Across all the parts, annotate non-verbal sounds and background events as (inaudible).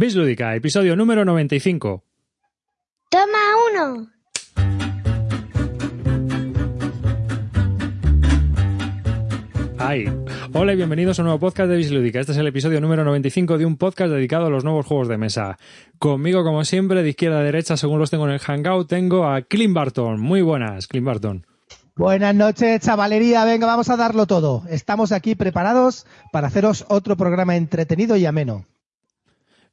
Bislúdica, episodio número 95. Toma uno. Ay. Hola y bienvenidos a un nuevo podcast de Bislúdica. Este es el episodio número 95 de un podcast dedicado a los nuevos juegos de mesa. Conmigo, como siempre, de izquierda a derecha, según los tengo en el Hangout, tengo a Clint Barton. Muy buenas, Clint Barton. Buenas noches, chavalería. Venga, vamos a darlo todo. Estamos aquí preparados para haceros otro programa entretenido y ameno.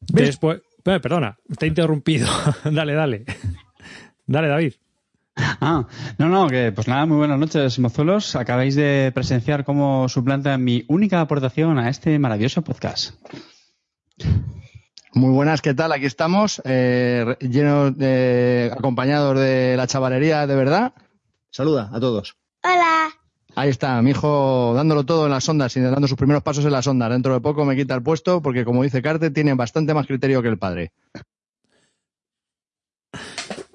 Después. Eh, perdona, te he interrumpido. (laughs) dale, dale. dale, David. Ah, no, no, que pues nada, muy buenas noches, mozuelos. Acabáis de presenciar cómo suplanta mi única aportación a este maravilloso podcast. Muy buenas, ¿qué tal? Aquí estamos, eh, llenos de acompañados de la chavalería de verdad. Saluda a todos. Hola. Ahí está, mi hijo dándolo todo en las ondas y dando sus primeros pasos en las ondas. Dentro de poco me quita el puesto porque, como dice Carte, tiene bastante más criterio que el padre.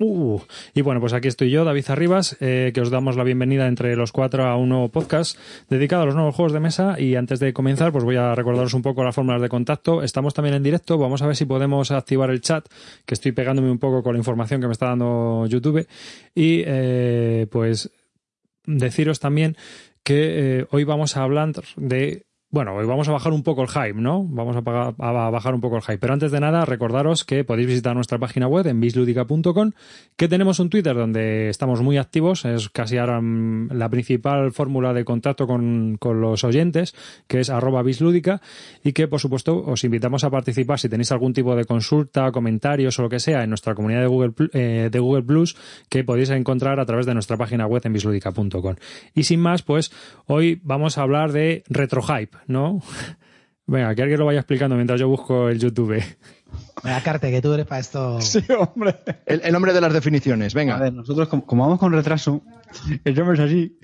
Uh, y bueno, pues aquí estoy yo, David Arribas, eh, que os damos la bienvenida entre los cuatro a un nuevo podcast dedicado a los nuevos juegos de mesa. Y antes de comenzar, pues voy a recordaros un poco las fórmulas de contacto. Estamos también en directo, vamos a ver si podemos activar el chat, que estoy pegándome un poco con la información que me está dando YouTube. Y eh, pues deciros también que eh, hoy vamos a hablar de bueno, hoy vamos a bajar un poco el hype, ¿no? Vamos a, pagar, a, bajar un poco el hype. Pero antes de nada, recordaros que podéis visitar nuestra página web en bisludica.com, que tenemos un Twitter donde estamos muy activos, es casi ahora mm, la principal fórmula de contacto con, con los oyentes, que es arroba bislúdica, y que por supuesto os invitamos a participar si tenéis algún tipo de consulta, comentarios o lo que sea en nuestra comunidad de Google, eh, de Google Plus, que podéis encontrar a través de nuestra página web en bisludica.com. Y sin más, pues hoy vamos a hablar de retrohype. ¿No? Venga, que alguien lo vaya explicando mientras yo busco el YouTube. Venga, Carte, que tú eres para esto. Sí, hombre. El, el nombre de las definiciones, venga. A ver, nosotros como, como vamos con retraso, (laughs) el nombre es así,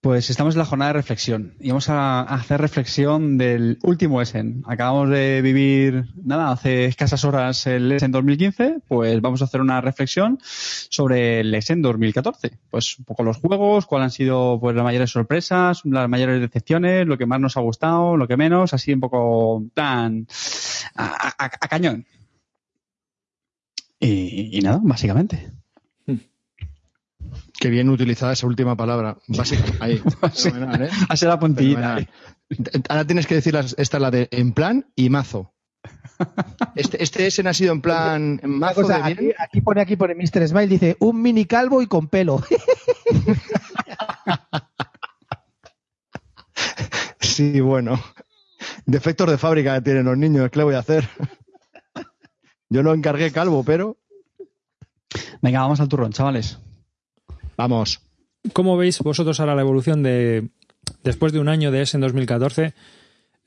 pues estamos en la jornada de reflexión y vamos a, hacer reflexión del último Essen. Acabamos de vivir, nada, hace escasas horas el Essen 2015, pues vamos a hacer una reflexión sobre el Essen 2014. Pues un poco los juegos, cuáles han sido pues las mayores sorpresas, las mayores decepciones, lo que más nos ha gustado, lo que menos, así un poco tan a, cañón. Y, nada, básicamente. Qué bien utilizada esa última palabra. (laughs) Ahí. Fenomenal, ¿eh? Sido la puntillita. ¿eh? Ahora tienes que decir, esta es la de en plan y mazo. Este, este ese ha sido en plan en mazo. Cosa, de aquí, aquí, pone, aquí pone Mr. Smile, dice un mini calvo y con pelo. (laughs) sí, bueno. Defectos de fábrica que tienen los niños, ¿qué le voy a hacer? Yo lo encargué calvo, pero. Venga, vamos al turrón, chavales. Vamos. ¿Cómo veis vosotros ahora la evolución de. Después de un año de ese en 2014?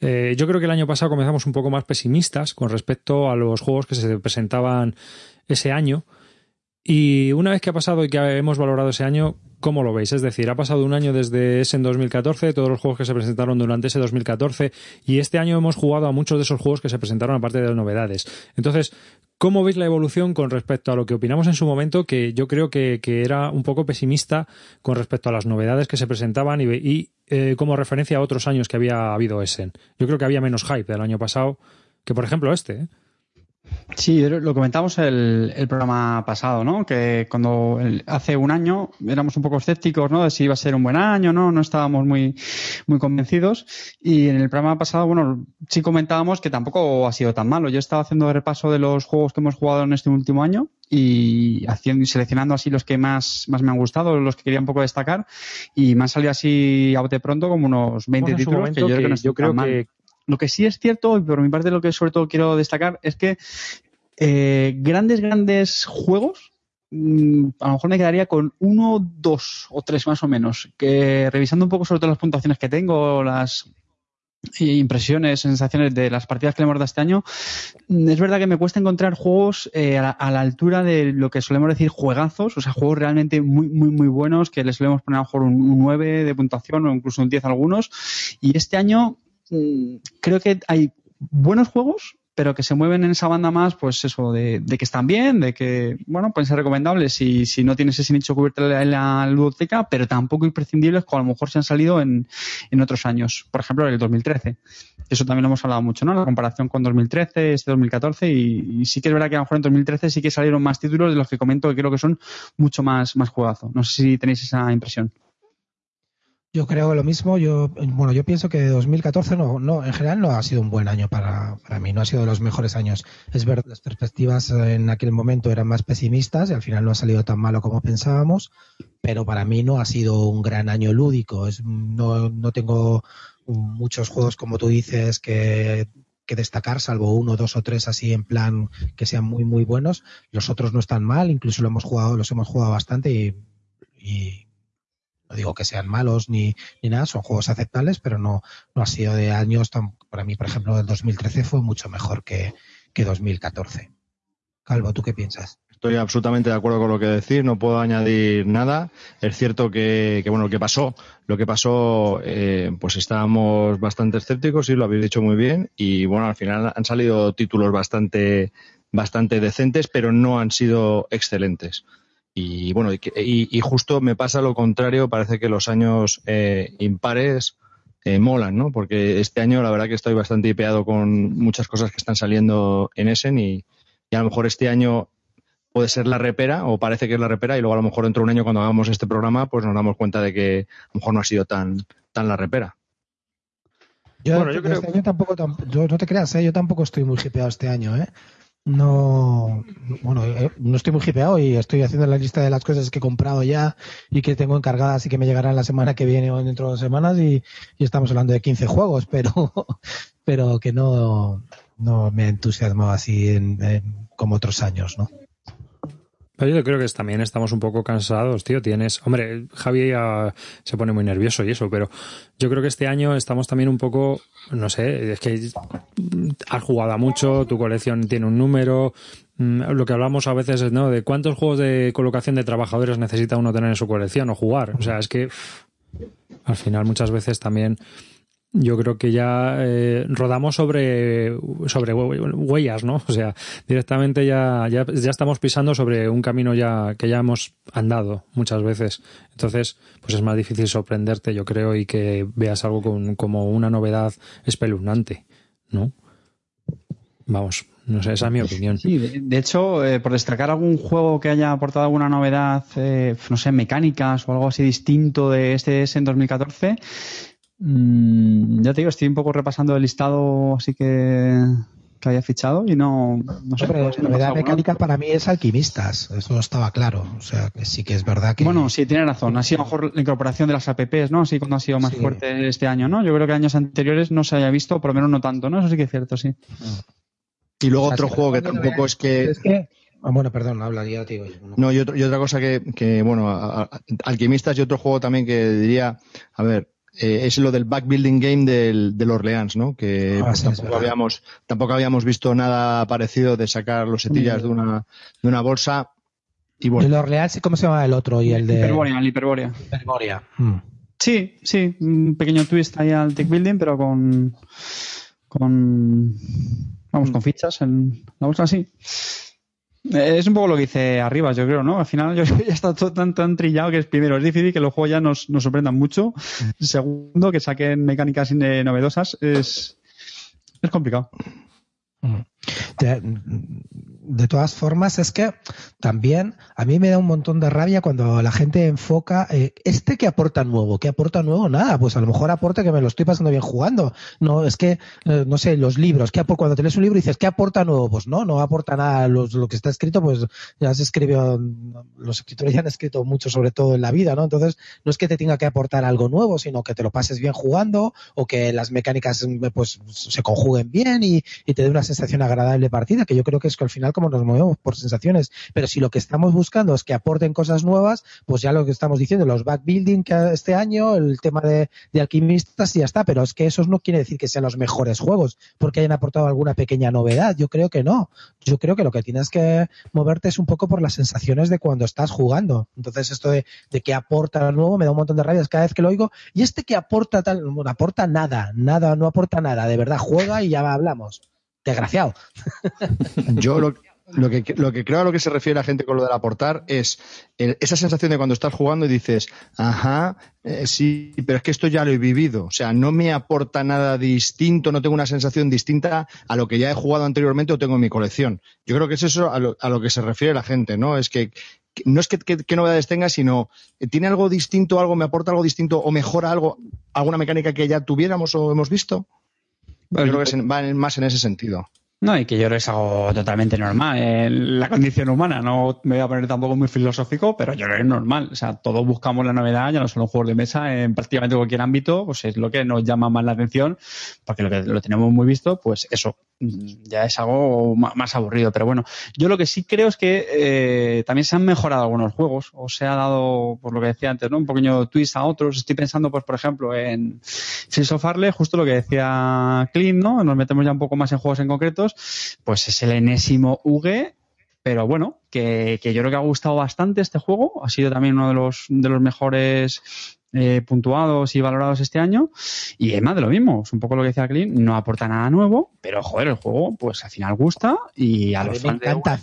Eh, yo creo que el año pasado comenzamos un poco más pesimistas con respecto a los juegos que se presentaban ese año. Y una vez que ha pasado y que hemos valorado ese año, ¿cómo lo veis? Es decir, ha pasado un año desde ese en 2014, todos los juegos que se presentaron durante ese 2014, y este año hemos jugado a muchos de esos juegos que se presentaron aparte de las novedades. Entonces, ¿cómo veis la evolución con respecto a lo que opinamos en su momento? Que yo creo que, era un poco pesimista con respecto a las novedades que se presentaban y, y eh, como referencia a otros años que había habido Essen. Yo creo que había menos hype del año pasado que, por ejemplo, este. ¿eh? Sí, lo comentamos el, el, programa pasado, ¿no? Que cuando hace un año éramos un poco escépticos, ¿no? De si iba a ser un buen año, ¿no? No estábamos muy, muy convencidos. Y en el programa pasado, bueno, sí comentábamos que tampoco ha sido tan malo. Yo estaba haciendo el repaso de los juegos que hemos jugado en este último año y haciendo seleccionando así los que más, más me han gustado, los que quería un poco destacar. Y me han salido así a bote pronto como unos 20 bueno, títulos que yo creo que, no yo creo que lo que sí es cierto, y por mi parte lo que sobre todo quiero destacar, es que eh, grandes, grandes juegos, mmm, a lo mejor me quedaría con uno, dos o tres más o menos, que revisando un poco sobre todo las puntuaciones que tengo, las impresiones, sensaciones de las partidas que le hemos dado este año, es verdad que me cuesta encontrar juegos eh, a, la, a, la, altura de lo que solemos decir juegazos, o sea, juegos realmente muy, muy, muy buenos, que les solemos poner a lo mejor un, un 9 de puntuación o incluso un 10 algunos. Y este año creo que hay buenos juegos, pero que se mueven en esa banda más, pues eso, de, de que están bien, de que, bueno, pueden ser recomendables si, si no tienes ese nicho cubierto en la, ludoteca, pero tampoco imprescindibles como a lo mejor se han salido en, en otros años. Por ejemplo, el 2013. Eso también lo hemos hablado mucho, ¿no? La comparación con 2013, este 2014, y, y sí que es verdad que a lo mejor en 2013 sí que salieron más títulos de los que comento que creo que son mucho más, más juegazo. No sé si tenéis esa impresión. Yo creo lo mismo. Yo, bueno, yo pienso que 2014 no, no, en general no ha sido un buen año para, para mí. No ha sido de los mejores años. Es verdad, las perspectivas en aquel momento eran más pesimistas y al final no ha salido tan malo como pensábamos. Pero para mí no ha sido un gran año lúdico. Es, no, no tengo muchos juegos como tú dices que que destacar, salvo uno, dos o tres así en plan que sean muy muy buenos. Los otros no están mal, incluso lo hemos jugado, los hemos jugado bastante y, y no digo que sean malos ni, ni nada, son juegos aceptables, pero no, no ha sido de años tan, para mí, por ejemplo, el 2013 fue mucho mejor que, que 2014. Calvo, ¿tú qué piensas? Estoy absolutamente de acuerdo con lo que decís, no puedo añadir nada. Es cierto que, bueno, lo que pasó, lo que pasó, eh, pues estábamos bastante escépticos, sí, lo habéis dicho muy bien, y bueno, al final han salido títulos bastante, bastante decentes, pero no han sido excelentes. Y bueno, y, y, justo me pasa lo contrario, parece que los años eh, impares eh, molan, ¿no? Porque este año la verdad que estoy bastante hipeado con muchas cosas que están saliendo en Essen y, y a lo mejor este año puede ser la repera o parece que es la repera y luego a lo mejor dentro de un año cuando hagamos este programa pues nos damos cuenta de que a lo mejor no ha sido tan, tan la repera. Yo, bueno, yo creo... este año tampoco, yo, no te creas, ¿eh? yo tampoco estoy muy hipeado este año, ¿eh? No, bueno, eh, no estoy muy hipeado y estoy haciendo la lista de las cosas que he comprado ya y que tengo encargadas y que me llegarán la semana que viene o dentro de dos semanas y, estamos hablando de 15 juegos, pero, (laughs) pero que no, no me entusiasmo así en, como otros años, ¿no? Pero yo creo que también estamos un poco cansados, tío. Tienes, hombre, Javi ya se pone muy nervioso y eso, pero yo creo que este año estamos también un poco, no sé, es que has jugado mucho, tu colección tiene un número, lo que hablamos a veces es, ¿no? De cuántos juegos de colocación de trabajadores necesita uno tener en su colección o jugar. O sea, es que al final muchas veces también yo creo que ya eh, rodamos sobre, sobre huellas, ¿no? O sea, directamente ya, ya, ya, estamos pisando sobre un camino ya que ya hemos andado muchas veces. Entonces, pues es más difícil sorprenderte, yo creo, y que veas algo con, como una novedad espeluznante, ¿no? Vamos, no sé, esa es mi opinión. Sí, de, de hecho, eh, por destacar algún juego que haya aportado alguna novedad, eh, no sé, mecánicas o algo así distinto de este en 2014, Mm, ya te digo, estoy un poco repasando el listado así que, que había fichado y no, no sé. Pero la novedad mecánica para mí es alquimistas, eso estaba claro. O sea, que sí que es verdad que. Bueno, sí, tiene razón. Ha sido a lo mejor la incorporación de las apps, ¿no? Así cuando ha sido más sí. fuerte este año, ¿no? Yo creo que años anteriores no se haya visto, por lo menos no tanto, ¿no? Eso sí que es cierto, sí. Y luego o sea, otro si juego que tampoco es que. Es que Ah, bueno, perdón, habla, ya te digo. No, no y, otro, y, otra cosa que, que bueno, a, a, Alquimistas y otro juego también que diría, a ver, eh, es lo del backbuilding game del, del Orleans, ¿no? Que ah, pues, sí, tampoco habíamos tampoco habíamos visto nada parecido de sacar los setillas de una de una bolsa. Y bueno. El Orleans, ¿cómo se llama el otro? Y el de Hiperborea, el Hiperborea. Hiperborea. Mm. Sí, sí, un pequeño twist ahí al tech building, pero con con vamos con fichas en la bolsa así. Es un poco lo que dice arriba, yo creo, ¿no? Al final yo ya está todo tan, tan trillado que es primero, es difícil que los juegos ya nos, nos sorprendan mucho. Segundo, que saquen mecánicas novedosas es, es complicado. De, todas formas, es que también a mí me da un montón de rabia cuando la gente enfoca eh, este que aporta nuevo, que aporta nuevo nada, pues a lo mejor aporta que me lo estoy pasando bien jugando. No, es que eh, no sé, los libros, que cuando tienes un libro dices ¿qué aporta nuevo? Pues no, no aporta nada. Los, lo que está escrito, pues ya se escribió, los escritores ya han escrito mucho sobre todo en la vida, ¿no? Entonces, no es que te tenga que aportar algo nuevo, sino que te lo pases bien jugando o que las mecánicas pues se conjuguen bien y, y te dé una sensación agradable partida, que yo creo que es que al final como nos movemos por sensaciones, pero si lo que estamos buscando es que aporten cosas nuevas, pues ya lo que estamos diciendo, los backbuilding que este año, el tema de, alquimistas y ya está, pero es que eso no quiere decir que sean los mejores juegos, porque hayan aportado alguna pequeña novedad, yo creo que no, yo creo que lo que tienes que moverte es un poco por las sensaciones de cuando estás jugando, entonces esto de, de que aporta nuevo me da un montón de rabias cada vez que lo oigo, y este que aporta tal, no aporta nada, nada, no aporta nada, de verdad, juega y ya hablamos. Desgraciado. Yo lo, que, lo que creo a lo que se refiere la gente con lo del aportar es esa sensación de cuando estás jugando y dices, ajá, eh, sí, pero es que esto ya lo he vivido. O sea, no me aporta nada distinto, no tengo una sensación distinta a lo que ya he jugado anteriormente o tengo en mi colección. Yo creo que es eso a lo, a lo que se refiere la gente, ¿no? Es que que- no es que, que- qué novedades tenga, sino eh, tiene algo distinto, algo, me aporta algo distinto o mejora algo, alguna mecánica que ya tuviéramos o hemos visto. Yo creo que va más en ese sentido. No, y que que es algo totalmente normal en la condición humana. No me voy a poner tampoco muy filosófico, pero que es normal. O sea, todos buscamos la novedad, ya no solo en juegos de mesa, en prácticamente cualquier ámbito, pues es lo que nos llama más la atención, porque lo que lo tenemos muy visto, pues eso ya es algo más aburrido. Pero bueno, yo lo que sí creo es que eh, también se han mejorado algunos juegos, o se ha dado, por lo que decía antes, ¿no? un pequeño twist a otros. Estoy pensando, pues, por ejemplo, en Sales of Harley, justo lo que decía Clint, ¿no? Nos metemos ya un poco más en juegos en concretos, pues es el enésimo UG, pero bueno, que, que yo creo que ha gustado bastante este juego, ha sido también uno de los, de los mejores eh, puntuados y valorados este año, y es más de lo mismo, es un poco lo que decía Clint, no aporta nada nuevo, pero joder, el juego pues al final gusta y a, los me fans de encanta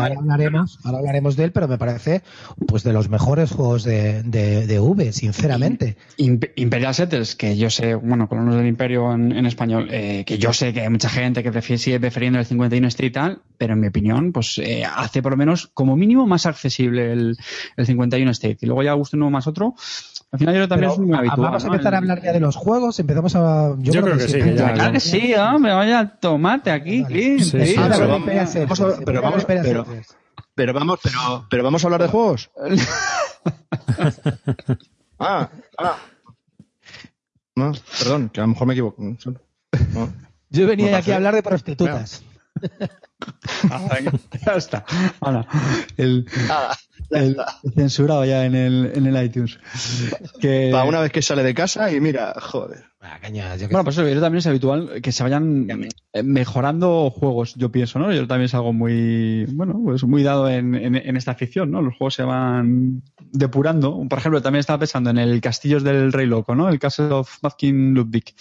ahora hablaremos, ahora hablaremos de él, pero me parece pues de los mejores juegos de, de, de V, sinceramente. Imp- Imperial Settles, que yo sé, bueno, colonos del Imperio en, en español, eh, que yo sé que hay mucha gente que prefiere, sigue prefiriendo el 51 Street y tal, pero en mi opinión, pues eh, hace por lo menos como mínimo más accesible el, el 51 State. Y luego ya guste uno más otro. Al final yo también Pero, es muy habitual. vamos a ¿no? empezar a hablar ya de los juegos, empezamos a... Yo, Yo creo que sí, que ya- Claro que sí, hombre, vaya tomate aquí, pero vamos- pero pero- vamos, pero, pero vamos a hablar de (laughs) juegos. Ah, ah. No, perdón, que a lo mejor me equivoco. No. Yo venía No aquí a hablar de prostitutas. (laughs) Ah, ya está. El, el censurado ya en el, en el iTunes. Que, Para una vez que sale de casa y mira, joder. Ah, caña, yo que Bueno, pues eso, yo también es habitual que se vayan eh, mejorando juegos, yo pienso, ¿no? Yo también es algo muy, bueno, pues muy dado en, en, en esta afición, ¿no? Los juegos se van depurando. Por ejemplo, también estaba pensando en el Castillos del Rey Loco, ¿no? El Castle of Mafkin Ludwig.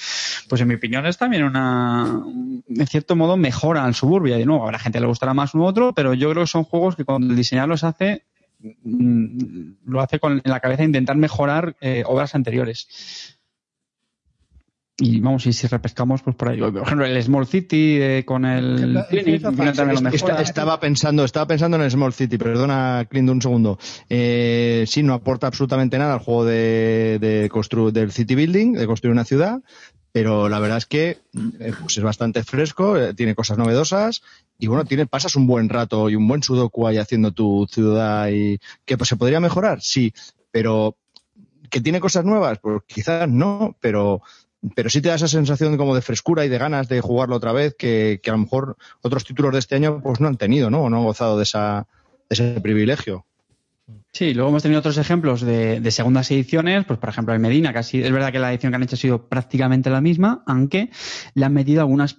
Pues en mi opinión es también una, en cierto modo, mejora al Suburbia. Y no, a la gente le gustará más uno u otro, pero yo creo que son juegos que cuando el diseñador los hace, mm, lo hace con en la cabeza de intentar mejorar eh, obras anteriores. Y vamos, y si repescamos, pues por ahí. Por ejemplo, el Small City eh, con el Clinic, estaba pensando, estaba pensando en el Small City, perdona, Clint, un segundo. Eh, sí, no aporta absolutamente nada al juego de, de constru- del City Building, de construir una ciudad, pero la verdad es que eh, pues es bastante fresco, tiene cosas novedosas y bueno, tiene, pasas un buen rato y un buen sudoku ahí haciendo tu ciudad y que pues, se podría mejorar, sí, pero que tiene cosas nuevas, pues quizás no, pero pero sí te da esa sensación como de frescura y de ganas de jugarlo otra vez que, que a lo mejor otros títulos de este año pues no han tenido, ¿no? O no han gozado de, esa, de ese privilegio. Sí, luego hemos tenido otros ejemplos de, de segundas ediciones, pues por ejemplo el Medina, sido- es verdad que la edición que han hecho ha sido prácticamente la misma, aunque le han metido algunas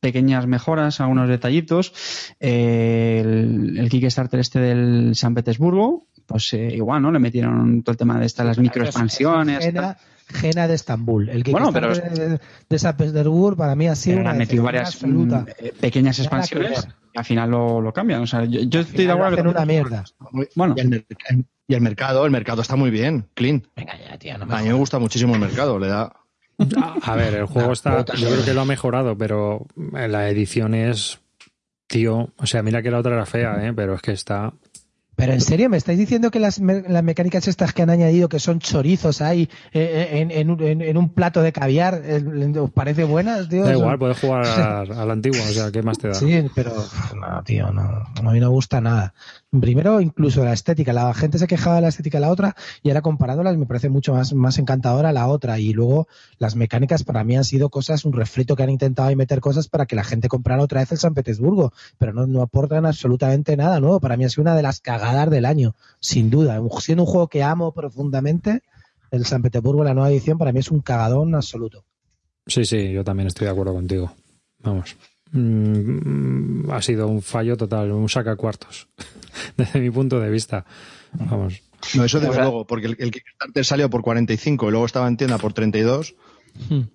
pequeñas mejoras, algunos detallitos. Eh, el, el Kickstarter este del San Petersburgo, pues eh, igual, ¿no? Le metieron todo el tema de estas, las microexpansiones. Gena, Gena de Estambul. El que Bueno, pero de, de San Petersburgo para mí ha sido una han metido varias absoluta. mm, eh, pequeñas expansiones y al final lo, lo cambian. O sea, yo, estoy de acuerdo hacen que- una mierda. Bueno. Y el, mer- y el mercado, el mercado está muy bien, clean. Venga ya, tío, no me A mí me gusta muchísimo el mercado, le da. A ver, el juego está. Yo creo que lo ha mejorado, pero la edición es. Tío, o sea, mira que la otra era fea, ¿eh? pero es que está. Pero en serio, ¿me estáis diciendo que las, me- las mecánicas estas que han añadido, que son chorizos ahí eh, en, en un- en- en un plato de caviar, eh, ¿os parece buenas, tío? Da igual, puedes jugar (laughs) a, a la antigua, o sea, ¿qué más te da? Sí, pero no, tío, no, a mí no me gusta nada. Primero, incluso la estética, la gente se quejaba de la estética de la otra y ahora comparándolas me parece mucho más, encantadora la otra. Y luego las mecánicas para mí han sido cosas, un refrito que han intentado ahí meter cosas para que la gente comprara otra vez el San Petersburgo, pero no, no aportan absolutamente nada nuevo. Para mí ha sido una de las cagadas del año, sin duda. Siendo un juego que amo profundamente, el San Petersburgo, la nueva edición, para mí es un cagadón absoluto. Sí, sí, yo también estoy de acuerdo contigo. Vamos. Mm, ha sido un fallo total, un saca cuartos, (laughs) desde mi punto de vista. Vamos. No, eso desde O sea- luego, porque el, el Kickstarter salió por 45 y luego estaba en tienda por 32.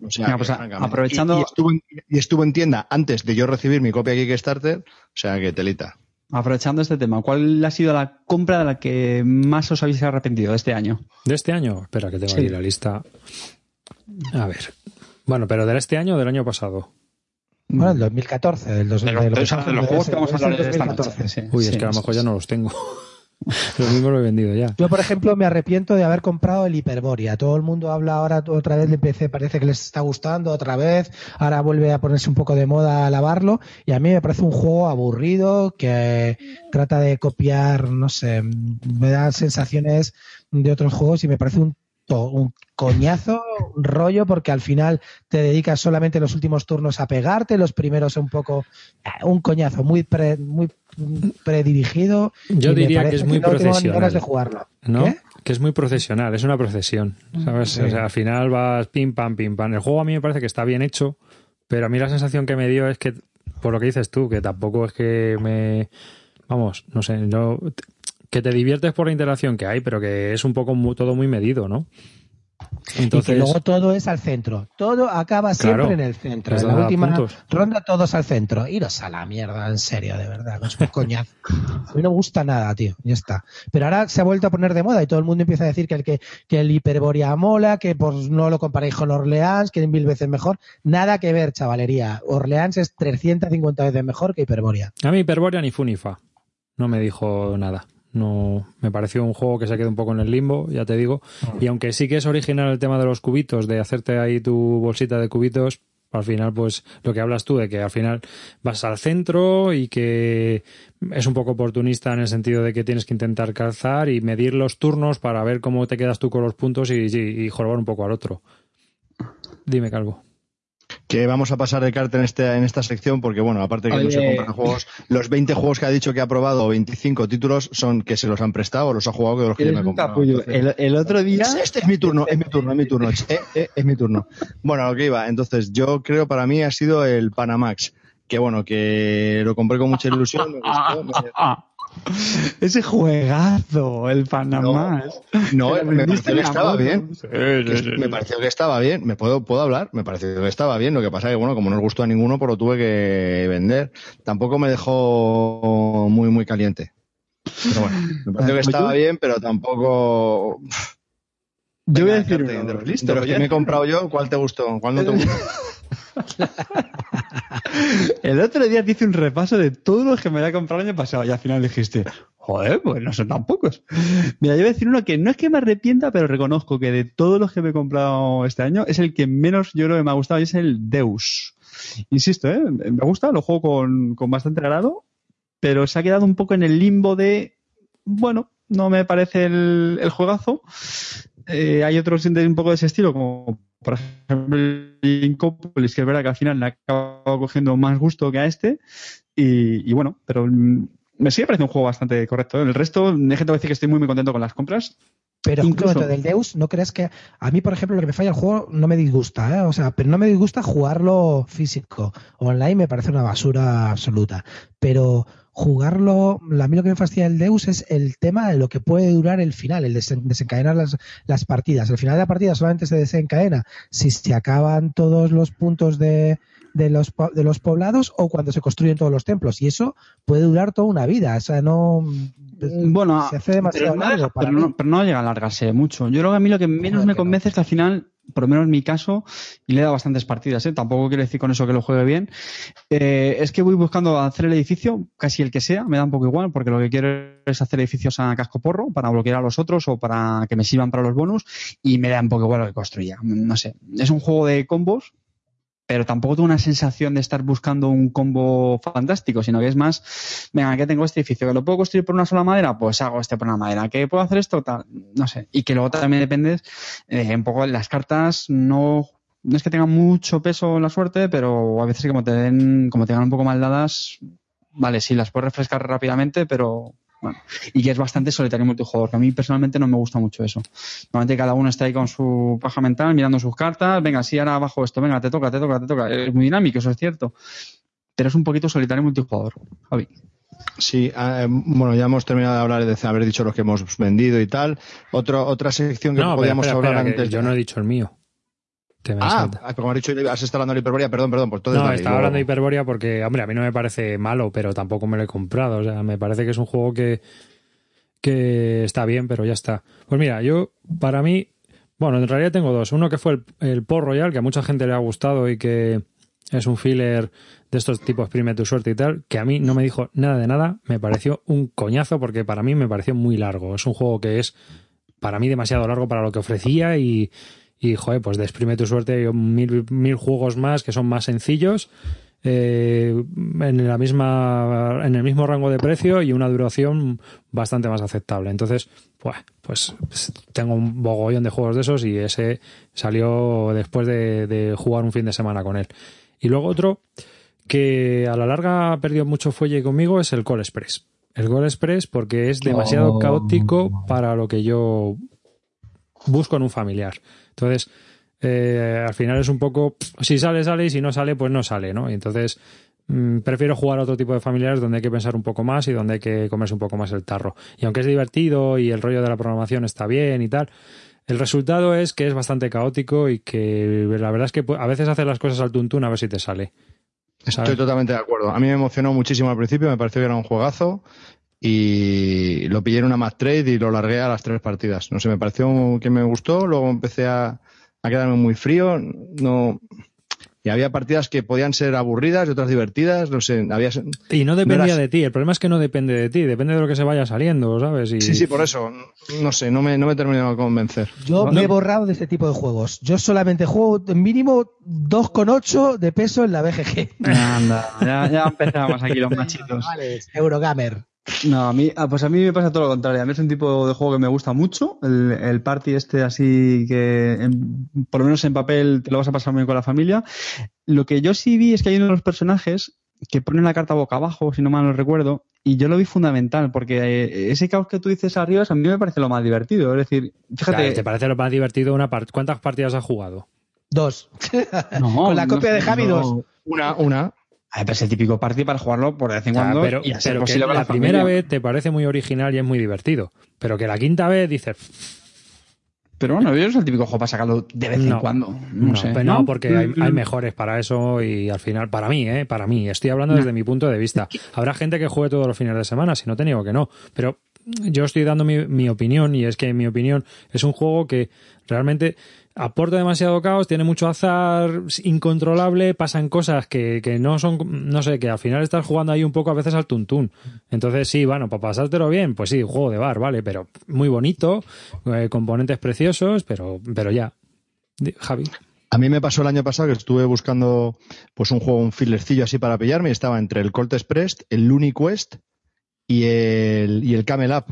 O sea, pues, a- aprovechando- Y, y estuvo en, y estuvo en tienda antes de yo recibir mi copia Kickstarter, o sea que telita. Aprovechando este tema, ¿cuál ha sido la compra de la que más os habéis arrepentido este año? ¿De este año? Espera, que tengo Sí. aquí la lista. A ver. Bueno, pero ¿de este año o del año pasado? Bueno, el 2014, del dos, De los, de lo que de estamos los hablando juegos de que vamos a ese- hablar es de el esta noche. 2014. Sí, Uy, sí, es que a lo mejor sí. ya no los tengo. (laughs) Lo mismo lo he vendido ya. Yo, por ejemplo, me arrepiento de haber comprado el Hyperborea. Todo el mundo habla ahora otra vez de PC, parece que les está gustando otra vez. Ahora vuelve a ponerse un poco de moda alabarlo. Y a mí me parece un juego aburrido que trata de copiar, no sé, me da sensaciones de otros juegos y me parece un, un coñazo, un rollo, porque al final te dedicas solamente los últimos turnos a pegarte, los primeros un poco, eh, un coñazo muy, pre- muy predirigido. Yo diría que es muy no tengo ni profesional. ganas de jugarlo. ¿No? ¿Qué? Que es muy procesional, es una procesión. ¿Sabes? Sí. O sea, al final vas pim pam, pim pam. El juego a mí me parece que está bien hecho, pero a mí la sensación que me dio es que, por lo que dices tú, que tampoco es que me. Vamos, no sé, yo. Que te diviertes por la interacción que hay, pero que es un poco todo muy medido, ¿no? y que luego todo es al centro. Todo acaba siempre Claro. en el centro. En la última puntos. ronda todos al centro. Iros a la mierda, en serio, de verdad. Es un (laughs) coñazo. A mí no me gusta nada, tío. Ya está. Pero ahora se ha vuelto a poner de moda y todo el mundo empieza a decir que el, que, que el Hiperborea mola, que pues no lo comparéis con Orleans, que es mil veces mejor. Nada que ver, chavalería. Orleans es 350 veces mejor que Hiperborea. A mí Hyperborea ni Funifa. No me dijo nada. No, me pareció un juego que se quedó un poco en el limbo, ya te digo. Y aunque sí que es original el tema de los cubitos, de hacerte ahí tu bolsita de cubitos, al final, pues lo que hablas tú de que al final vas al centro y que es un poco oportunista en el sentido de que tienes que intentar calzar y medir los turnos para ver cómo te quedas tú con los puntos y, y, y jorobar un poco al otro. Dime, Calvo. Que vamos a pasar de carta en, este, en esta sección porque, bueno, aparte de que no se Oye. compran juegos, los 20 juegos que ha dicho que ha probado, o 25 títulos, son que se los han prestado o los ha jugado que los que me comprado. El, el otro día. Este es mi turno, es mi turno, es mi turno. Eh, eh, es mi turno. Bueno, lo que iba. Entonces, yo creo para mí ha sido el Panamax. Que bueno, que lo compré con mucha ilusión. Me gustó, me- (laughs) (laughs) ese juegazo, el Panamá. No, me pareció que estaba bien. ¿no? Sí, Que sí, sí, me pareció que estaba bien. ¿Me puedo, puedo hablar? Me pareció que estaba bien. Lo que pasa es que, bueno, como no os gustó a ninguno, pues lo tuve que vender. Tampoco me dejó muy, muy caliente. Pero bueno, me pareció que estaba bien, pero tampoco. Yo voy a decir uno. de los, ¿Listo? de los que me he comprado yo, ¿cuál te gustó? ¿Cuál no te gustó? (laughs) El otro día te hice un repaso de todos los que me había comprado el año pasado y al final dijiste, joder, pues no son tan pocos. Mira, yo voy a decir uno que no es que me arrepienta, pero reconozco que de todos los que me he comprado este año es el que menos yo creo que me ha gustado y es el Deus. Insisto, ¿eh? me gusta, lo juego con, con bastante agrado, pero se ha quedado un poco en el limbo de, bueno, no me parece el, el juegazo. Eh, hay otros de un poco de ese estilo, como por ejemplo Incopolis, que es verdad que al final le ha acabado cogiendo más gusto que a este. Y, bueno, pero mm, me sigue pareciendo un juego bastante correcto. ¿eh? El resto, déjate decir que estoy muy, muy contento con las compras. Pero Incluso- del Deus, ¿no crees que a mí, por ejemplo, lo que me falla el juego no me disgusta, ¿eh? O sea, pero no me disgusta jugarlo físico. Online me parece una basura absoluta. Pero jugarlo, a mí lo que me fastidia el Deus es el tema de lo que puede durar el final, el desen- desencadenar las, las partidas. El final de la partida solamente se desencadena si se acaban todos los puntos de, de los, de los poblados o cuando se construyen todos los templos. Y eso puede durar toda una vida. O sea, no. Bueno, se hace demasiado pero no, largo para pero, no, pero no llega a alargarse mucho. Yo creo que a mí lo que menos me que no. convence es que al final, por lo menos en mi caso, y le he dado bastantes partidas, ¿eh? tampoco quiero decir con eso que lo juegue bien, eh, es que voy buscando hacer el edificio, casi el que sea, me da un poco igual, porque lo que quiero es hacer edificios a casco porro para bloquear a los otros o para que me sirvan para los bonus, y me da un poco igual lo que construya. No sé, es un juego de combos, pero tampoco tengo una sensación de estar buscando un combo fantástico, sino que es más, venga, que tengo este edificio, que lo puedo construir por una sola madera, pues hago este por una madera, que puedo hacer esto, tal, no sé. Y que luego también dependes, eh, un poco, las cartas no, no es que tengan mucho peso la suerte, pero a veces como te den, como te dan un poco mal dadas, vale, sí, las puedes refrescar rápidamente, pero bueno. Y que es bastante solitario multijugador, que a mí personalmente no me gusta mucho eso. Normalmente cada uno está ahí con su paja mental, mirando sus cartas, venga, sí, ahora bajo esto, venga, te toca, te toca, te toca. Es muy dinámico, eso es cierto. Pero es un poquito solitario multijugador, Javi. Sí, ah, eh, bueno, ya hemos terminado de hablar de haber dicho los que hemos vendido y tal. Otro, otra sección que No, podíamos espera, hablar espera, que antes. yo no he dicho el mío. Te me Ah, salta. ah, como has dicho, has estado hablando de Hiperborea, perdón, perdón. Pues entonces No, vale, estaba hablando de Hiperborea porque, hombre, a mí no me parece malo, pero tampoco me lo he comprado. O sea, me parece que es un juego que, que está bien, pero ya está. Pues mira, yo, para mí, bueno, en realidad tengo dos. Uno que fue el, el Port Royal, que a mucha gente le ha gustado y que es un filler de estos tipos Prime tu suerte y tal, que a mí no me dijo nada de nada. Me pareció un coñazo porque para mí me pareció muy largo. Es un juego que es, para mí, demasiado largo para lo que ofrecía y, y joder, pues de exprime tu suerte hay mil, mil juegos más que son más sencillos. eh, en la misma en el mismo rango de precio y una duración bastante más aceptable entonces pues, pues tengo un bogollón de juegos de esos y ese salió después de, de jugar un fin de semana con él y luego otro que a la larga ha perdido mucho fuelle conmigo es el Call Express el Call Express porque es demasiado Oh. caótico para lo que yo busco en un familiar entonces eh, al final es un poco, si sale, sale, y si no sale, pues no sale, ¿no? Y entonces mm, prefiero jugar a otro tipo de familiares donde hay que pensar un poco más y donde hay que comerse un poco más el tarro. Y aunque es divertido y el rollo de la programación está bien y tal, el resultado es que es bastante caótico y que la verdad es que a veces haces las cosas al tuntún a ver si te sale. ¿sabes? Estoy totalmente de acuerdo. A mí me emocionó muchísimo al principio, me pareció que era un juegazo y lo pillé en una Mac Trade y lo largué a las tres partidas. No sé, me pareció que me gustó, luego empecé a, a quedarme muy frío, no y había partidas que podían ser aburridas y otras divertidas, no sé, había Y no dependía eras- de ti, el problema es que no depende de ti, depende de lo que se vaya saliendo, ¿sabes? Y... Sí, sí, por eso, no sé, no me, no me terminó de convencer. Yo No. me he borrado de este tipo de juegos. Yo solamente juego mínimo 2,8 de peso en la BGG. Anda, ya, ya empezamos aquí los machitos. Vale, Eurogamer. No, a mí, ah, pues a mí me pasa todo lo contrario. A mí es un tipo de juego que me gusta mucho. El, el party este así que, en- por lo menos en papel, te lo vas a pasar muy bien con la familia. Lo que yo sí vi es que hay uno de los personajes que pone la carta boca abajo, si no mal no recuerdo, y yo lo vi fundamental, porque eh, ese caos que tú dices arriba a mí me parece lo más divertido. Es decir, fíjate... Claro, ¿Te parece lo más divertido una part- ¿Cuántas partidas has jugado? Dos. No, (laughs) Con la no copia de Javi, no. dos. Una, una. Ay, pero es el típico party para jugarlo por de vez en cuando pero y a ser pero posible la la primera vez te parece muy original y es muy divertido. Pero que la quinta vez dices, Pero bueno, yo es el típico juego para sacarlo de vez en cuando. No, no, sé. pero no, porque hay, Mm, hay mm. mejores para eso y al final, para mí, ¿eh? Para mí, estoy hablando desde mi punto de vista. (laughs) Habrá gente que juegue todos los fines de semana, si no te niego que no. Pero yo estoy dando mi, mi opinión y es que mi opinión es un juego que realmente aporta demasiado caos, tiene mucho azar, incontrolable, pasan cosas que, que no son, no sé, que al final estás jugando ahí un poco a veces al tuntún. Entonces sí, bueno, para pasártelo bien, pues sí, juego de bar, vale, pero muy bonito, eh, componentes preciosos, pero, pero ya. Javi. A mí me pasó el año pasado que estuve buscando pues un juego, un filercillo así para pillarme y estaba entre el Colt Express, el Looney Quest y el, y el Camel Up.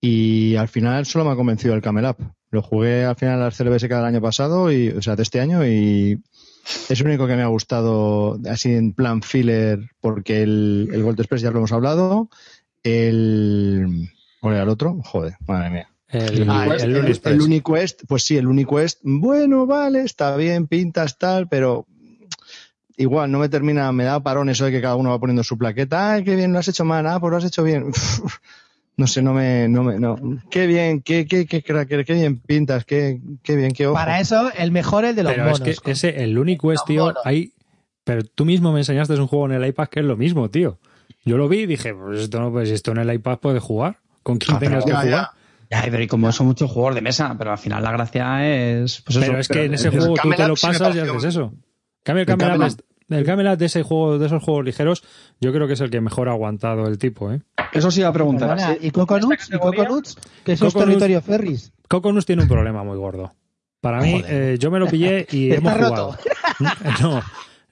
Y al final solo me ha convencido el Camel Up. Lo jugué al final al CLBSK del año pasado, y, o sea, de este año, y es el único que me ha gustado así en plan filler, porque el, el Gold Express ya lo hemos hablado. El. ¿Cuál era el otro? Joder, madre mía. El, Ah, el, el Uniquest, pues sí, el Uniquest, bueno, vale, está bien, pintas tal, pero igual no me termina, me da parón eso de que cada uno va poniendo su plaqueta, ay, qué bien, lo has hecho mal, ah, pues lo has hecho bien. (laughs) No sé, no me, no me, no. Qué bien, qué, qué, qué cracker, qué bien pintas, qué, qué bien, qué ojo. Para eso, el mejor el de los Pero monos. es que ese, el Looney Quest, tío, hay. Pero tú mismo me enseñaste un juego en el iPad que es lo mismo, tío. Yo lo vi y dije, pues esto no, pues esto en el iPad puede jugar. Con quien Ah, tengas que ya, jugar. Ya, pero y como son muchos juegos de mesa, pero al final la gracia es. Pues Pero eso, es que en ese juego tú te lo pasas y haces eso. Cambio el El Camel Up Camel es- el Camel Up de ese juego, de esos juegos ligeros, yo creo que es el que mejor ha aguantado el tipo, ¿eh? Eso sí iba a preguntar. Perdona, ¿sí? ¿Y Coconuts? ¿Y Coconuts? Que eso es Coconuts- territorio ferris. Coconus tiene un problema muy gordo. Para mí, eh, yo me lo pillé y (laughs) hemos roto. jugado. (laughs) No,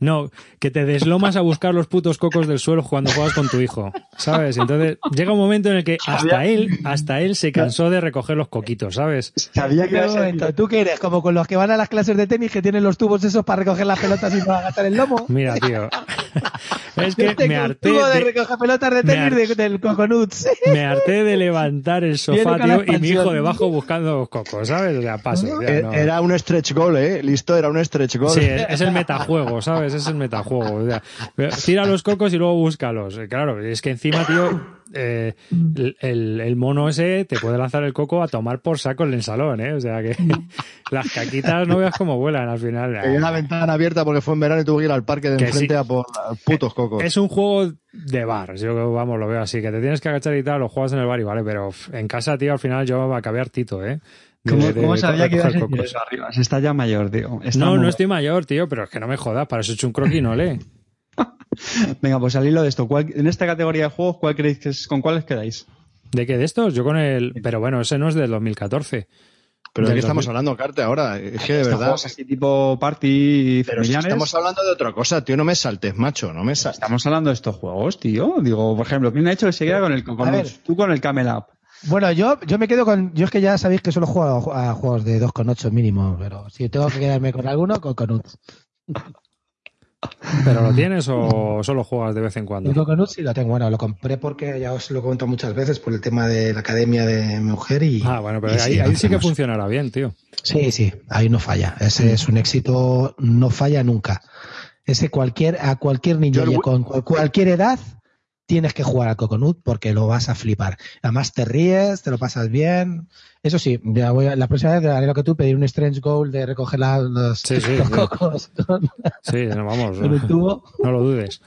no, que te deslomas a buscar los putos cocos del suelo cuando juegas con tu hijo, ¿sabes? Entonces llega un momento en el que hasta él, hasta él se cansó de recoger los coquitos, ¿sabes? Sabía que Mira, iba a un ser- momento, ¿Tú qué eres? Como con los que van a las clases de tenis que tienen los tubos esos para recoger las pelotas y no gastar el lomo. Mira, tío. (laughs) Es que me harté tubo de, de, recoger pelotas de tenis del Coconuts. (laughs) me harté de levantar el sofá, tío, y mi hijo debajo buscando los cocos, ¿sabes? O sea, paso. ya, no. Era un stretch goal, eh, listo, era un stretch goal. Sí, es, es el metajuego, ¿sabes? Es el metajuego. O sea, tira los cocos y luego búscalos. Eh, Claro, es que encima, tío, eh, el, mono ese te puede lanzar el coco a tomar por saco en el salón, ¿eh? O sea que (laughs) las caquitas no veas cómo vuelan al final. Tenía una ventana abierta porque fue en verano y tuve que ir al parque de Que enfrente sí. a por putos cocos. Es un juego de bar, yo vamos, lo veo así, que te tienes que agachar y tal, lo juegas en el bar y vale, pero en casa, tío, al final yo acabé hartito, ¿eh? ¿Cómo, de- cómo de sabía que ibas a decir eso arriba? Se está ya mayor, tío. Está No, muy- no estoy mayor, tío, pero es que no me jodas, para eso he hecho un croquinole. (laughs) Venga, pues al hilo de esto, ¿cuál- en esta categoría de juegos, ¿cuál creéis que es, ¿con cuáles quedáis? ¿De qué de estos? Yo con el... Pero bueno, ese no es del 2014. Pero ¿de qué estamos 2000. hablando, Carte, ahora? Es que de verdad. juegos así tipo party Pero si estamos hablando de otra cosa, tío, no me saltes, macho, no me saltes. Estamos hablando de estos juegos, tío. Digo, por ejemplo, ¿quién ha hecho que se queda con el con A ver. tú con el Camel Up? Bueno, yo, yo me quedo con. Yo es que ya sabéis que solo juego a, a juegos de 2,8 mínimo, pero si tengo que quedarme con alguno, con Coconut. ¿Pero lo tienes o solo juegas de vez en cuando? El Coconut sí lo tengo. Bueno, lo compré porque ya os lo he comentado muchas veces por el tema de la academia de mi mujer y. Ah, bueno, pero ahí, ahí sí que funcionará bien, tío. Sí, sí, ahí no falla. Ese es un éxito, no falla nunca. Ese cualquier, a cualquier niño Yo con cual- cualquier edad tienes que jugar al Coconut porque lo vas a flipar. Además te ríes, te lo pasas bien. Eso sí, ya voy a- la próxima vez haré lo que tú, pedir un Strange Goal de recoger la- los, Sí, sí, los sí. cocos con, Sí, no, vamos, no, tubo. no lo dudes.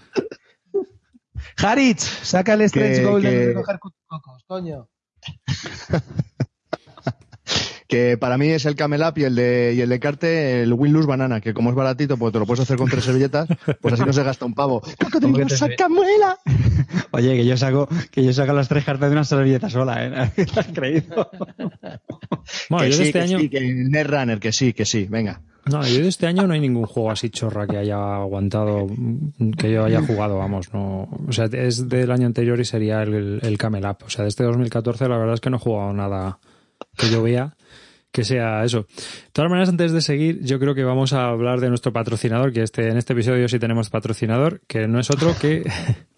Haritz, saca el Strange Que- Goal de recoger cocos, coño. Que para mí es el Camel Up y el de, y el de Carte, el Win Lose Banana, que como es baratito, pues te lo puedes hacer con tres servilletas, pues así no se gasta un pavo. (laughs) ¡Cocodrilo, te- saca muela! (laughs) Oye, que yo saco, que yo saco las tres cartas de una servilleta sola, ¿eh? (laughs) ¿Te has creído? Bueno, que yo sí, de este que año... sí, que el Netrunner, que sí, que sí, venga. No, yo de este año no hay ningún juego así chorra que haya aguantado, que yo haya jugado, vamos, no. O sea, es del año anterior y sería el, el Camel Up. O sea, de este 2014 la verdad es que no he jugado nada que yo vea que sea eso. De todas maneras, antes de seguir, yo creo que vamos a hablar de nuestro patrocinador, que este, en este episodio sí tenemos patrocinador, que no es otro que. (laughs)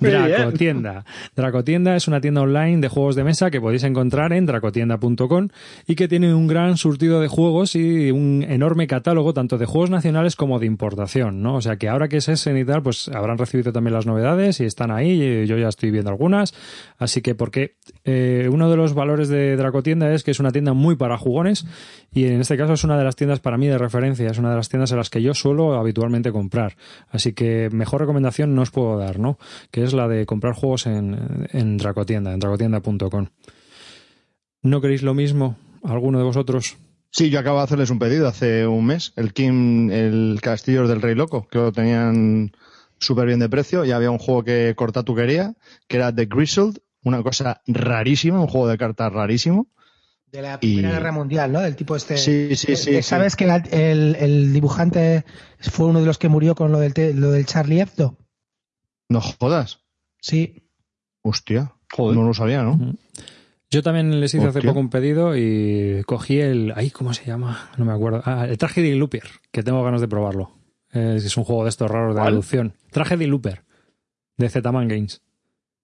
Dracotienda. Dracotienda es una tienda online de juegos de mesa que podéis encontrar en dracotienda.com y que tiene un gran surtido de juegos y un enorme catálogo tanto de juegos nacionales como de importación, ¿no? O sea que ahora que es Essen y tal, pues habrán recibido también las novedades y están ahí, yo ya estoy viendo algunas, así que porque eh, uno de los valores de Dracotienda es que es una tienda muy para jugones y en este caso es una de las tiendas para mí de referencia, es una de las tiendas en las que yo suelo habitualmente comprar, así que mejor recomendación no os puedo dar, ¿no? Que es la de comprar juegos en, en Dracotienda, en dracotienda.com. ¿No queréis lo mismo? ¿Alguno de vosotros? Sí, yo acabo de hacerles un pedido hace un mes, el King, el Castillo del Rey Loco, que lo tenían súper bien de precio, y había un juego que Cortatu quería, que era The Grizzled, una cosa rarísima, un juego de cartas rarísimo. De la Y- Primera Guerra Mundial, ¿no? Del tipo este. Sí, sí, sí, sí. ¿Sabes que la- el, el dibujante fue uno de los que murió con lo del, te- lo del Charlie Hebdo? No jodas. Sí. Hostia, Joder. no lo sabía, ¿no? Yo también les hice hace Hostia. poco un pedido y cogí el... Ay, ¿cómo se llama? No me acuerdo. Ah, el Tragedy Looper, que tengo ganas de probarlo. Es, es un juego de estos raros de ¿Cuál? deducción. Tragedy Looper, de Zetaman Games.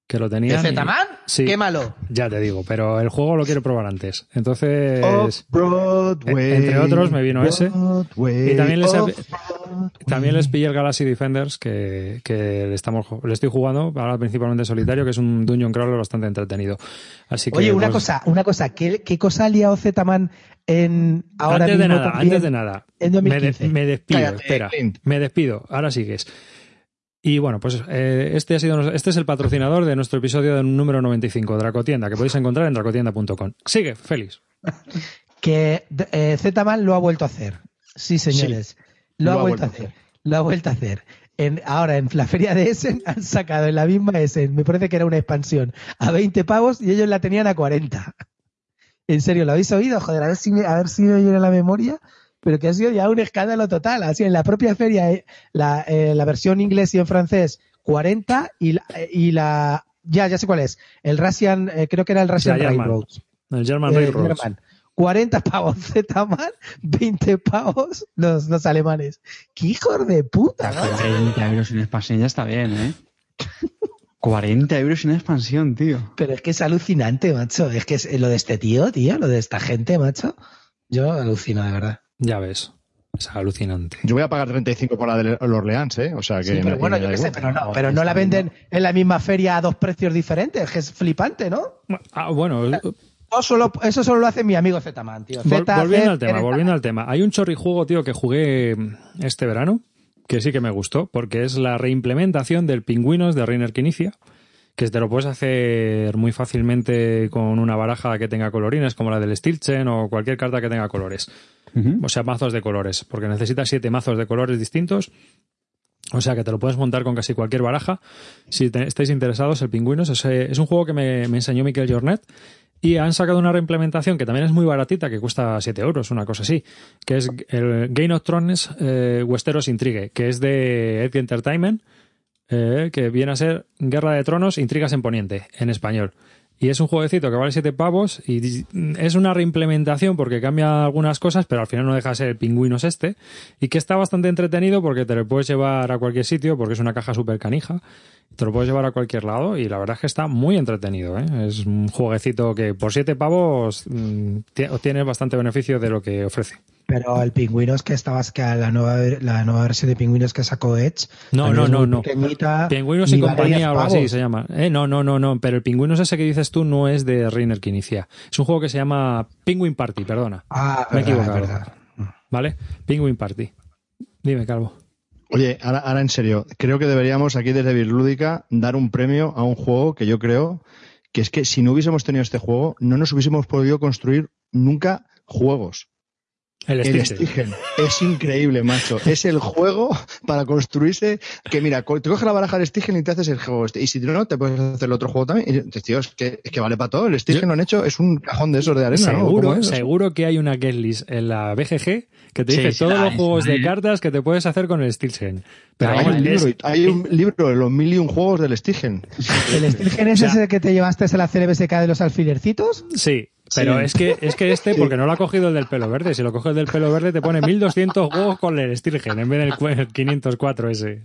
Que lo tenían... ¿De Zetaman? Sí. ¡Qué malo! Ya te digo, pero el juego lo quiero probar antes. Entonces... Off-Broadway, entre otros me vino ese. Broadway, Y también les. También les pillé el Galaxy Defenders que, que le, estamos, le estoy jugando, ahora principalmente en solitario, que es un dungeon crawler bastante entretenido. Así que, Oye, una pues, cosa, una cosa. ¿Qué, qué cosa ha liado Zetaman en ahora antes de nada, también? antes de nada, en me, de- 2015. me despido, Cállate, espera, Clint. me despido, ahora sigues. Y bueno, pues eh, este ha sido este es el patrocinador de nuestro episodio número 95, Dracotienda, que podéis encontrar en dracotienda.com. Sigue, Félix. (laughs) que eh, Zetaman lo ha vuelto a hacer. Sí, señores. Lo, ha vuelto a hacer. Lo ha vuelto a hacer. En, ahora, en la feria de Essen han sacado en la misma Essen, me parece que era una expansión, a 20 pavos y ellos la tenían a 40. En serio, ¿lo habéis oído? Joder, a ver si me, a ver si me viene la memoria. Pero que ha sido ya un escándalo total. Así, en la propia feria, eh, la, eh, la versión inglés y en francés, 40 y la, eh, y la ya, ya sé cuál es. El Russian, eh, creo que era el Russian German. Railroads. El German Eh, Railroads. German. 40 pavos Zetaman, 20 pavos los, los alemanes. ¡Qué hijos de puta! ¿no? 40 euros en expansión ya está bien, ¿eh? 40 euros en expansión, tío. Pero es que es alucinante, macho. Es que es lo de este tío, tío, lo de esta gente, macho. Yo alucino, de verdad. Ya ves. Es alucinante. Yo voy a pagar 35 por la de Orleans, ¿eh? O sea que. Sí, pero me- bueno, me yo qué sé, pero no, pero no la venden en la misma feria a dos precios diferentes, que es flipante, ¿no? Ah, bueno, Eso solo, eso solo lo hace mi amigo Zetaman, tío. Zeta, volviendo Zet, al tema, volviendo al tema. Hay un chorrijuego, tío, que jugué este verano, que sí que me gustó, porque es la reimplementación del Pingüinos de Reiner Inicia, que te lo puedes hacer muy fácilmente con una baraja que tenga colorines, como la del Stilchen o cualquier carta que tenga colores. O sea, mazos de colores, porque necesitas siete mazos de colores distintos. O sea que te lo puedes montar con casi cualquier baraja. Si te- estáis interesados, el Pingüinos es, es un juego que me, me enseñó Miquel Jornet. Y han sacado una reimplementación que también es muy baratita, que cuesta 7 euros, una cosa así, que es el Game of Thrones eh, Westeros Intrigue, que es de Edge Entertainment, eh, que viene a ser Guerra de Tronos, Intrigas en Poniente, en español. Y es un jueguecito que vale 7 pavos y es una reimplementación porque cambia algunas cosas, pero al final no deja de ser pingüinos este. Y que está bastante entretenido porque te lo puedes llevar a cualquier sitio porque es una caja súper canija. Te lo puedes llevar a cualquier lado y la verdad es que está muy entretenido. ¿eh? Es un jueguecito que por 7 pavos mm, tie- obtienes bastante beneficio de lo que ofrece. Pero el pingüinos que estabas, que la nueva, la nueva versión de pingüinos que sacó Edge. No, no, no, no. Pingüinos y compañía, 10 algo así se llama. Eh, no, no, no, no. Pero el Pingüinos ese que dices tú no es de Reiner que inicia. Es un juego que se llama Penguin Party, perdona. Ah, Me he equivocado. verdad. ¿Vale? Penguin Party. Dime, Calvo. Oye, ahora, ahora en serio, creo que deberíamos aquí desde Birlúdica dar un premio a un juego que yo creo que es que si no hubiésemos tenido este juego, no nos hubiésemos podido construir nunca juegos. El El. Stigen. Es increíble, macho. Es el juego para construirse que, mira, te coges la baraja del Stigen y te haces el juego este. Y si no, te puedes hacer el otro juego también. Y, tío, es que, es que vale para todo. El Stigen lo han hecho, es un cajón de esos de arena, ¿no? Seguro, ¿Cómo es? seguro que hay una guest list en la BGG que te Sí, dice sí, todos los juegos de cartas que te puedes hacer con el Stilgen. Pero hay, vamos, un es- libro, hay un libro de los mil y un juegos del Stigen. ¿El Stilgen es O sea- ese que te llevaste en la CLBSK de los alfilercitos? Sí, pero Sí. es que es que este, porque no lo ha cogido el del pelo verde. Si lo coges del pelo verde, te pone 1200 juegos con el Stilgen en vez del cu- el 504 ese.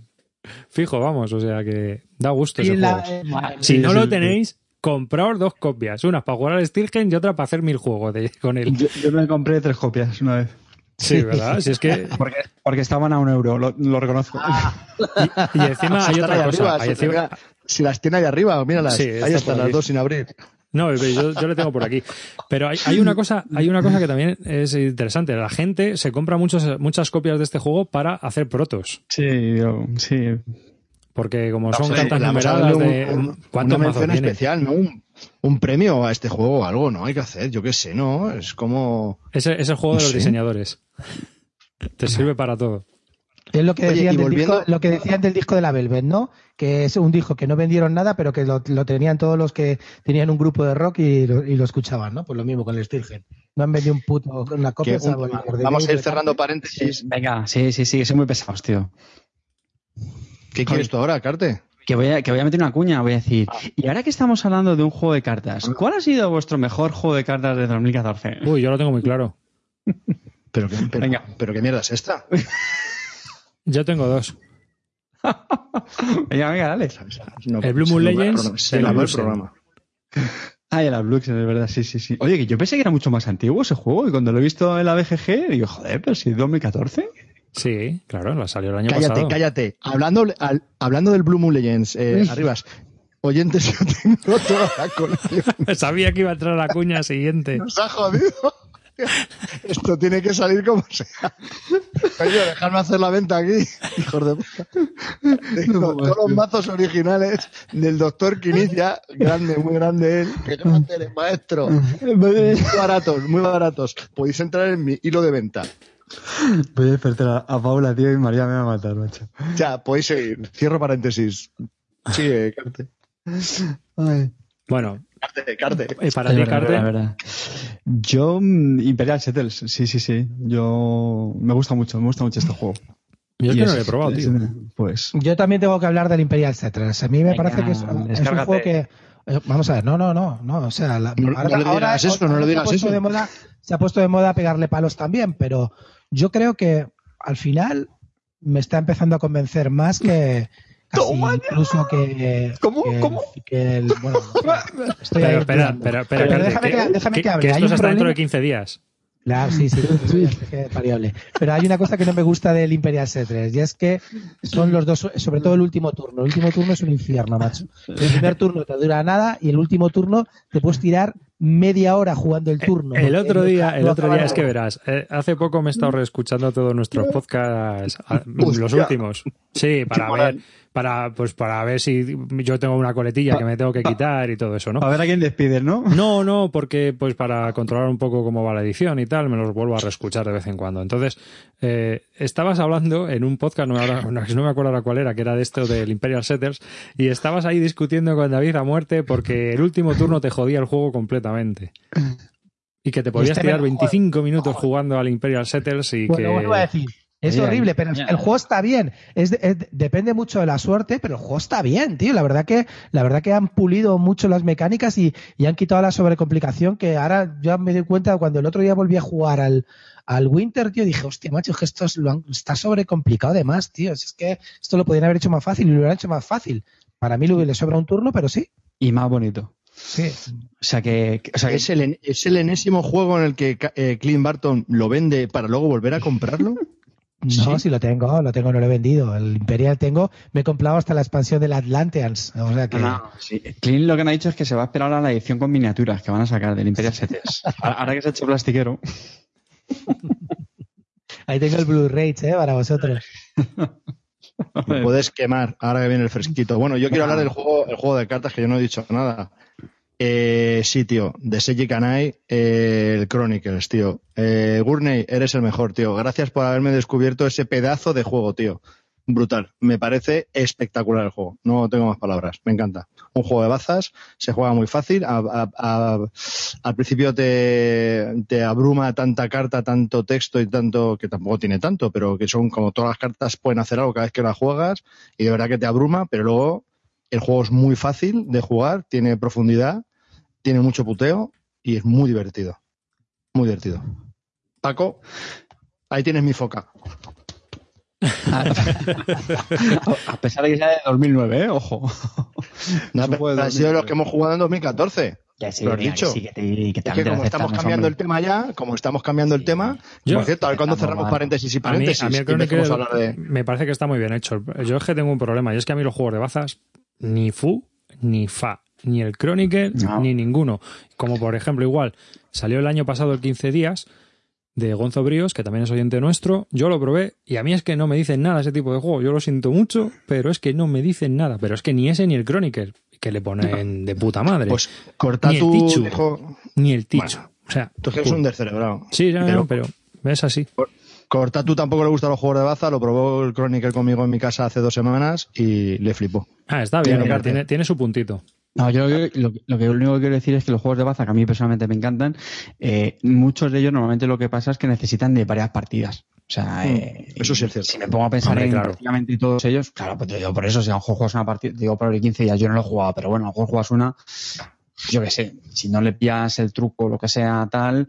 Fijo, vamos, o sea que da gusto ese la- juego. la- Si Sí, no sí, lo sí. tenéis, compraos dos copias. Una para jugar al Stilgen y otra para hacer mil juegos de- con él. Yo, yo me compré tres copias una vez. Sí, ¿verdad? Si es que... (laughs) Porque, porque estaban a un euro, lo, lo reconozco. Y, y encima (laughs) hay otra cosa. arriba, hay si, encima- mira, si las tiene ahí arriba, míralas. Sí, ahí por están las dos sin abrir. No, pero yo, yo le tengo por aquí. Pero hay, hay una cosa, hay una cosa que también es interesante. La gente se compra muchos, muchas copias de este juego para hacer protos. Sí, yo- sí. Porque como son vamos a numeradas de un- una mención especial, ¿no? Un, un premio a este juego o algo, ¿no? Hay que hacer, yo qué sé, ¿no? Es como... Es, el- es el juego de los Sí. diseñadores. Te sirve (laughs) para todo. Es lo que, Oye, decían del volviendo- disco, lo que decían del disco de la Velvet, ¿no? Que es un disco que no vendieron nada, pero que lo, lo tenían todos los que tenían un grupo de rock y lo, y lo escuchaban, ¿no? Pues lo mismo con el Stilgen. No han vendido un puto, una copia. un- de vamos a ir cerrando paréntesis. Venga, sí, sí, sí, que son muy pesados, tío. ¿Qué quieres tú ahora, Carte? Que voy, a, que voy a meter una cuña, voy a decir. Ah. Y ahora que estamos hablando de un juego de cartas, ¿cuál ha sido vuestro mejor juego de cartas de 2014? Uy, yo lo tengo muy claro. ¿Pero qué, pero, Venga. pero qué mierda es esta? Yo tengo dos. (laughs) Venga, venga, dale. No, El Blue Moon Legends Se el programa. (laughs) Ah, el Blux, es verdad, sí, sí, sí. Oye, que yo pensé que era mucho más antiguo ese juego y cuando lo he visto en la BGG, digo, joder, pero si es 2014. Sí, claro, la salió el año Cállate, pasado. cállate. Hablando, al- hablando del Blue Moon Legends, eh, Arribas, oyentes, (laughs) yo tengo toda la colección. Sabía que iba a entrar la cuña siguiente. Nos ha jodido. Esto tiene que salir como sea. Oye, dejadme hacer la venta aquí, hijos de puta. Tengo todos los mazos originales del doctor Quinicia, grande, muy grande él, que yo no eres maestro. Muy baratos, muy baratos. Podéis entrar en mi hilo de venta. Voy a despertar a, Paula, tío, y María me va a matar, macho. Ya, podéis seguir. Cierro paréntesis. Sigue, Carte. Bueno, Carte, Carte. y para Es ti, verdad, Carte, es verdad. Yo, mm, Imperial Settles, sí, sí, sí. Yo, me gusta mucho, me gusta mucho este juego. yo es que no lo he probado, es- tío. Pues, Yo también tengo que hablar del Imperial Settlers. A mí me Venga, parece que es, es un juego que. eh, Vamos a ver, no, no, no, no. O sea, la- No- no le digas eso, no le se digas puesto eso. de moda- se ha puesto de moda pegarle palos también, pero yo creo que al final me está empezando a convencer más que. Incluso que. ¿Cómo? que el- ¿Cómo? que el- bueno, (laughs) estoy Pero espera, dudando. espera, espera, Pero déjame que, déjame que, hable. esto es hasta dentro de 15 días. La, sí, sí, sí, es variable. Pero hay una cosa que no me gusta del Imperial Settlers y es que son los dos, sobre todo el último turno. El último turno es un infierno, macho. El primer turno te dura nada y el último turno te puedes tirar media hora jugando el turno. El otro día, el otro día es que verás, eh, hace poco me he estado reescuchando todos nuestros podcasts, a- los últimos. Sí, para ver, para, pues para ver si yo tengo una coletilla que me tengo que quitar y todo eso, ¿no? A ver a quién despides, ¿no? No, no, porque pues para controlar un poco cómo va la edición y tal, me los vuelvo a reescuchar de vez en cuando. Entonces, eh, estabas hablando en un podcast, no, me ahora- (laughs) no me acuerdo ahora cuál era, que era de esto del Imperial Setters, y estabas ahí discutiendo con David a muerte porque el último turno te jodía el juego completamente. Y que te podías Este tirar me- 25 minutos jugando al Imperial Settles y Bueno, que... bueno, a decir. Es Oye, horrible, pero el juego está bien. Es de- es de- depende mucho de la suerte, pero el juego está bien, tío. La verdad que, la verdad que han pulido mucho las mecánicas y, y han quitado la sobrecomplicación que ahora yo me doy cuenta cuando el otro día volví a jugar al, al Winter, tío, dije, hostia, macho, es que esto es lo han- está sobrecomplicado de más, tío. Si es que esto lo podrían haber hecho más fácil y lo hubieran hecho más fácil. Para mí le sobra un turno, pero sí. Y más bonito. Sí. O sea que, o sea que ¿Es el, es el enésimo juego en el que eh, Clint Barton lo vende para luego volver a comprarlo? (laughs) No, si lo tengo, lo tengo, no lo he vendido. El Imperial tengo, me he comprado hasta la expansión del Atlanteans. O sea que. No, no, sí. Clint lo que me ha dicho es que se va a esperar a la edición con miniaturas que van a sacar del Imperial Setters. Ahora ahora que se ha hecho plastiquero. (laughs) Ahí tengo el Blu-ray, ¿eh? Para vosotros. Lo puedes quemar ahora que viene el fresquito. Bueno, yo quiero hablar del juego, el juego de cartas que yo no he dicho nada. Eh, sí, tío, de Seiji Kanai, eh, el Chronicles, tío. Eh, Gurney, eres el mejor, tío. Gracias por haberme descubierto ese pedazo de juego, tío. Brutal. Me parece espectacular el juego. No tengo más palabras. Me encanta. Un juego de bazas, se juega muy fácil. A- al principio te, te abruma tanta carta, tanto texto y tanto, que tampoco tiene tanto, pero que son como todas las cartas pueden hacer algo cada vez que las juegas y de verdad que te abruma, pero luego el juego es muy fácil de jugar, tiene profundidad, tiene mucho puteo y es muy divertido. Muy divertido. Paco, ahí tienes mi foca. (laughs) A pesar de que sea de 2009, ¿eh? Ojo. No, ha sido de los 2009. que hemos jugado en 2014. Ya sí, Lo has mira, dicho. que sí, que te- que te Es que como estamos cambiando el tema ya, como estamos cambiando el tema, Yo- por cierto, a ver cuando cerramos mal. paréntesis y A mí, paréntesis a mí el y empezamos Chronicle a hablar de... me parece que está muy bien hecho. Yo es que tengo un problema y es que a mí los juegos de bazas ni fu ni fa, ni el Chronicle No. ni ninguno. Como por ejemplo, igual salió el año pasado el 15 días de Gonzo Bríos, que también es oyente nuestro. Yo lo probé y a mí es que no me dicen nada ese tipo de juego. Yo lo siento mucho, pero es que no me dicen nada. Pero es que ni ese ni el Chronicle, que le ponen de puta madre. Pues corta Ni el tu Tichu. ni el ticho. Bueno, o sea, Tú eres un descerebrado. sí, ya, Pero- pero es así. Corta tú tampoco le gustan los juegos de baza, lo probó el Chronicle conmigo en mi casa hace dos semanas y le flipó. Ah, está bien, Tiene tiene, tiene su puntito. No, yo lo, que- lo, que- lo que lo único que quiero decir es que los juegos de baza, que a mí personalmente me encantan, eh, muchos de ellos normalmente lo que pasa es que necesitan de varias partidas. O sea, eh, Eso sí es cierto. Si me pongo a pensar Hombre, en claro. prácticamente todos ellos, claro, pues te digo, por eso, si a un juego juegas una partida, digo por el 15 días, yo no lo he jugado, pero bueno, a lo mejor juegas una, yo qué sé, si no le pillas el truco o lo que sea tal,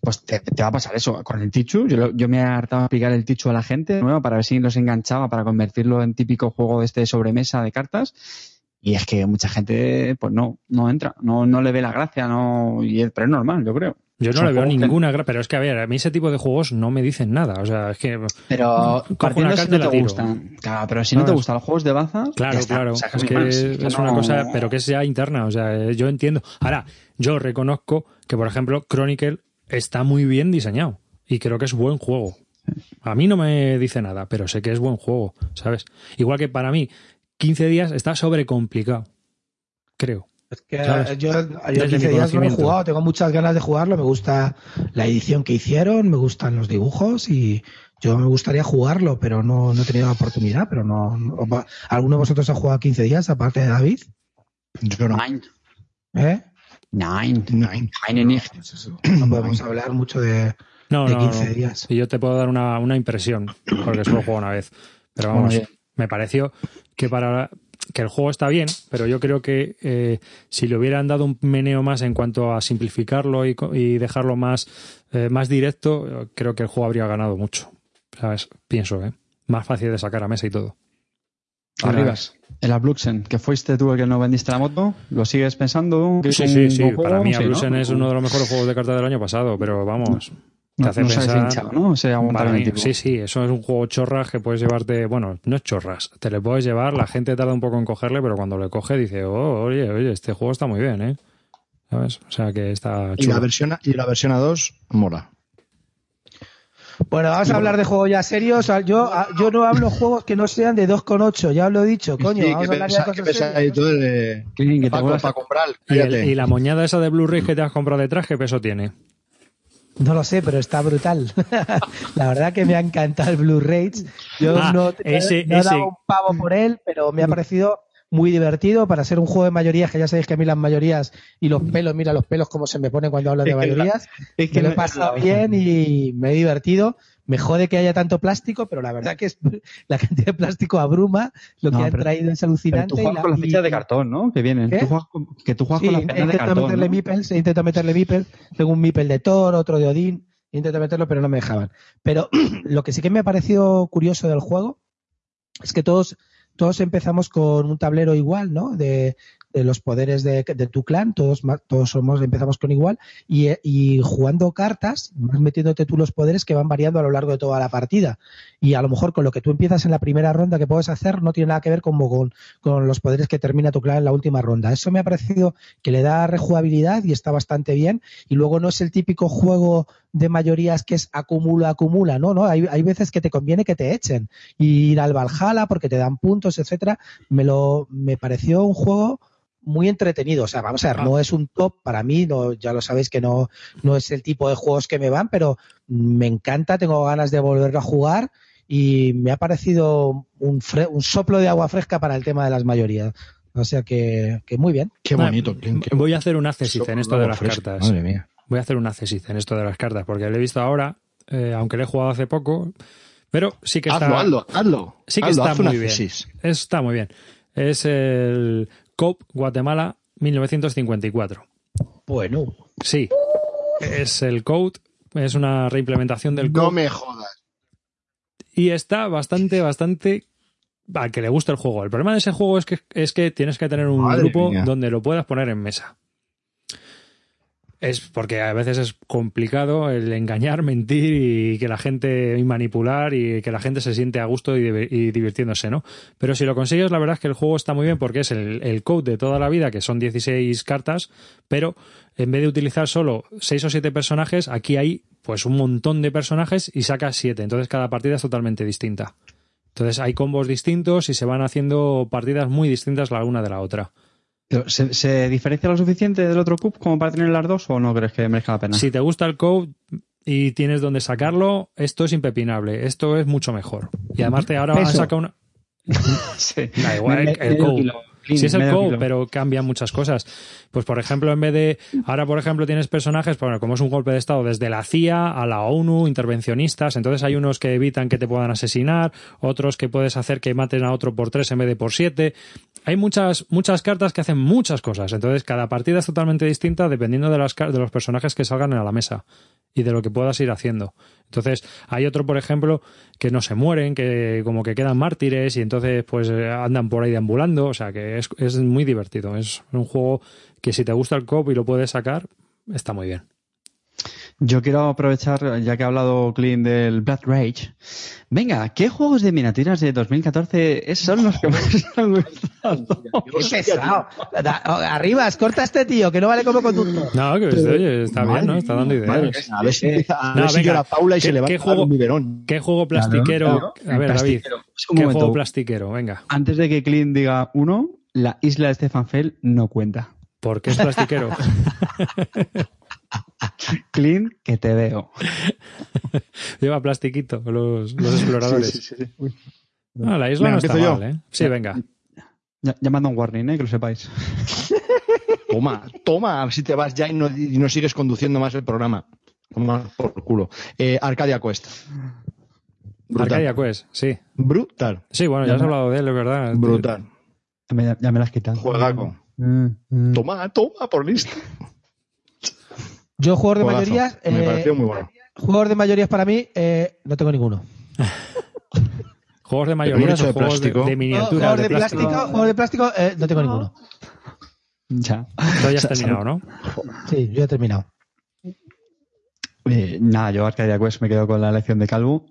pues te, te va a pasar eso. Con el Tichu, yo, lo- yo me he hartado a explicar el Tichu a la gente nueva para ver si los enganchaba, para convertirlo en típico juego de este de sobremesa de cartas. Y es que mucha gente, pues no, no entra, no, no le ve la gracia, no, y es, pero es normal, yo creo. Yo no Son le veo ninguna gra- pero es que a ver, a mí ese tipo de juegos no me dicen nada, o sea, es que Pero partiendo si no te gustan. Claro, pero si no te gustan los juegos de baza, claro, está. claro, O sea, es que más. es, una cosa, pero que sea interna, o sea, eh, yo entiendo. Ahora, yo reconozco que por ejemplo, Chronicle está muy bien diseñado y creo que es buen juego. A mí no me dice nada, pero sé que es buen juego, ¿sabes? Igual que para mí 15 días está sobrecomplicado. Creo. Es que ¿Sabes? yo, yo Desde 15 mi días no lo he jugado, tengo muchas ganas de jugarlo, me gusta la edición que hicieron, me gustan los dibujos y yo me gustaría jugarlo, pero no, no he tenido la oportunidad, pero no, no- va- ¿Alguno de vosotros ha jugado 15 días aparte de David? Yo no. Nine. ¿Eh? Nine. Nine. Nine nicht. No podemos hablar mucho de, No, de no, 15 no. días. Y yo te puedo dar una, una impresión, porque solo juego una vez. Pero Bueno, vamos, bien. Me pareció que para que el juego está bien, pero yo creo que eh, si le hubieran dado un meneo más en cuanto a simplificarlo y, co- y dejarlo más, eh, más directo, creo que el juego habría ganado mucho. ¿Sabes? Pienso, ¿eh? Más fácil de sacar a mesa y todo. Arribas. El Abluxen, que fuiste tú el que no vendiste la moto, ¿lo sigues pensando? ¿Que es Sí, sí, sí. Para mí, Sí, ¿no? Ablusen es uno de los mejores juegos de cartas del año pasado, pero vamos, No, hace no sí, sí, eso es un juego chorras que puedes llevarte, bueno, no es chorras, te le puedes llevar, la gente tarda un poco en cogerle, pero cuando le coge dice, oh, oye, oye, este juego está muy bien, ¿eh? ¿Sabes? O sea que está Y la chulo. versión, a- y la versión a 2 mola. Bueno, vamos a hablar de juegos ya serios. Yo, yo no hablo juegos que no sean de 2,8, ya os lo he dicho, coño. Sí, vamos que a hablar de cosas pesa serias. ahí todo de que te Paco, el- y la moñada esa de Blu-ray que te has comprado detrás, ¿qué peso tiene? No lo sé, pero está brutal. (laughs) la verdad que me ha encantado el Blu-ray. Yo Ah, no, ese- no he dado un pavo por él, pero me ha parecido muy divertido para ser un juego de mayorías, que ya sabéis que a mí las mayorías y los pelos, mira los pelos como se me ponen cuando hablo de Es que la- mayorías. Es me lo he pasado bien y me he divertido. Me jode que haya tanto plástico, pero la verdad que es, (laughs) la cantidad de plástico abruma. Lo que han pero- traído es Pero alucinante. tú y juegas la- con las fichas de cartón, ¿no? Que vienen. ¿Qué? Tú juegas con- que tú juegas Sí, con las penas de cartón. meterle ¿no? meeples, he intentado meterle meeples. Tengo un meeple de Thor, otro de Odín. He intentado meterlo, pero no me dejaban. Pero (clears throat) lo que sí que me ha parecido curioso del juego es que todos, todos empezamos con un tablero igual, ¿no? De, de los poderes de, tu clan, todos, todos somos, empezamos con igual, y, eh, y jugando cartas, vas metiéndote tú los poderes que van variando a lo largo de toda la partida. Y a lo mejor con lo que tú empiezas en la primera ronda que puedes hacer no tiene nada que ver como con, con los poderes que termina tu clan en la última ronda. Eso me ha parecido que le da rejugabilidad y está bastante bien. Y luego no es el típico juego de mayorías que es acumula, acumula, no, no, hay, hay veces que te conviene que te echen ir al Valhalla porque te dan puntos, etcétera. Me lo, me pareció un juego muy entretenido. O sea, vamos a ver, no es un top para mí, no, ya lo sabéis que no, no es el tipo de juegos que me van, pero me encanta, tengo ganas de volverlo a jugar y me ha parecido un, fre- un soplo de agua fresca para el tema de las mayorías. O sea que, que muy bien. Qué bonito. qué- qué Voy a hacer un bonito. en esto de las cartas. Madre mía. Voy a hacer un accesit en esto de las cartas, porque lo he visto ahora, eh, aunque lo he jugado hace poco, pero sí que está... Hazlo, hazlo, hazlo. Sí que Hazlo, está muy bien. Está muy bien. Es el COP Guatemala 1954. Bueno. Sí, es el Code, es una reimplementación del No COP me jodas. y está bastante, bastante al que le gusta el juego. El problema de ese juego es que, es que tienes que tener un Madre grupo mía. donde lo puedas poner en mesa. Es porque a veces es complicado el engañar, mentir y que la gente y manipular y que la gente se siente a gusto y, y divirtiéndose, ¿no? Pero si lo consigues, la verdad es que el juego está muy bien porque es el, el code de toda la vida, que son 16 cartas, pero en vez de utilizar solo 6 o 7 personajes, aquí hay pues un montón de personajes y sacas 7. Entonces cada partida es totalmente distinta. Entonces hay combos distintos y se van haciendo partidas muy distintas la una de la otra. ¿Se, se diferencia lo suficiente del otro cup como para tener las dos o no crees que merezca la pena? Si te gusta el code y tienes donde sacarlo, esto es impepinable. Esto es mucho mejor. Y además te ahora han Peso. sacado una... (laughs) Sí. Da igual, Me- el- el code. Clean, Sí es el kilo. pero cambian muchas cosas. Pues por ejemplo, en vez de... Ahora, por ejemplo, tienes personajes, bueno, como es un golpe de Estado, desde la CIA a la ONU, intervencionistas. Entonces hay unos que evitan que te puedan asesinar, otros que puedes hacer que maten a otro por tres en vez de por siete. Hay muchas, muchas cartas que hacen muchas cosas. Entonces cada partida es totalmente distinta dependiendo de, las, de los personajes que salgan a la mesa y de lo que puedas ir haciendo. Entonces, hay otro, por ejemplo, que no se mueren, que como que quedan mártires y entonces pues andan por ahí deambulando. O sea que es, es muy divertido. Es un juego que si te gusta el cop y lo puedes sacar, está muy bien. Yo quiero aprovechar, ya que ha hablado Clint del Blood Rage. Venga, ¿qué juegos de miniaturas de 2014 son los que más (laughs) han gustado? ¡Qué pesado! Arriba, corta este tío, que no vale como conductor. No, que oye, está bien, ¿no? Está dando Madre ideas. mía, a ver si, empieza, a No, ver si venga. llora Paula y ¿Qué- se le va qué a dar juego- un biberón. ¿Qué juego plastiquero? Claro, A ver, David, plastiquero. ¿qué momento. juego plastiquero? Venga, Antes de que Clint diga uno, la isla de Stefan Fell no cuenta. ¿por qué es plastiquero? (laughs) (laughs) Clint, que te veo. (laughs) Lleva plastiquito los, los exploradores. No, la isla Venga, no está empiezo yo. mal, ¿eh? Sí, venga. Ya, ya mando un warning, ¿eh? que lo sepáis. (laughs) Toma, toma, a ver si te vas ya y no, y no sigues conduciendo más el programa. Toma por culo. Eh, Arcadia Quest. Brutal. Arcadia Quest, sí. Brutal. Sí, bueno, ya has hablado de él, es verdad. Brutal. Ya me, ya me la has quitado. Juegaco. Mm, mm. Toma, toma, por listo. Yo, juegos de mayorías. Me eh, pareció muy bueno. Juegos de mayorías para mí, eh, no tengo ninguno. (laughs) Juegos de mayorías o de juegos de, plástico. de No, juegos de de plástico. plástico, juegos de plástico, eh, no tengo ninguno. Ya. Esto ya has terminado, ¿no? Sí, yo he terminado. Eh, nada, yo Arcadia Quest me quedo con la elección de Calvo.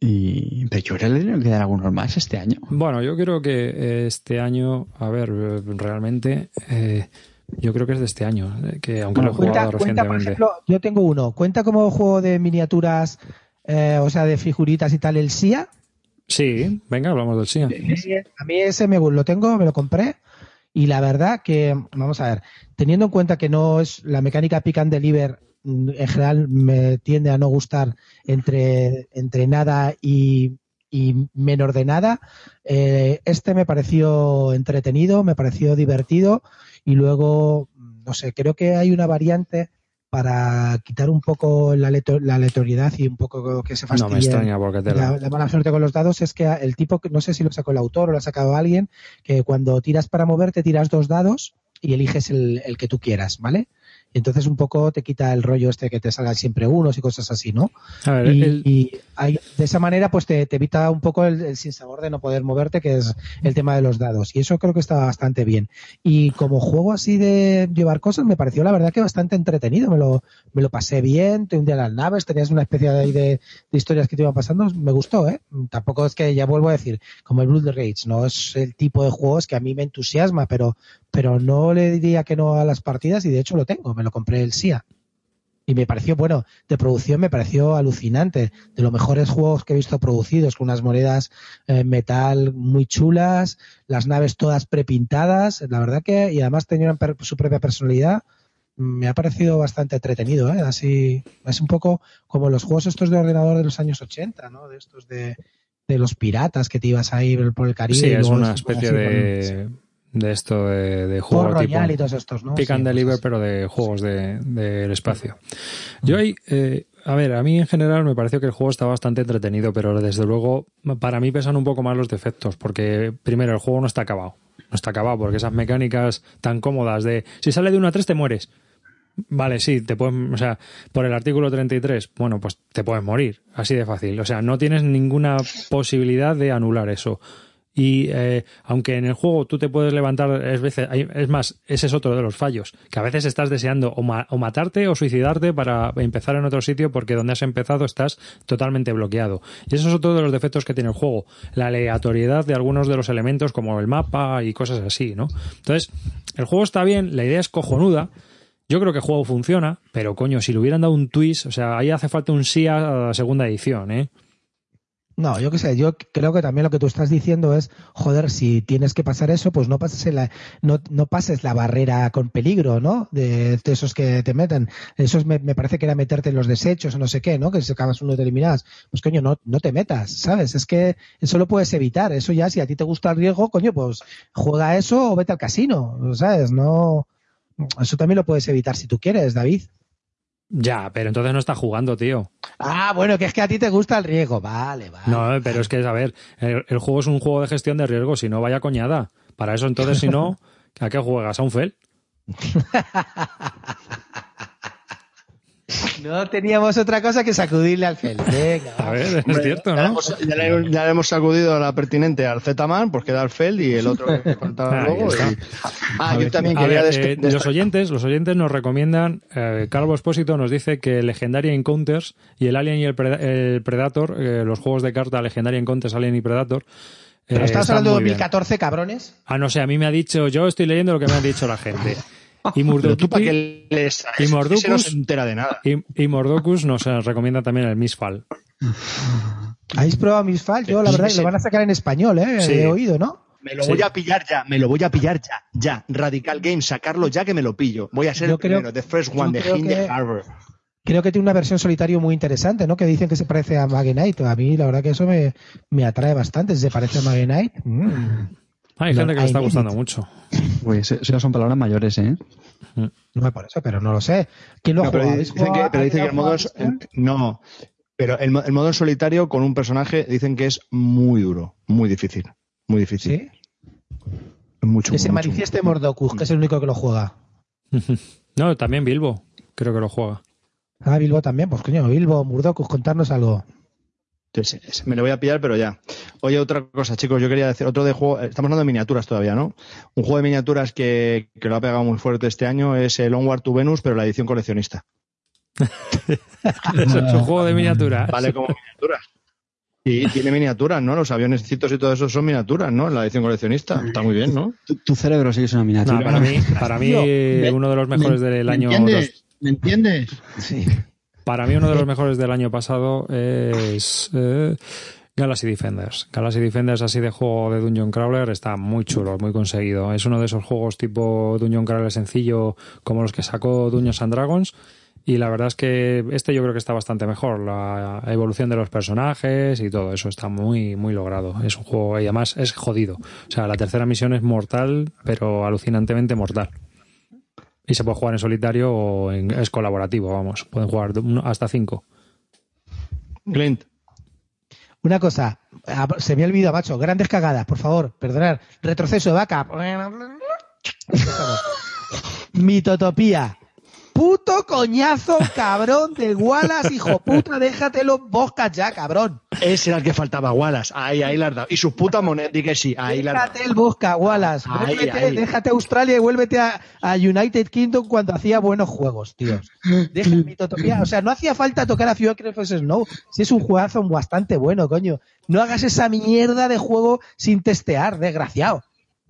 Y... Pero yo creo que le quedan algunos más este año. Bueno, yo creo que este año, a ver, realmente, eh, yo creo que es de este año, eh, que aunque Bueno, lo he jugado cuenta, cuenta, por recientemente. ejemplo, yo tengo uno. ¿Cuenta como juego de miniaturas, eh, o sea, de figuritas y tal, el SIA? Sí, venga, hablamos del SIA. A mí ese me lo tengo, me lo compré. Y la verdad que, vamos a ver, teniendo en cuenta que no es la mecánica pick and deliver, mm, en general me tiende a no gustar entre, entre nada y, y menor de nada. eh, este me pareció entretenido, me pareció divertido y luego, no sé, creo que hay una variante para quitar un poco la, la aleatoriedad y un poco que se No fastidie me extraña porque te la, la mala suerte con los dados es que el tipo, que no sé si lo sacó el autor o lo ha sacado alguien, que cuando tiras para moverte tiras dos dados y eliges el, el que tú quieras, ¿vale? Y entonces un poco te quita el rollo este que te salgan siempre unos y cosas así, ¿no? A ver, Y, el- y hay- de esa manera pues te, te evita un poco el, el sinsabor de no poder moverte, que es el tema de los dados. Y eso creo que está bastante bien. Y como juego así de llevar cosas, me pareció la verdad que bastante entretenido. Me lo, me lo pasé bien, te hundía las naves, tenías una especie de, de, de historias que te iban pasando. Me gustó, ¿eh? Tampoco es que, ya vuelvo a decir, como el Blood Rage, no es el tipo de juegos que a mí me entusiasma, pero, pero no le diría que no a las partidas y de hecho lo tengo, me lo compré el SIA. Y me pareció, bueno, de producción me pareció alucinante. De los mejores juegos que he visto producidos, con unas monedas eh, metal muy chulas, las naves todas prepintadas. La verdad que, y además tenían per- su propia personalidad. Me ha parecido bastante entretenido, ¿eh? Así, es un poco como los juegos estos de ordenador de los años 80, ¿no? De estos de, de los piratas que te ibas ahí por el Caribe. sí, y es luego una especie así, de, de esto de, de Juego juego tipo y todos estos, ¿no? pick Sí, and deliver, pero de juegos de- del espacio. Yo ahí, eh, a ver, a mí en general me pareció que el juego está bastante entretenido, pero desde luego para mí pesan un poco más los defectos, porque primero el juego no está acabado. No está acabado, porque esas mecánicas tan cómodas de si sale de 1 a 3 te mueres. Vale, sí, te puedes, o sea, por el artículo 33, bueno, pues te puedes morir, así de fácil. O sea, no tienes ninguna posibilidad de anular eso. Y eh, aunque en el juego tú te puedes levantar, es, veces, es más, ese es otro de los fallos, que a veces estás deseando o, o matarte o suicidarte para empezar en otro sitio porque donde has empezado estás totalmente bloqueado. Y eso es otro de los defectos que tiene el juego, la aleatoriedad de algunos de los elementos como el mapa y cosas así, ¿no? Entonces, el juego está bien, la idea es cojonuda, yo creo que el juego funciona, pero coño, si le hubieran dado un twist, o sea, ahí hace falta un sí a la segunda edición, ¿eh? No, yo qué sé, yo creo que también lo que tú estás diciendo es, joder, si tienes que pasar eso, pues no pases la, no, no pases la barrera con peligro, ¿no? De, esos que te meten. Eso es- me, me parece que era meterte en los desechos o no sé qué, ¿no? Que si acabas uno te eliminas. Pues coño, no, no te metas, ¿sabes? Es que eso lo puedes evitar. Eso ya, si a ti te gusta el riesgo, coño, pues juega eso o vete al casino, ¿sabes? No, eso también lo puedes evitar si tú quieres, David. Ya, pero entonces no está jugando, tío. Ah, bueno, que es que a ti te gusta el riesgo. Vale, vale. No, pero es que, a ver, el, el juego es un juego de gestión de riesgo, si no, vaya coñada. Para eso, entonces, si no, (laughs) ¿a qué juegas? ¿A un FEL? (laughs) No teníamos otra cosa que sacudirle al fel. Venga, A ver, es cierto, Ya le ¿no? hemos, ya le- ya le hemos sacudido la pertinente al Z-Man, pues queda el Feld y el otro que faltaba luego. y- Ah, yo también A quería ver, eh, los oyentes, los oyentes nos recomiendan, eh, Calvo Espósito nos dice que Legendary Encounters y el Alien y el, Preda- el Predator, eh, los juegos de carta Legendary Encounters, Alien y Predator. Pero eh, estás están hablando de muy bien. 2014, cabrones. Ah, no sé, a mí me ha dicho, yo estoy leyendo lo que me ha dicho la gente. Y para y Ese no Mordocus- se entera de nada. y, y Mordocus nos recomienda también el Misfall. ¿Habéis probado Misfall? Yo, la verdad, sí. lo van a sacar en español, ¿eh? Sí. He oído, ¿no? Me lo Sí. voy a pillar ya, me lo voy a pillar ya, ya. Radical Games, sacarlo ya que me lo pillo. Voy a ser Yo el creo- primero, The First One, de creo Hinder que- Harbor. Creo que tiene una versión solitario muy interesante, ¿no? Que dicen que se parece a Magenite. A mí, la verdad, que eso me, me atrae bastante. Si se parece a Magenite. mm, Hay No, gente que le está gustando it. mucho. Pues eso son palabras mayores, ¿eh? No es por eso, pero no lo sé. ¿Quién lo ha No, pero dicen ¿Habéis que, jugado- pero dicen que el ¿alguien modo es- el- no, pero el, mo- el modo en solitario con un personaje dicen que es muy duro, muy difícil, muy difícil. Sí. Mucho, Que se mucho. manifieste Mordocus, que es el único que lo juega. (laughs) No, también Bilbo, creo que lo juega. Ah, Bilbo también. Pues coño, Bilbo, Murdocus, contarnos algo. Entonces, me lo voy a pillar, pero ya. Oye, otra cosa, chicos, yo quería decir, otro de juego, estamos hablando de miniaturas todavía, ¿no? Un juego de miniaturas que, que lo ha pegado muy fuerte este año es el Onward to Venus, pero la edición coleccionista. Eso (laughs) es un juego de miniaturas. Vale como miniaturas. Y tiene miniaturas, ¿no? Los avionecitos y todo eso son miniaturas, ¿no? En la edición coleccionista. Está muy bien, ¿no? Tu, tu cerebro sí que es una miniatura. No, para mí, para mí Tío, me- uno de los mejores ¿Me- del ¿me año. entiendes? dos- ¿Me entiendes? Sí. Para mí uno de los mejores del año pasado es eh, Galaxy Defenders. Galaxy Defenders así de juego de Dungeon Crawler está muy chulo, muy conseguido. Es uno de esos juegos tipo Dungeon Crawler sencillo como los que sacó Dungeons and Dragons. Y la verdad es que este yo creo que está bastante mejor. La evolución de los personajes y todo eso está muy, muy logrado. Es un juego y además es jodido. O sea, la tercera misión es mortal, pero alucinantemente mortal. Y se puede jugar en solitario o en, es colaborativo, vamos. Pueden jugar hasta cinco. Clint. Una cosa, ah, se me olvida, macho. Grandes cagadas, por favor, perdonar. Retroceso de vaca. Estamos. (laughs) Mitotopía. Puto coñazo, cabrón de Wallace, hijo puta, déjatelo boscas ya, cabrón. Ese era el que faltaba, Wallace. Ahí, ahí la has dado. Y sus putas monedas, di que sí. Ahí la. Déjate el bosca, Wallace. Ahí, Vuélvete, ahí. Déjate a Australia y vuélvete a, a United Kingdom cuando hacía buenos juegos, tíos. Deja Mitotopía. O sea, no hacía falta tocar a Fury of Snow. Si es un juegazo bastante bueno, coño. No hagas esa mierda de juego sin testear, desgraciado.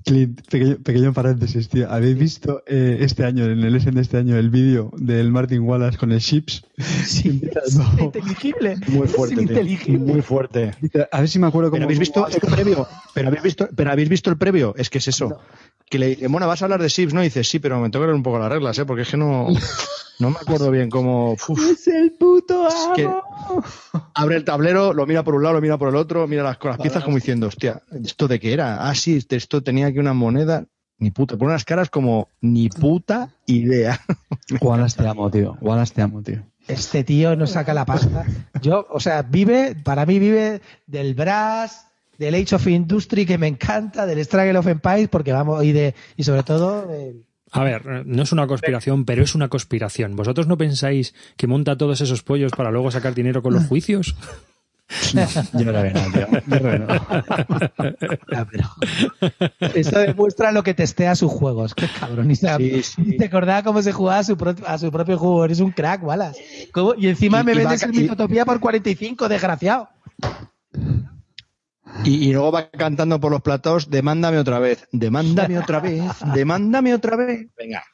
Clint, pequeño, pequeño paréntesis, tío. ¿Habéis visto eh, este año, en el SN de este año, el vídeo del Martin Wallace con el Chips? Sí, (laughs) es No. inteligible. Muy Es fuerte. Muy fuerte. A ver si me acuerdo cómo. Pero habéis visto el previo. Pero habéis visto, pero habéis visto el previo. Es que es eso. Que le dice, bueno, vas a hablar de Sips, ¿no? Y dice, sí, pero me tengo que leer un poco las reglas, ¿eh? Porque es que no, (laughs) no me acuerdo bien cómo. uf. Es el puto Es que abre el tablero, lo mira por un lado, lo mira por el otro, mira las, con las piezas como diciendo, hostia, ¿esto de qué era? Ah, sí, esto tenía aquí una moneda. Ni puta. Pone unas caras como ni puta idea. (laughs) Wallace te amo, tío. Wallace te amo, tío. Este tío no saca la pasta. Yo, o sea, vive, para mí vive del Brass, del Age of Industry que me encanta, del Struggle of Empires, porque vamos, y de, y sobre todo, del- A ver, no es una conspiración, pero es una conspiración. ¿Vosotros no pensáis que monta todos esos pollos para luego sacar dinero con los juicios? Yo no lo veo nada, tío. Yo no lo veo nada. Pero- Eso demuestra lo que testea sus juegos. Qué cabrón. Y, se- Sí, sí. y te acordaba cómo se jugaba a su, pro- a su propio juego. Eres un crack, Wallace. ¿Cómo? Y encima Y- me y vendes el Mitotopía por 45, desgraciado. Y, y luego va cantando por los platos, demándame otra vez, demándame otra vez, demándame otra vez. Venga.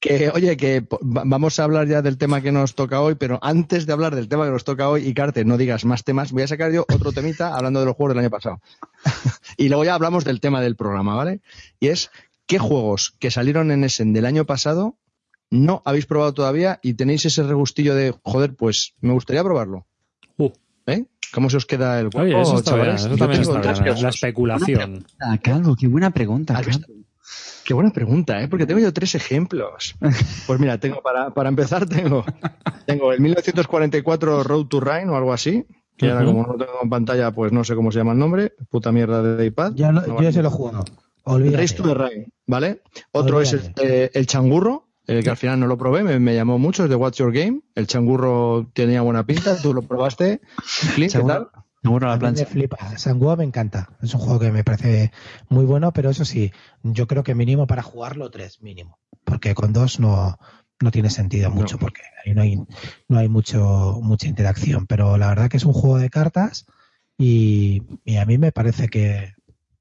Que, oye, que vamos a hablar ya del tema que nos toca hoy, pero antes de hablar del tema que nos toca hoy, y Carte, no digas más temas, voy a sacar yo otro temita hablando de los juegos del año pasado. (laughs) y luego ya hablamos del tema del programa, ¿vale? Y es, ¿qué juegos que salieron en Essen del año pasado no habéis probado todavía y tenéis ese regustillo de, joder, pues me gustaría probarlo? Uh. ¿Eh? ¿Cómo se os queda el cuerpo, Oye, eso está bien, chavales? eso también está bien. La especulación. Ah, Calvo, qué buena pregunta. ¿Has visto? Calvo. Qué buena pregunta, ¿eh? Porque tengo yo tres ejemplos. Pues mira, tengo para, para empezar, tengo, tengo el 1944 Road to Rhine o algo así, que ahora como no tengo en pantalla, pues no sé cómo se llama el nombre, puta mierda de iPad. Yo, no- No yo vale. se lo he jugado. Olvídate. Race to the Rhine, ¿vale? Otro es el, eh, el changurro, el que al final no lo probé, me, me llamó mucho, es de What's Your Game. El changurro tenía buena pinta, tú lo probaste. Clint, ¿qué tal? Seguro la A mí me plancha. flipa. Sangua me encanta. Es un juego que me parece muy bueno, pero eso sí, yo creo que mínimo para jugarlo tres, mínimo. Porque con dos no, no tiene sentido No. mucho, porque ahí no hay, no hay mucho, mucha interacción. Pero la verdad que es un juego de cartas y, y a mí me parece que,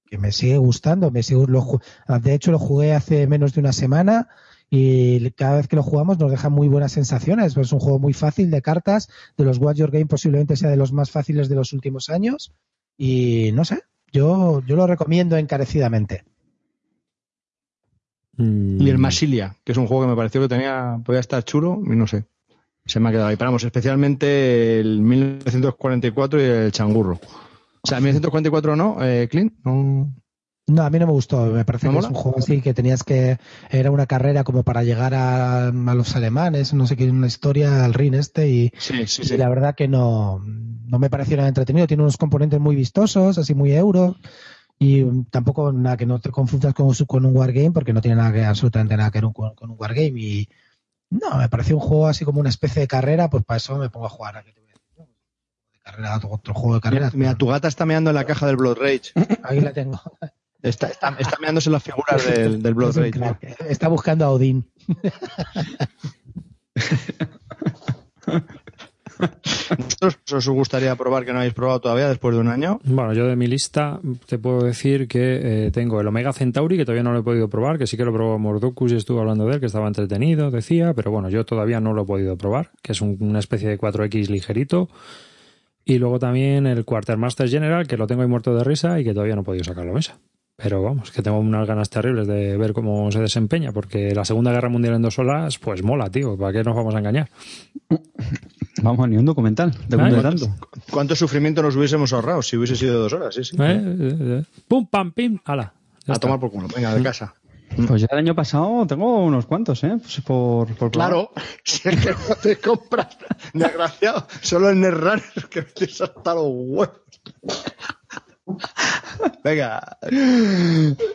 que me sigue gustando. Me sigue, lo ju- de hecho, lo jugué hace menos de una semana y cada vez que lo jugamos nos deja muy buenas sensaciones. Es un juego muy fácil de cartas, de los Watch Your Game posiblemente sea de los más fáciles de los últimos años y no sé, yo, yo lo recomiendo encarecidamente. Mm. Y el Masilia, que es un juego que me pareció que tenía, podía estar chulo y no sé. Se me ha quedado ahí. Pero vamos, especialmente el 1944 y el changurro. O sea, el 1944 no, eh, Clint, no. No, a mí no me gustó. Me parece ¿No que mola? es un juego así que tenías que. Era una carrera como para llegar a, a los alemanes, no sé qué, una historia al Rin este. Y, Sí, sí, y la verdad que no, no me pareció nada entretenido. Tiene unos componentes muy vistosos, así muy euro. Y tampoco nada que no te confundas con, con un wargame, porque no tiene nada que, absolutamente nada que ver con, con un wargame. Y no, me pareció un juego así como una especie de carrera, pues para eso me pongo a jugar. ¿a otro juego de carrera. Mira, mira, tu gata está meando en la caja del Blood Rage. (laughs) Ahí la tengo. Está, está, está meándose en las figuras del, del (laughs) Blood Es Rage. Está buscando a Odín. ¿Vosotros os gustaría probar que no habéis probado todavía después de un año? Bueno, yo de mi lista te puedo decir que eh, tengo el Omega Centauri, que todavía no lo he podido probar, que sí que lo probó Mordokus y estuvo hablando de él, que estaba entretenido, decía, pero bueno, yo todavía no lo he podido probar, que es un- una especie de 4X ligerito. Y luego también el Quartermaster General, que lo tengo ahí muerto de risa y que todavía no he podido sacarlo a mesa. Pero vamos, que tengo unas ganas terribles de ver cómo se desempeña, porque la Segunda Guerra Mundial en dos horas, pues mola, tío, ¿para qué nos vamos a engañar? (laughs) Vamos, ni un documental de tanto. ¿Cuánto sufrimiento nos hubiésemos ahorrado si hubiese sido dos horas? Sí, sí. ¿Eh? Eh, eh. ¡Pum, pam, pim! ¡Hala! Ya A está. tomar por culo. Venga, de casa. Pues ya el año pasado tengo unos cuantos, ¿eh? Pues por. Claro, (laughs) si es que no te compras, desgraciado, solo el Nerran es que metes hasta los huevos. Venga,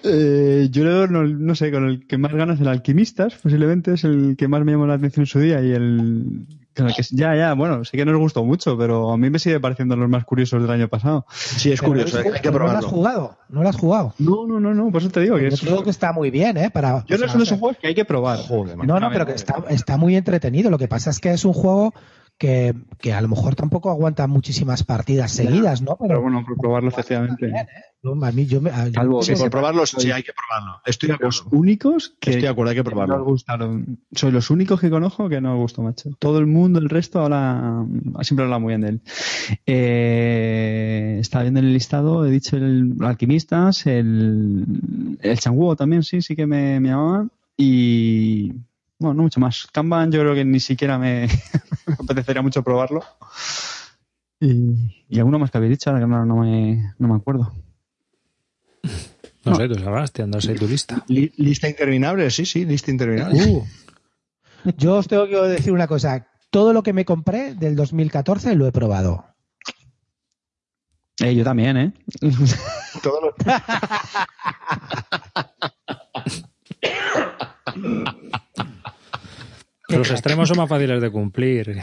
Eh, yo no, no sé, con el que más ganas el Alquimistas, posiblemente es el que más me llamó la atención en su día y el, con el que ya, ya, bueno, sé que nos gustó mucho, pero a mí me sigue pareciendo los más curiosos del año pasado. sí, es Pero curioso, es- hay que pero No lo has probarlo. jugado, no lo has jugado. No, no, no, no, por eso te digo que Yo es creo que está muy bien, ¿eh? Para, Yo no sea, son de esos juegos que hay que probar. Joder. No, no, pero que está, está muy entretenido. Lo que pasa es que es un juego que, que a lo mejor tampoco aguanta muchísimas partidas seguidas, ¿no? Pero bueno, por probarlo efectivamente. Yo- a mí, yo me, a- Salvo Sí, que por sepa- probarlo, sí, hay que probarlo. Estoy de los acuerdo. únicos que Estoy de acuerdo, hay que que probarlo. no os gustaron. Soy los únicos que conozco que no os gustó, macho. Todo el mundo, el resto, ahora siempre habla muy bien de él. Eh, estaba viendo en el listado, he dicho el Alquimistas, el, el Changuo también, sí, sí que me, me llamaban. Y bueno, no mucho más. Kanban yo creo que ni siquiera me, (laughs) me apetecería mucho probarlo. Y, y alguno más que habéis dicho, ahora que no, no me, no me acuerdo. No sé, tú sabrás, te andas ahí tu lista. Li- Lista interminable, sí, sí, lista interminable. Uh. Yo os tengo que decir una cosa. Todo lo que me compré del 2014 lo he probado. Eh, yo también, ¿eh? Todo lo- (laughs) Los extremos son más fáciles de cumplir. (laughs)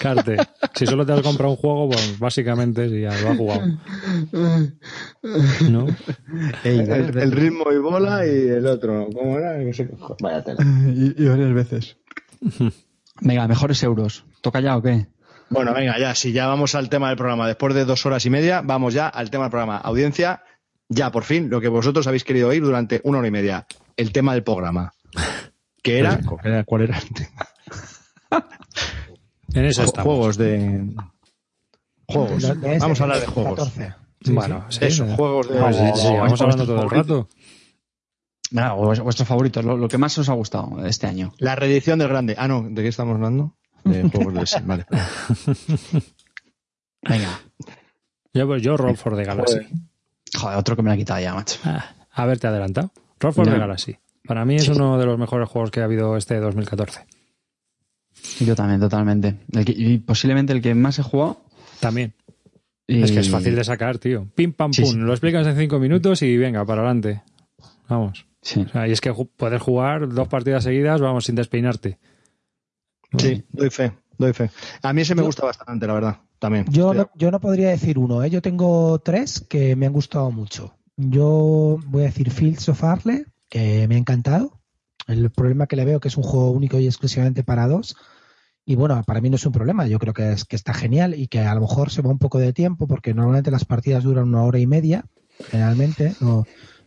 Carte, si solo te has comprado un juego, pues básicamente sí, ya lo has jugado. ¿No? el, el ritmo y bola y el otro. ¿Cómo era? No sé qué. Vaya tela. y, y varias veces. Venga, mejores euros. ¿Toca ya o qué? Bueno, venga, ya, si ya vamos al tema del programa. Después de dos horas y media, vamos ya al tema del programa. Audiencia, ya por fin, lo que vosotros habéis querido oír durante una hora y media. El tema del programa. Que era. ¿Cuál era el (laughs) tema? En eso estamos. Juegos de. Juegos. Ese Vamos a hablar de juegos. 2014. Sí, Bueno, sí. Eso, sí. juegos de. Sí, sí, vamos hablando todo el rato. Venga, vues- vuestros favoritos, lo, lo que más os ha gustado este año. La reedición del grande. Ah, no, ¿de qué estamos hablando? De (laughs) juegos de. sí, Vale. (laughs) Venga. Yo, pues yo, Roll for the Galaxy. Joder, otro que me la ha quitado ya, macho. Ah, haberte adelantado. Roll for No. the Galaxy. Para mí es uno de los mejores juegos que ha habido este 2014. Yo también, totalmente. El que- y posiblemente el que más he jugado. También. y- Es que es fácil de sacar, tío. Pim, pam, Sí, pum. sí. Lo explicas en cinco minutos y venga, para adelante. Vamos. Sí. O sea, y es que ju- puedes jugar dos partidas seguidas, vamos, sin despeinarte. Sí, doy fe, doy fe. A mí ese me gusta bastante, la verdad. También. Yo no, yo no podría decir uno, ¿eh? yo tengo tres que me han gustado mucho. Yo voy a decir Fields of Arle, que me ha encantado. El problema que le veo que es un juego único y exclusivamente para dos. Y bueno, para mí no es un problema, yo creo que, es, que está genial y que a lo mejor se va un poco de tiempo porque normalmente las partidas duran una hora y media, generalmente, no,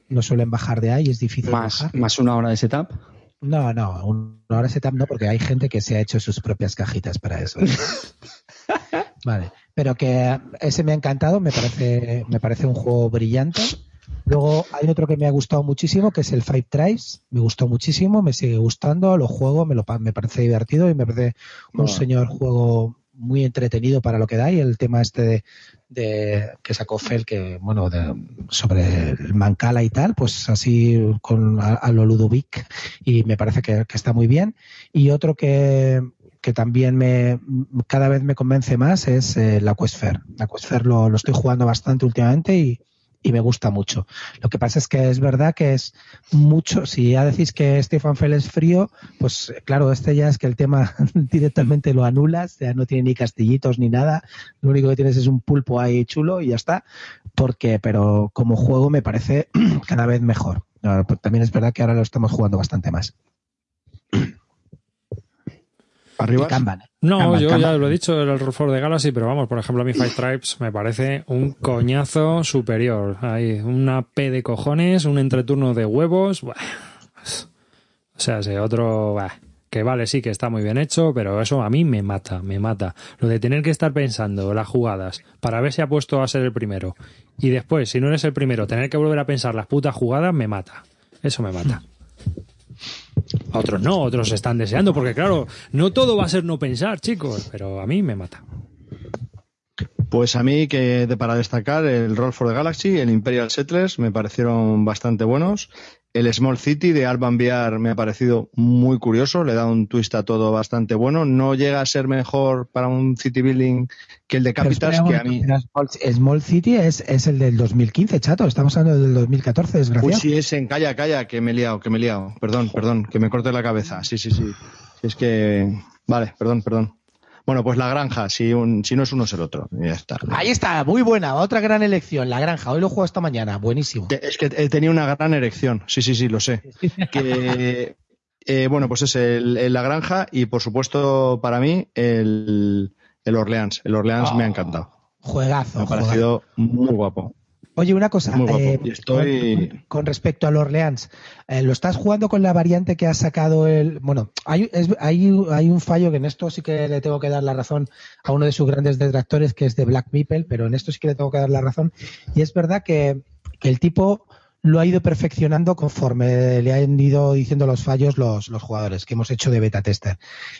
no suelen bajar de ahí, es difícil Más, bajar. más una hora de setup. No, no, una hora setup no, porque hay gente que se ha hecho sus propias cajitas para eso. (laughs) vale, pero que ese me ha encantado, me parece, me parece un juego brillante. Luego hay otro que me ha gustado muchísimo, que es el Five Tribes. Me gustó muchísimo, me sigue gustando, lo juego, me, lo, me parece divertido y me parece un Ah. señor juego muy entretenido para lo que da y el tema este de, de- que sacó Fel que bueno de- sobre el Mancala y tal pues así con a, a lo Ludovic y me parece que, que está muy bien y otro que que también me cada vez me convence más es eh, la Quest Fair. La Quest Fair lo, lo estoy jugando bastante últimamente y, y me gusta mucho. Lo que pasa es que es verdad que es mucho, si ya decís que Stefan Fell es frío, pues eh, claro, este ya es que el tema (laughs) directamente lo anulas, ya no tiene ni castillitos ni nada, lo único que tienes es un pulpo ahí chulo y ya está, porque, pero como juego me parece (clears throat) cada vez mejor. Pues También es verdad que ahora lo estamos jugando bastante más. Arriba. Kanban. No, Kanban, yo ya lo he dicho, el Roll for the Galaxy, pero vamos, por ejemplo, a mí Five Tribes me parece un coñazo superior. Hay una P de cojones, un entreturno de huevos. buah. O sea, ese otro. buah, que vale, sí que está muy bien hecho, pero eso a mí me mata, me mata. Lo de tener que estar pensando las jugadas para ver si ha puesto a ser el primero. Y después, si no eres el primero, tener que volver a pensar las putas jugadas, me mata. Eso me mata. (laughs) Otros no, otros están deseando, porque claro, no todo va a ser no pensar, chicos, pero a mí me mata. Pues a mí, que para destacar, el Roll for the Galaxy, el Imperial Settlers, me parecieron bastante buenos. El Small City de Alban VR me ha parecido muy curioso, le da un twist a todo bastante bueno. No llega a ser mejor para un city building que el de Capitals, que a mí. Small, City es, es el del 2015, chato. Estamos hablando del 2014, desgraciado. Uy, sí, es en calla, calla, que me he liado, que me he liado. Perdón, perdón, que me corte la cabeza. Sí, sí, sí. Es que. Vale, perdón, perdón. Bueno, pues la granja, si, un, si no es uno es el otro. Y ya está. Ahí está, muy buena. Otra gran elección, la granja. Hoy lo juego esta mañana. Buenísimo. Es que he tenido una gran erección. Sí, sí, sí, lo sé. (laughs) Que, eh, bueno, pues es el, el la granja y por supuesto para mí el, el Orleans. El Orleans me ha encantado. Juegazo. Me ha juegazo. parecido muy guapo. Oye, una cosa. Eh, estoy- con, con respecto al Orleans, eh, ¿lo estás jugando con la variante que ha sacado el. Bueno, hay, es- hay, hay un fallo que en esto sí que le tengo que dar la razón a uno de sus grandes detractores, que es de Black Meeple, pero en esto sí que le tengo que dar la razón. Y es verdad que, que el tipo lo ha ido perfeccionando conforme le han ido diciendo los fallos los, los jugadores que hemos hecho de beta tester.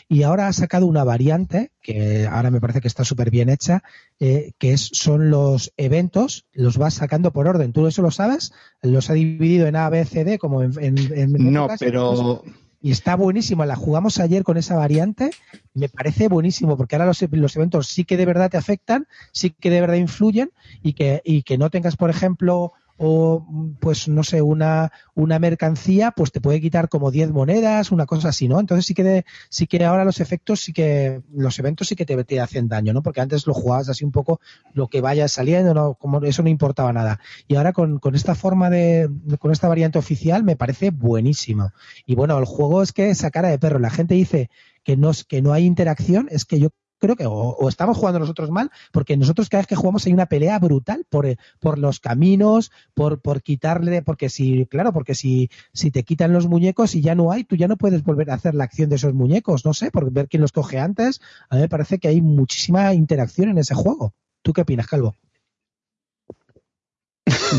Y ahora ha sacado una variante, que ahora me parece que está súper bien hecha, eh, que es, son los eventos, los vas sacando por orden. ¿Tú eso lo sabes? Los ha dividido en A, B, C, D, como en... en- en No, pero Y está buenísimo. La jugamos ayer con esa variante. Me parece buenísimo porque ahora los, los eventos sí que de verdad te afectan, sí que de verdad influyen y que, y que no tengas, por ejemplo, o pues no sé, una, una mercancía, pues te puede quitar como 10 monedas, una cosa así, ¿no? Entonces sí que de- sí que ahora los efectos sí que, los eventos sí que te, te hacen daño, ¿no? Porque antes lo jugabas así un poco lo que vaya saliendo, no, como eso no importaba nada. Y ahora con, con esta forma de, con esta variante oficial me parece buenísimo. Y bueno, el juego es que esa cara de perro. La gente dice que no, que no hay interacción, es que yo creo que o, estamos jugando nosotros mal, porque nosotros cada vez que jugamos hay una pelea brutal por, por los caminos, por, por quitarle, porque si, claro, porque si, si te quitan los muñecos y ya no hay, tú ya no puedes volver a hacer la acción de esos muñecos, no sé, por ver quién los coge antes. A mí me parece que hay muchísima interacción en ese juego. ¿Tú qué opinas, Calvo?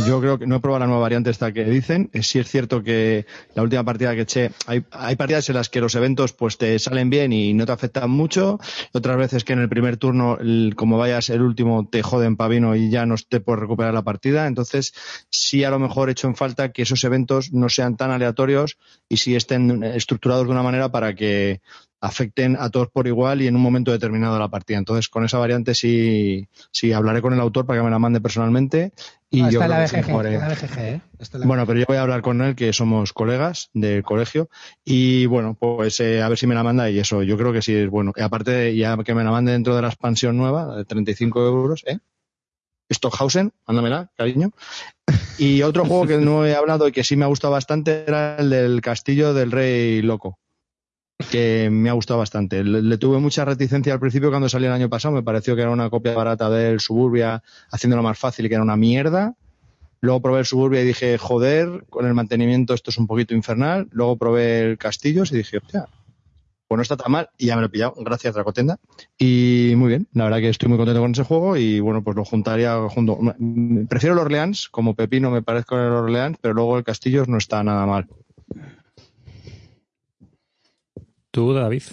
Yo creo que no he probado la nueva variante esta que dicen. Eh, Sí es cierto que la última partida que eché, hay, hay partidas en las que los eventos pues te salen bien y no te afectan mucho. Otras veces que en el primer turno, como vayas el último, te joden pavino y ya no te puedes recuperar la partida. Entonces, sí a lo mejor he hecho en falta que esos eventos no sean tan aleatorios y sí estén estructurados de una manera para que afecten a todos por igual y en un momento determinado de la partida. Entonces, con esa variante sí, sí hablaré con el autor para que me la mande personalmente y No, yo está en la creo que sí BGG, jugaré. está la BGG, ¿eh? Está en la Bueno, pero yo voy a hablar con él, que somos colegas del colegio, y bueno, pues eh, a ver si me la manda y eso, yo creo que sí es bueno. Y aparte, ya que me la mande dentro de la expansión nueva, de 35 euros, ¿eh? Stockhausen, mándamela, cariño. Y otro juego que no he hablado y que sí me ha gustado bastante era el del Castillo del Rey Loco, que me ha gustado bastante. Le, tuve mucha reticencia al principio cuando salió el año pasado, me pareció que era una copia barata del Suburbia, haciéndolo más fácil y que era una mierda. Luego probé el Suburbia y dije, joder, con el mantenimiento esto es un poquito infernal. Luego probé el Castillos y dije, hostia, pues no está tan mal. Y ya me lo he pillado, gracias Dracotenda. Y muy bien, la verdad que estoy muy contento con ese juego y bueno, pues lo juntaría junto. Prefiero el Orleans, como Pepino me parece con el Orleans, pero luego el Castillos no está nada mal. Tú, David.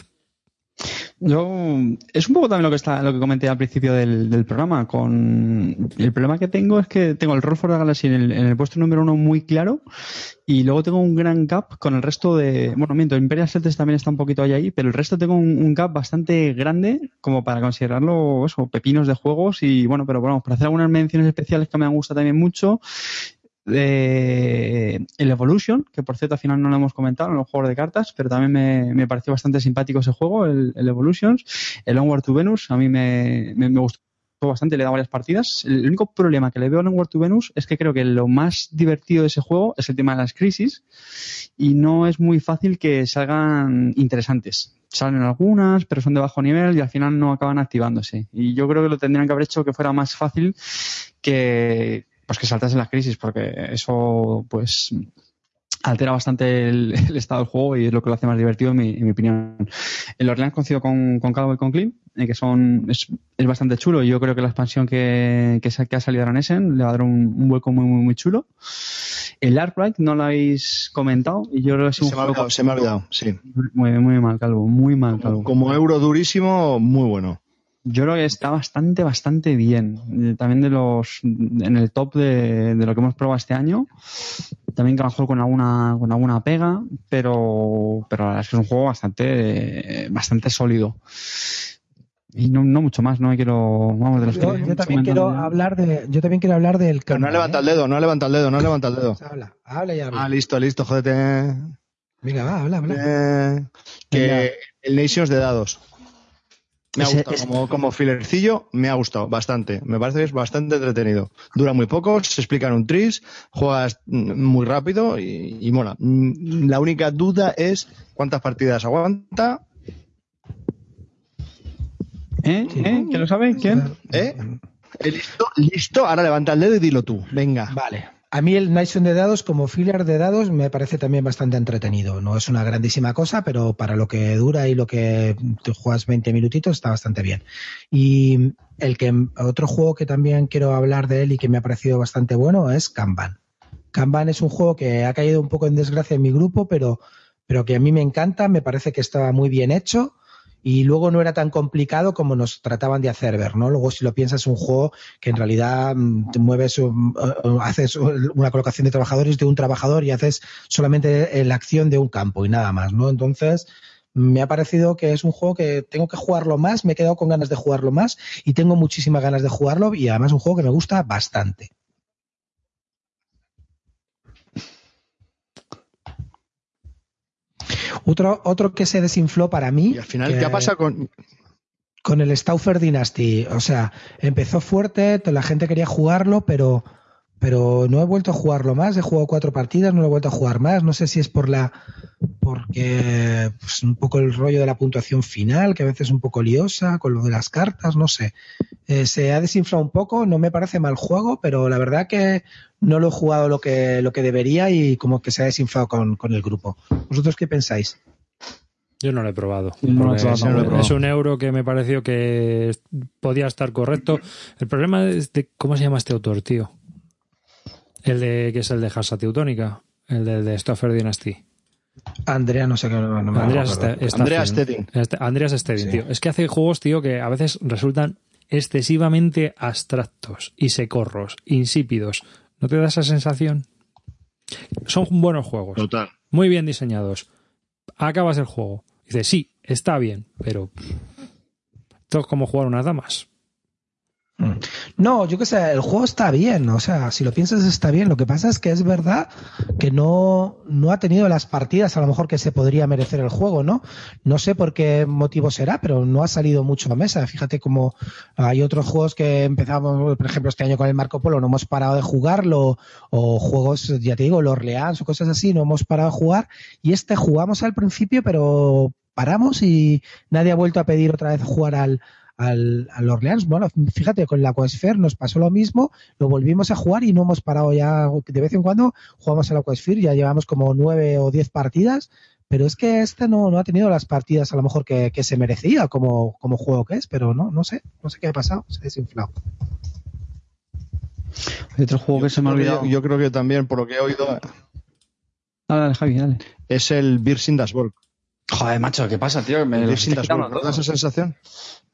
Yo es un poco también lo que está lo que comenté al principio del, programa. Con el problema que tengo es que tengo el Roll for the Galaxy en el, puesto número uno muy claro y luego tengo un gran gap con el resto de bueno miento Imperial Celtics también está un poquito ahí ahí pero el resto tengo un, un gap bastante grande como para considerarlo eso pepinos de juegos y bueno pero bueno para hacer algunas menciones especiales que me han gustado también mucho de el Evolution, que por cierto al final no lo hemos comentado en los juegos de cartas, pero también me, me pareció bastante simpático ese juego, el, el Evolutions. El Onward to Venus, a mí me, me, gustó bastante, le he dado varias partidas. El único problema que le veo en Onward to Venus es que creo que lo más divertido de ese juego es el tema de las crisis y no es muy fácil que salgan interesantes. salen algunas, pero son de bajo nivel y al final no acaban activándose. Y yo creo que lo tendrían que haber hecho que fuera más fácil que pues que saltase las crisis, porque eso pues altera bastante (laughs) el, estado del juego y es lo que lo hace más divertido en mi, opinión. El Orleans coincido con, con Calvo y con Klim, eh, que son es, bastante chulo y yo creo que la expansión que, que, ha salido a Ranesen le va a dar un, un hueco muy, muy, muy chulo. El Arkwright no lo habéis comentado y yo creo que es un se, me ha olvidado, se me ha olvidado, sí. Muy, muy mal, Calvo, muy mal, Calvo. Como, euro durísimo, muy bueno. Yo creo que está bastante, bastante bien. Eh, también de los, en el top de, de lo que hemos probado este año. También que a lo mejor con alguna, con alguna pega, pero, pero la verdad es que es un juego bastante, bastante sólido. Y no, no mucho más, no me quiero. Vamos, de los yo, yo también quiero hablar de. Yo también quiero hablar del. Pero no levanta el dedo, no levanta el dedo, no levanta el dedo. Habla, habla y habla. Ah, listo, listo, jódete. Venga, va, habla, habla. Eh, que el Nations de dados. Me ha gustado. Como, como filercillo, me ha gustado bastante. Me parece que es bastante entretenido. Dura muy poco, se explica en un tris, juegas muy rápido y, y mola. Mm, la única duda es cuántas partidas aguanta ¿Eh? ¿Eh? ¿Quién lo sabe? ¿Quién? ¿Eh? Listo, listo. Ahora levanta el dedo y dilo tú. Venga. Vale. A mí el Nation de dados como filler de dados me parece también bastante entretenido. No es una grandísima cosa, pero para lo que dura y lo que te juegas 20 minutitos está bastante bien. Y el que otro juego que también quiero hablar de él y que me ha parecido bastante bueno es Kanban. Kanban es un juego que ha caído un poco en desgracia en mi grupo, pero, pero que a mí me encanta, me parece que estaba muy bien hecho y luego no era tan complicado como nos trataban de hacer ver, ¿no? Luego si lo piensas es un juego que en realidad mm, te mueves, haces una colocación de trabajadores de un trabajador y haces solamente la acción de un campo y nada más, ¿no? Entonces, me ha parecido que es un juego que tengo que jugarlo más, me he quedado con ganas de jugarlo más y tengo muchísimas ganas de jugarlo y además un juego que me gusta bastante. Otro, otro que se desinfló para mí. Y al final, ¿qué pasa con.? Con el Stauffer Dynasty. O sea, empezó fuerte, la gente quería jugarlo, pero pero no he vuelto a jugarlo más. He jugado cuatro partidas, no lo he vuelto a jugar más. No sé si es por la porque pues, un poco el rollo de la puntuación final, que a veces es un poco liosa con lo de las cartas, no sé. Eh, se ha desinflado un poco, no me parece mal juego, pero la verdad que no lo he jugado lo que, lo que debería y como que se ha desinflado con, con el grupo. ¿Vosotros qué pensáis? Yo no lo he probado. es, un euro que me pareció que podía estar correcto. El problema es de cómo se llama este autor, tío. El de que es el de Hasa Teutónica, el de, de Stoffer Dynasty. Andrea, no sé qué. No Andreas, Andreas Stedin. Andreas Stedin, tío. Es que hace juegos, tío, que a veces resultan excesivamente abstractos y secorros, insípidos. ¿No te da esa sensación? Son buenos juegos. Total. Muy bien diseñados. Acabas el juego. Dices, sí, está bien, pero. Esto es como jugar unas damas. Mm. No, yo qué sé, el juego está bien, o sea, si lo piensas está bien. Lo que pasa es que es verdad que no, no ha tenido las partidas a lo mejor que se podría merecer el juego, ¿no? No sé por qué motivo será, pero no ha salido mucho a mesa. Fíjate como hay otros juegos que empezamos, por ejemplo, este año con el Marco Polo, no hemos parado de jugarlo, o juegos, ya te digo, los Orleans o cosas así, no hemos parado de jugar. Y este jugamos al principio, pero paramos y nadie ha vuelto a pedir otra vez jugar al, al, al Orleans. Bueno, fíjate, con la Aquasphere nos pasó lo mismo, lo volvimos a jugar y no hemos parado ya, de vez en cuando jugamos al Aquasphere, ya llevamos como nueve o diez partidas, pero es que este no, no ha tenido las partidas a lo mejor que, se merecía como, como juego que es, pero no, no sé, no sé qué ha pasado, se ha desinflado. otro juego que se me ha olvidado. Yo, creo que también, por lo que he oído. Dale, Javi, dale. Es el Beer Dashboard. Joder, macho, ¿qué pasa, tío? Me ¿Te da esa sensación?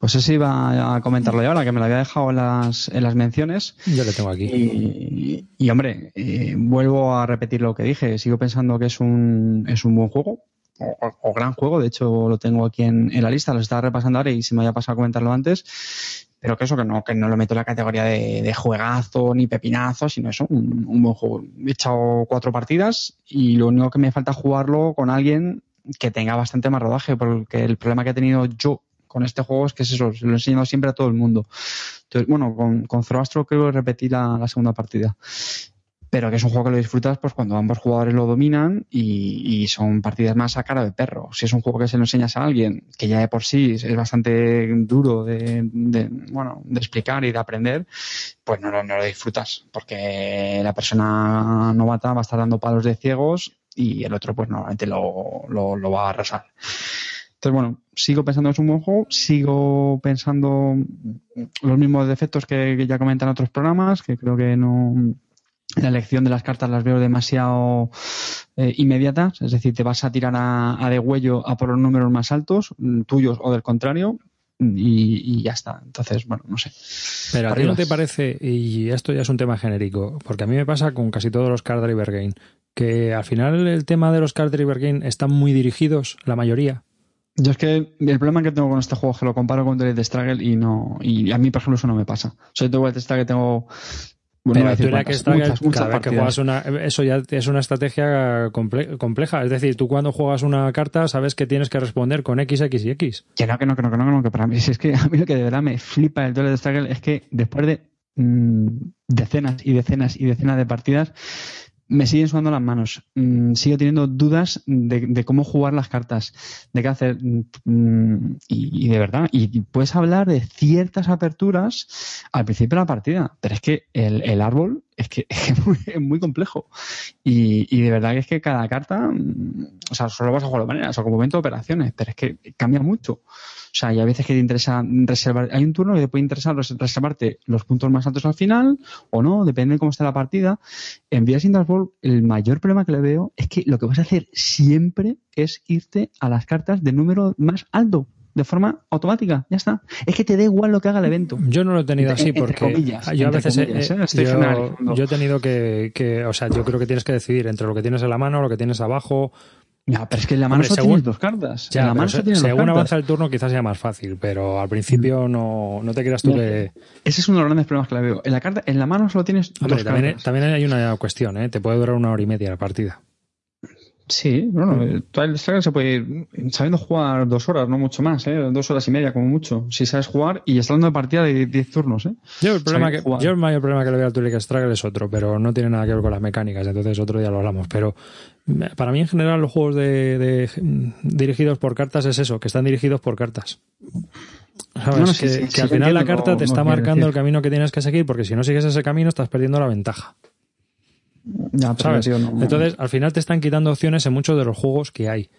Pues eso iba a comentarlo ya ahora, que me lo había dejado en las, en las menciones. Yo lo tengo aquí. Y, hombre, eh, vuelvo a repetir lo que dije. Sigo pensando que es un, es un buen juego, o, gran juego. De hecho, lo tengo aquí en, la lista, lo estaba repasando ahora y se me había pasado a comentarlo antes. Pero que eso, que no, que no lo meto en la categoría de, juegazo ni pepinazo, sino eso, un, un buen juego. He echado cuatro partidas y lo único que me falta es jugarlo con alguien que tenga bastante más rodaje, porque el problema que he tenido yo con este juego es que es eso, lo he enseñado siempre a todo el mundo. Entonces, bueno, con, con Zoroastro creo que repetí la, segunda partida. pero que es un juego que lo disfrutas pues cuando ambos jugadores lo dominan y, son partidas más a cara de perro. Si es un juego que se lo enseñas a alguien que ya de por sí es bastante duro de, bueno, de explicar y de aprender, pues no, no, lo disfrutas porque la persona novata va a estar dando palos de ciegos y el otro pues normalmente lo, lo va a arrasar. Entonces, bueno, sigo pensando en un buen juego, sigo pensando los mismos defectos que, ya comentan otros programas, que creo que no la elección de las cartas las veo demasiado eh, inmediatas, es decir, te vas a tirar a, a de huello a por los números más altos, mm, tuyos o del contrario, y, y, ya está. Entonces, bueno, no sé. Pero a ti no te parece, y esto ya es un tema genérico, porque a mí me pasa con casi todos los card driver game, que al final el tema de los card driver game están muy dirigidos, la mayoría. Yo es que el problema que tengo con este juego es que lo comparo con The Struggle y no, y a mí, por ejemplo, eso no me pasa. Soy todo The Struggle tengo bueno, pero tú que Struggle, muchas, muchas cada vez que juegas una, eso ya es una estrategia comple compleja. Es decir, tú cuando juegas una carta sabes que tienes que responder con X, X y X. Que no, que no, que no, que no, que, no, que para mí, si (laughs) es que a mí lo que de verdad me flipa el duelo de Struggle es que después de mmm, decenas y decenas y decenas de partidas, me siguen sudando las manos. Mm, sigo teniendo dudas de, de, cómo jugar las cartas, de qué hacer. Mm, y, y, de verdad, y puedes hablar de ciertas aperturas al principio de la partida, pero es que el, el árbol es que (laughs) es muy, es muy complejo. Y, y, de verdad que es que cada carta, mm, o sea, solo vas a jugar de manera, o como momento de operaciones, pero es que cambia mucho. O sea, y a veces que te interesa reservar, hay un turno que te puede interesar reservarte los puntos más altos al final, o no, depende de cómo esté la partida. En Vías Ball, el mayor problema que le veo es que lo que vas a hacer siempre es irte a las cartas de número más alto de forma automática, ya está. Es que te da igual lo que haga el evento. Yo no lo he tenido así porque comillas, yo a veces comillas, ¿eh? yo, yo, he tenido que, que, o sea, yo creo que tienes que decidir entre lo que tienes en la mano, lo que tienes abajo, ya, pero es que en la mano Hombre, solo según, tienes dos cartas. Ya, en la mano se, tienes según cartas. avanza el turno quizás sea más fácil, pero al principio no, no te creas tú No, que... Ese es uno de los grandes problemas que le veo. En la carta, en la mano solo tienes Hombre, dos también, cartas. también hay una cuestión, ¿eh? Te puede durar una hora y media la partida. Sí, bueno, el Twilight Struggle se puede ir sabiendo jugar dos horas, no mucho más, ¿eh? Dos horas y media como mucho. Si sabes jugar y está hablando de partida de 10 turnos, ¿eh? Yo el, problema que, yo el mayor problema que le veo al Twilight Struggle es otro, pero no tiene nada que ver con las mecánicas, entonces otro día lo hablamos. Pero me- para mí en general los juegos de, de- mm, dirigidos por cartas es eso, que están dirigidos por cartas. ¿Sabes? No, no, sí, que sí, que sí, al final la carta te está marcando el camino que tienes que seguir, porque si no sigues ese camino estás perdiendo la ventaja. Ya, pero, ¿sabes? tío, no- no- Entonces, al final te están quitando opciones en muchos de los juegos que hay.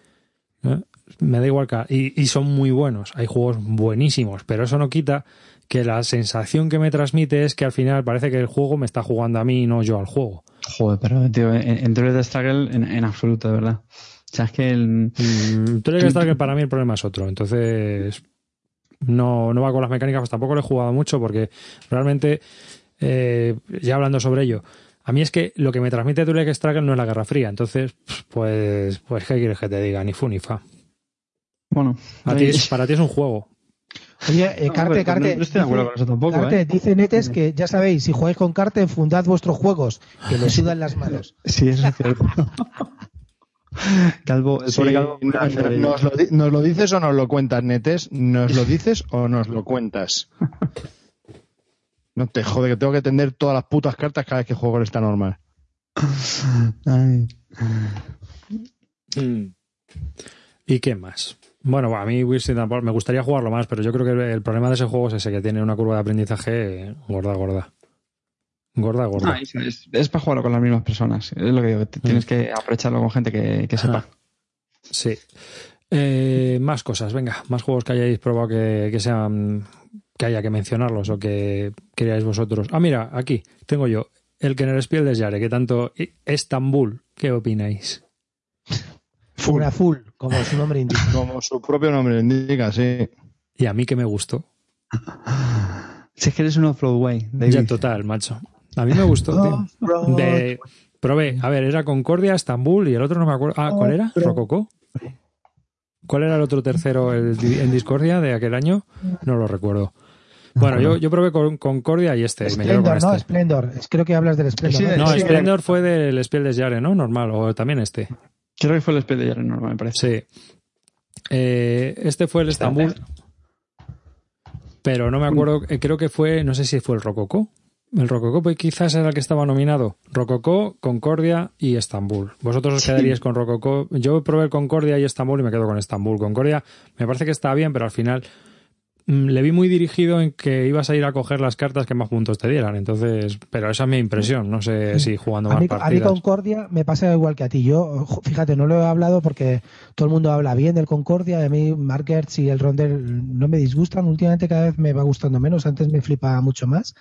¿eh? Me da igual que... Y, y son muy buenos. Hay juegos buenísimos, pero eso no quita que la sensación que me transmite es que al final parece que el juego me está jugando a mí y no yo al juego. Joder, pero, tío, en, Twilight Struggle en, en absoluto, de verdad. O sea, es que el... Mm, estar que para mí el problema es otro. Entonces, no, no va con las mecánicas, pues tampoco lo he jugado mucho porque realmente, eh, ya hablando sobre ello, a mí es que lo que me transmite Twilight Struggle no es la Guerra Fría. Entonces, pues, pues ¿qué quieres que te diga? Ni fu ni fa. Bueno, A ti es- para ti es un juego. Oye, eh, No, Carte, pero Carte. no estoy de acuerdo con eso tampoco, Carte, ¿eh? dice Netes que ya sabéis, si jugáis con Carte, fundad vuestros juegos, que le sudan las manos. (laughs) Sí, eso es cierto. Calvo, Sí, Calvo. no- no- ¿nos, lo, di- ¿Nos lo dices o nos lo cuentas, Netes? ¿Nos lo dices o nos lo cuentas? No te jode que tengo que tender todas las putas cartas cada vez que juego con esta normal. (laughs) Ay. ¿Y qué más? Bueno, a mí Power me gustaría jugarlo más, pero yo creo que el problema de ese juego es ese, que tiene una curva de aprendizaje gorda, gorda. Gorda, gorda. Ah, es, es- es para jugarlo con las mismas personas. Es lo que digo, tienes que aprovecharlo con gente que, que sepa. Sí. Eh, más cosas, venga, más juegos que hayáis probado que, que sean que haya que mencionarlos o que queráis vosotros. Ah, mira, aquí tengo yo el que en el Spiel des Jahres, que tanto Estambul, ¿qué opináis? Una full, como su nombre indica. Como su propio nombre indica, sí. Y a mí que me gustó. Si es que eres un offroad way, David. Ya total, macho. A mí me gustó, tío. De, probé, a ver, era Concordia, Estambul y el otro no me acuerdo. Ah, ¿cuál era? Rococó. ¿Cuál era el otro tercero el, en Discordia de aquel año? No lo recuerdo. Bueno, yo, yo probé con Concordia y este, me con Splendor, no, este. Splendor. Es- Creo que hablas del Splendor. Sí, ¿no? Sí, Splendor fue del Spiel des Jahres, ¿no? Normal, o también este. Creo que fue el speed de Jaren normal, me parece. Sí. Eh, este fue el Estambul, pero no me acuerdo, eh, creo que fue, no sé si fue el Rococó. El Rococó pues, quizás era el que estaba nominado. Rococó, Concordia y Estambul. Vosotros os quedaríais con Rococó. Yo probé Concordia y Estambul y me quedo con Estambul. Concordia me parece que está bien, pero al final le vi muy dirigido en que ibas a ir a coger las cartas que más puntos te dieran. Entonces, pero esa es mi impresión. No sé si jugando A más mí, a mí partidas. Concordia me pasa igual que a ti. Yo, fíjate, no lo he hablado porque todo el mundo habla bien del Concordia. A mí, Markers y el Rondel no me disgustan. Últimamente cada vez me va gustando menos. Antes me flipa mucho más.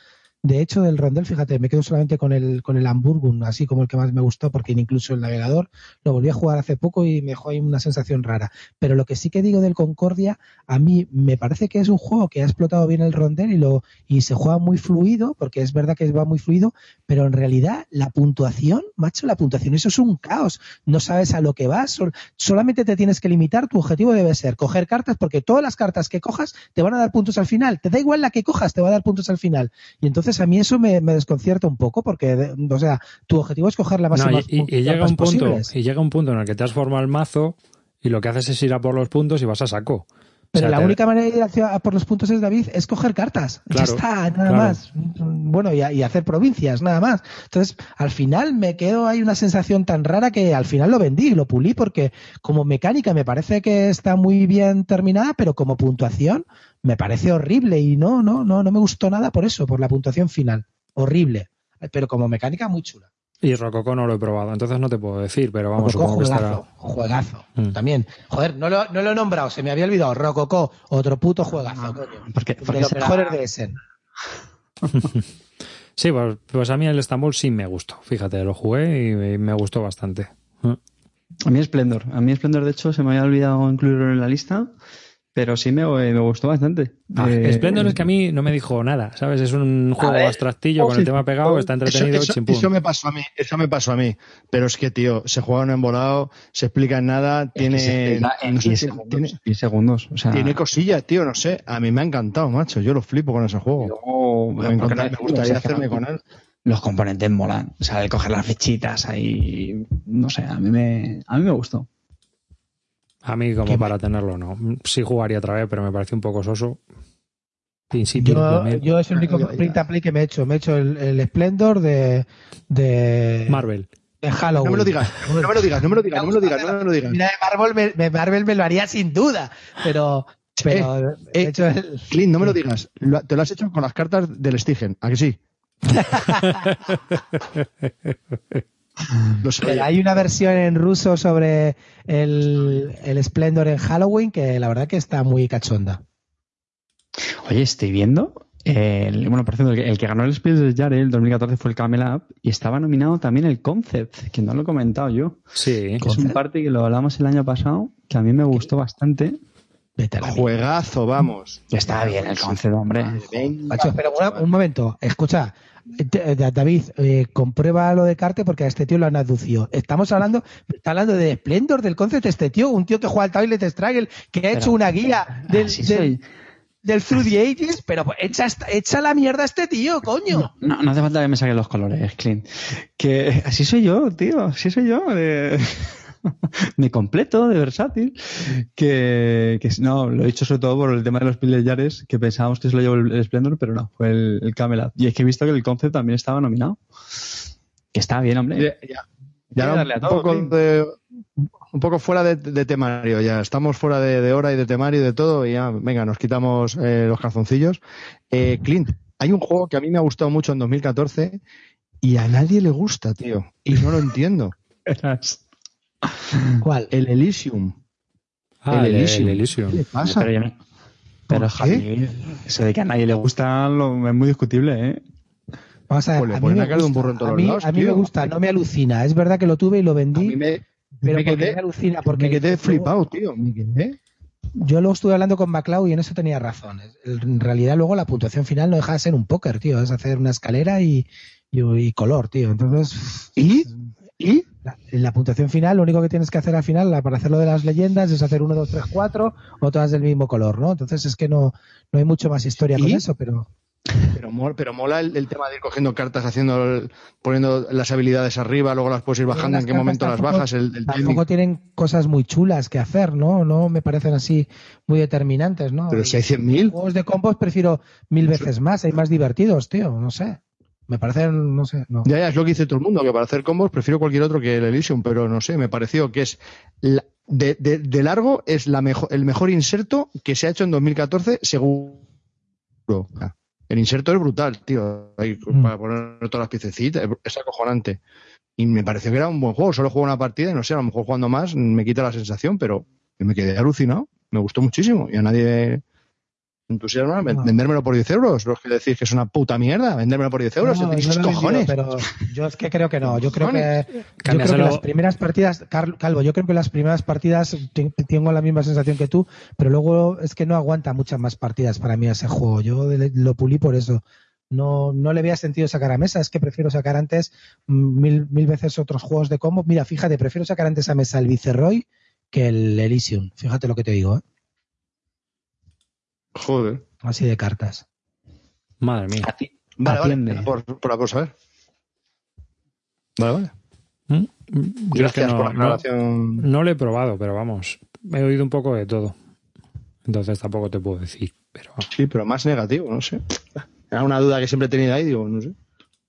De hecho, del Rondel, fíjate, me quedo solamente con el, con el Hamburgun, así como el que más me gustó, porque incluso el navegador lo volví a jugar hace poco y me dejó ahí una sensación rara. Pero lo que sí que digo del Concordia, a mí me parece que es un juego que ha explotado bien el Rondel y, lo, y se juega muy fluido, porque es verdad que va muy fluido, pero en realidad la puntuación, macho, la puntuación, eso es un caos. No sabes a lo que vas, sol- solamente te tienes que limitar, tu objetivo debe ser coger cartas, porque todas las cartas que cojas te van a dar puntos al final. Te da igual la que cojas, te va a dar puntos al final. Y entonces a mí eso me, me desconcierta un poco, porque, o sea, tu objetivo es coger la No, máxima y, y- y llega un punto, posibles. y llega un punto en el que te has formado el mazo y lo que haces es ir a por los puntos y vas a saco. O Pero sea, la única manera de ir hacia- a por los puntos es, David, es coger cartas. Claro, ya está, nada claro. más. Bueno, y, y hacer provincias, nada más. Entonces, al final me quedo ahí una sensación tan rara que al final lo vendí, lo pulí, porque como mecánica me parece que está muy bien terminada, pero como puntuación me parece horrible y no, no, no, no me gustó nada por eso, por la puntuación final. Horrible. Pero como mecánica muy chula. Y Rococó no lo he probado, entonces no te puedo decir, pero vamos, Rococó, supongo que estará. juegazo, juegazo. Mm. También. Joder, no lo, no lo he nombrado, se me había olvidado. Rococó, otro puto juegazo, coño. Porque, De porque los será- mejores de Essen. (laughs) Sí, pues, pues a mí el Estambul sí me gustó. Fíjate, lo jugué y me, me gustó bastante. Mm. A mí Splendor. A mí Splendor, de hecho, se me había olvidado incluirlo en la lista, pero sí me, me gustó bastante. Ah, Eh, Splendor es que a mí no me dijo nada, ¿sabes? Es un juego ver, abstractillo con el tema pegado, está entretenido, Eso, eso- eso me pasó a mí, eso me pasó a mí. Pero es que, tío, se juega en un embolado, se explica en nada, es que tiene, se explica en no sé, 10 tiene- segundos. tiene, 10 segundos. O sea, tiene cosillas, tío, no sé. A mí me ha encantado, macho. Yo lo flipo con ese juego. Me, gustaría hacerme con él. Los componentes molan. O sea, el coger las fichitas ahí. No sé, a mí me, a mí me gustó. A mí como para tenerlo, no. Sí jugaría otra vez, pero me pareció un poco soso. Yo, yo es el único print and play que me he hecho. Me he hecho el, el Splendor de, de, Marvel. de Halloween. No me lo digas, no me lo digas, no me lo digas, no me lo digas, no me lo digas. Mira, de Marvel me, Marvel me lo haría sin duda. Pero, pero eh, he hecho el, Clint, no me lo digas. Lo- te lo has hecho con las cartas del Stigen, ¿a que sí? (laughs) Lo sé. Pero hay una versión en ruso sobre el, el Splendor en Halloween que la verdad que está muy cachonda. Oye, estoy viendo. El, bueno, por cierto, el que, el que ganó el Spiel Jahres el 2014 fue el Camel Up y estaba nominado también el Concept, que no lo he comentado yo. Sí. Que es un party que lo hablamos el año pasado, que a mí me gustó bastante. Juegazo, vamos. Está bien el Concept, hombre. Venga, Macho, pero una- un momento, escucha, David, eh, comprueba lo de Carte porque a este tío lo han aducido. Estamos hablando, está hablando de Splendor del concept este tío, un tío que juega al Toilet Struggle, que ha hecho una guía del, Así del, soy. del Through the Ages, pero pues, echa, echa la mierda a este tío, coño. No, no hace falta que me saques los colores, Clint. Que así soy yo, tío. Así soy yo. De, (laughs) de completo, de versátil. Que, que no, lo he dicho sobre todo por el tema de los pillares, que pensábamos que se lo llevó el, el Splendor, pero no, fue el, el Camelot. Y es que he visto que el Concept también estaba nominado. Que está bien, hombre. Ya, ya. Darle a un, todo, poco Clint. de- un poco fuera de, de temario ya. Estamos fuera de, de hora y de temario y de todo. Y ya, venga, nos quitamos eh, los calzoncillos. Eh, Clint, hay un juego que a mí me ha gustado mucho en 2014 y a nadie le gusta, tío. Y no lo entiendo. (laughs) (laughs) ¿Cuál? El Elysium. Ah, el el, Elysium. el Elysium. ¿Qué le pasa? Pero, yo no- pero ¿Por Javi, eso de que a nadie le gusta lo- es muy discutible, ¿eh? Vamos a ver, Pues a mí, me de un gusta, burro en todos a mí, lados, a mí me gusta, no me alucina. Es verdad que lo tuve y lo A vendí, mí me, pero me quedé- me alucina. Porque me quedé luego- flipado, tío. Me quedé. Yo lo estuve hablando con MacLeod y en eso tenía razón. En realidad luego la puntuación final no deja de ser un póker, tío. Es hacer una escalera y, y, y color, tío. Entonces, ¿Y? ¿Y? La, en la puntuación final, lo único que tienes que hacer al final, para hacerlo de las leyendas, es hacer 1, 2, 3, 4 o todas del mismo color, ¿no? Entonces es que no, no hay mucho más historia con eso, pero... Pero, mola, pero mola el, el tema de ir cogiendo cartas, haciendo el- poniendo las habilidades arriba, luego las puedes ir bajando, en qué momento las bajas, el. Tampoco tienen cosas muy chulas que hacer, ¿no? No me parecen así muy determinantes, ¿no? Pero si hay 100.000. Juegos de combos prefiero mil veces más, hay más divertidos, tío, no sé. Me parece, no sé, no. Ya, ya, es lo que dice todo el mundo, que para hacer combos prefiero cualquier otro que el Elysium, pero no sé, me pareció que es la- de, de- de largo es la mejor, el mejor inserto que se ha hecho en 2014 seguro. El inserto es brutal, tío, ahí, Mm. para poner todas las piececitas, es acojonante. Y me pareció que era un buen juego, solo juego una partida y no sé, a lo mejor jugando más me quita la sensación, pero me quedé alucinado, me gustó muchísimo y a nadie entusiasma No. vendérmelo por 10 euros, los que decís que es una puta mierda, vendérmelo por 10 euros, No, yo vendido, cojones. pero yo es que creo que no. Yo creo que, yo creo que las primeras partidas, Calvo, yo creo que las primeras partidas te- tengo la misma sensación que tú, pero luego es que no aguanta muchas más partidas para mí ese juego. Yo lo pulí por eso. No, no le había sentido sacar a mesa, es que prefiero sacar antes mm, mil, mil veces otros juegos de combo. Mira, fíjate, prefiero sacar antes a mesa el Viceroy que el Elysium. Fíjate lo que te digo, ¿eh? Joder. así de cartas. Madre mía. Ati- Vale, Atiende. vale, por, por, por saber. Vale, vale. ¿Mm? Yo es que Gracias no- por la aclaración. No lo he probado, pero vamos, he oído un poco de todo. Entonces tampoco te puedo decir, pero. Sí, pero más negativo, no sé. Era una duda que siempre he tenido ahí, digo, no sé.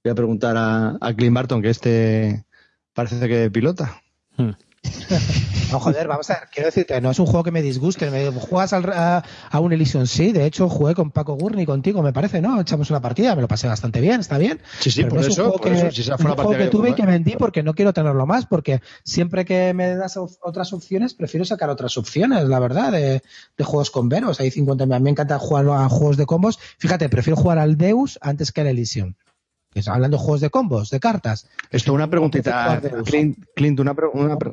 Voy a preguntar a, a Clint Barton, que este parece que pilota. Hmm. (laughs) No, joder, vamos a ver, quiero decirte, no es un juego que me disguste. Me, juegas al- a, a un Elysium, sí. De hecho, jugué con Paco Gurney contigo, me parece, ¿no? Echamos una partida, me lo pasé bastante bien, está bien. Sí, sí, Pero por no es un eso, juego por que, eso, si esa fue un juego que tuve y que vendí porque no quiero tenerlo más, porque siempre que me das otras opciones, prefiero sacar otras opciones, la verdad, de, de juegos con veros. Hay 50, a mí me encanta jugar a juegos de combos. Fíjate, prefiero jugar al Deus antes que al Elysium. Que está hablando de juegos de combos, de cartas. Esto, una preguntita. Clint, Clint, una, pre- una, pre-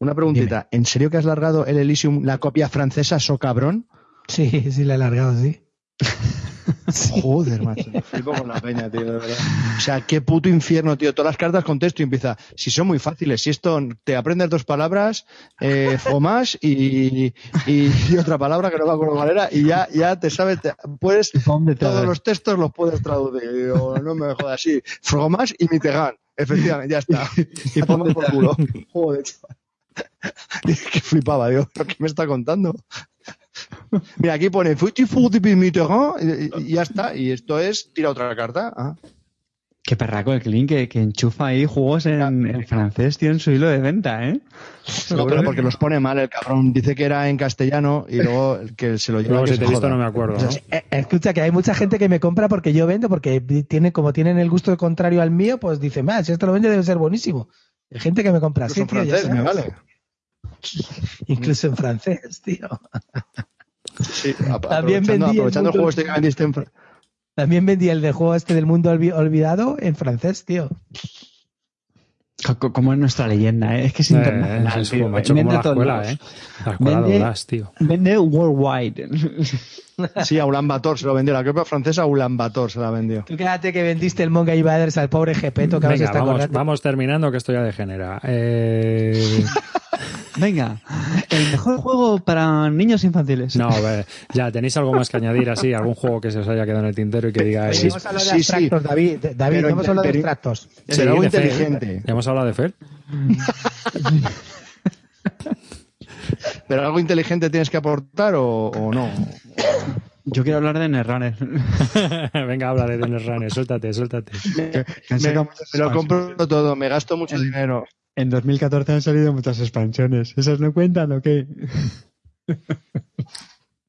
una preguntita. ¿En serio que has largado el Elysium, la copia francesa, so cabrón? Sí, sí, le he largado, sí. (laughs) (laughs) Joder, macho. me flipo con la peña, tío, de verdad. O sea, qué puto infierno, tío. Todas las cartas con texto y empieza. Si son muy fáciles, si esto te aprendes dos palabras, eh, (laughs) fromage y, y, y otra palabra que no me acuerdo cuál era, y ya, ya te sabes, te- puedes, todos los textos los puedes traducir. Y digo, no me jodas, sí. Fromage y mitegan. Efectivamente, ya está. Y ponme por culo. (laughs) Joder, chaval. que flipaba, digo, ¿pero qué me está contando? (laughs) Mira, aquí pone Mitterrand y, y ya está. Y esto es tira otra carta. Ah. Qué perraco el Clean que, que enchufa ahí juegos en, en francés, tío, en su hilo de venta, ¿eh? No, pero porque los pone mal el cabrón. Dice que era en castellano y luego que se lo lleva. Luego que si te he visto no me acuerdo. ¿no? Eh, Escucha, que hay mucha gente que me compra porque yo vendo, porque tiene, como tienen el gusto contrario al mío, pues dice, más, si esto lo vende debe ser buenísimo. Hay gente que me compra así, francés, me vale. Incluso en francés, tío. Sí, También aprovechando, vendí el aprovechando el juego mundo- este que vendiste en También vendí el de juego este del mundo olvi- olvidado en francés, tío. Co- co- Como es nuestra leyenda, ¿eh? Es que es Eh, internacional, es tío. como, macho, como Vende la escuela. ¿eh? La escuela Vende- tío. Vende worldwide. (laughs) Sí, a Ulan Bator se lo vendió. La copia francesa a Ulan Bator se la vendió. Tú quédate que vendiste el Monga Invaders al pobre Gepeto que ahora se Venga, está vamos, vamos terminando que esto ya degenera. Eh, (laughs) Venga, el mejor juego para niños infantiles. no, a ver, ya, ¿tenéis algo más que añadir así? ¿Algún juego que se os haya quedado en el tintero y que digáis... hemos hablado de sí, sí. abstractos, David. David, Pero hemos hablado de abstractos. Será Fer. inteligente. ¿Ya hemos hablado de Fer? (laughs) ¿Pero algo inteligente tienes que aportar o, o no? Yo quiero hablar de Netrunner. (laughs) Venga, habla de Dennis Runner, suéltate, suéltate. Me, me lo compro todo, me gasto mucho El- dinero. En 2014 han salido muchas expansiones. ¿Esas no cuentan o qué?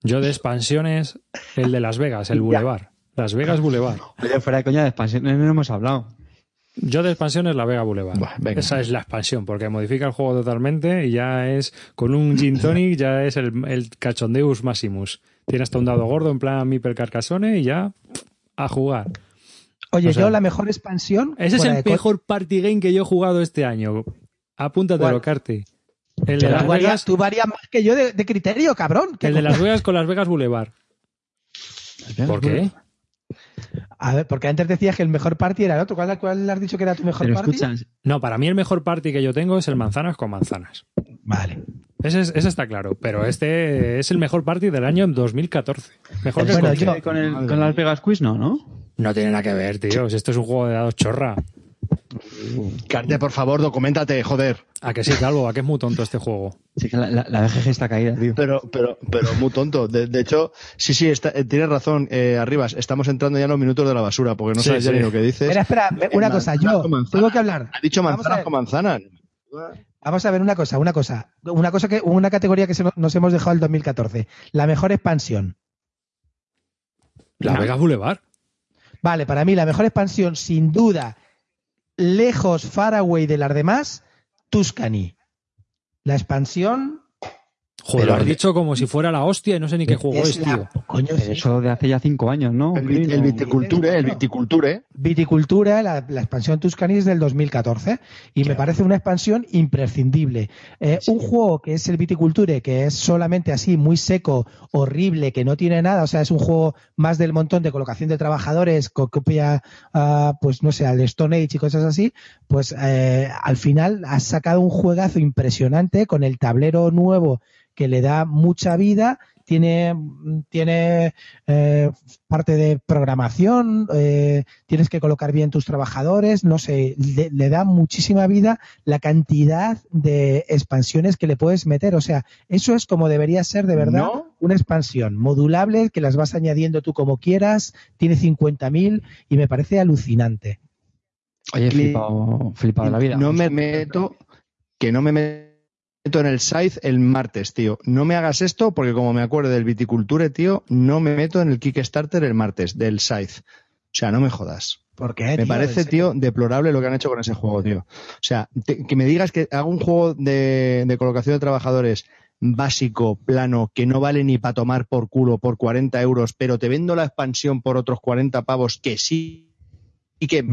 Yo de expansiones, el de Las Vegas, el Boulevard. Las Vegas Boulevard. Oye, fuera de coña, de expansiones no hemos hablado. Yo de expansiones La Vega Boulevard. Esa es la expansión, porque modifica el juego totalmente y ya es, con un gin tonic, ya es el, el cachondeus maximus. Tiene hasta un dado gordo en plan Mipel Carcassonne y ya a jugar. Oye, O sea, yo la mejor expansión. Ese es el mejor party game que yo he jugado este año. Apúntatelo, ¿Cuál? Carti. El de, Las tú varías- Vegas, tú varías más que yo de, de criterio, cabrón. ¿Qué el de Las? Vegas con Las Vegas Boulevard. ¿Por qué? A ver, porque antes decías que el mejor party era el otro. ¿Cuál, cuál has dicho que era tu mejor Pero party? escucha, No, para mí el mejor party que yo tengo es el manzanas con manzanas. Vale. Ese, es- ese está claro, pero este es el mejor party del año 2014. Mejor que Bueno, yo- con, el, con Las Vegas Quiz no, ¿no? No tiene nada que ver, tío. Esto es un juego de dados chorra. Carte, por favor, documentate, joder. A que sí, Calvo, a que es muy tonto este juego. Sí, que la, la, la BGG está caída, tío. Pero, pero, pero muy tonto. De, de hecho, sí, sí, está, eh, tienes razón, eh, Arribas. Estamos entrando ya en los minutos de la basura, porque no Sí, sabes ya ni lo que dices. Espera, espera, Eh, una cosa, yo tengo que hablar. Ha dicho manzanas con manzanas. Vamos a ver una cosa, una cosa. Una cosa que, una categoría que se nos hemos dejado el 2014. La mejor expansión. La No. Vegas Boulevard. Vale, para mí la mejor expansión, sin duda, lejos, far away de las demás, Tuscany. La expansión Joder, Pero lo has dicho como si fuera la hostia y no sé ni qué juego es, la- tío. Coño, Pero. Eso de hace ya cinco años, ¿no? El, vit- el viticulture, el viticulture. Viticultura, la, la expansión Tuscany es del 2014 y me parece una expansión imprescindible. Eh, Un juego que es el Viticulture, que es solamente así, muy seco, horrible, que no tiene nada, o sea, es un juego más del montón de colocación de trabajadores, co- copia, ah, pues no sé, al Stone Age y cosas así, pues eh, al final has sacado un juegazo impresionante con el tablero nuevo que le da mucha vida. Tiene, tiene eh, parte de programación, eh, tienes que colocar bien tus trabajadores, no sé, le, le da muchísima vida la cantidad de expansiones que le puedes meter. O sea, eso es como debería ser de verdad ¿No? una expansión modulable que las vas añadiendo tú como quieras, tiene 50.000 y me parece alucinante. Oye, flipado, flipado la vida. No me meto, que no me meto en el Scythe el martes, tío. No me hagas esto porque como me acuerdo del viticulture, tío, no me meto en el Kickstarter el martes del Scythe. O sea, no me jodas. ¿Por qué, Me tío? parece, tío, deplorable lo que han hecho con ese juego, tío. O sea, te- que me digas que hago un juego de, de colocación de trabajadores básico, plano, que no vale ni para tomar por culo por 40 euros, pero te vendo la expansión por otros 40 pavos que sí y que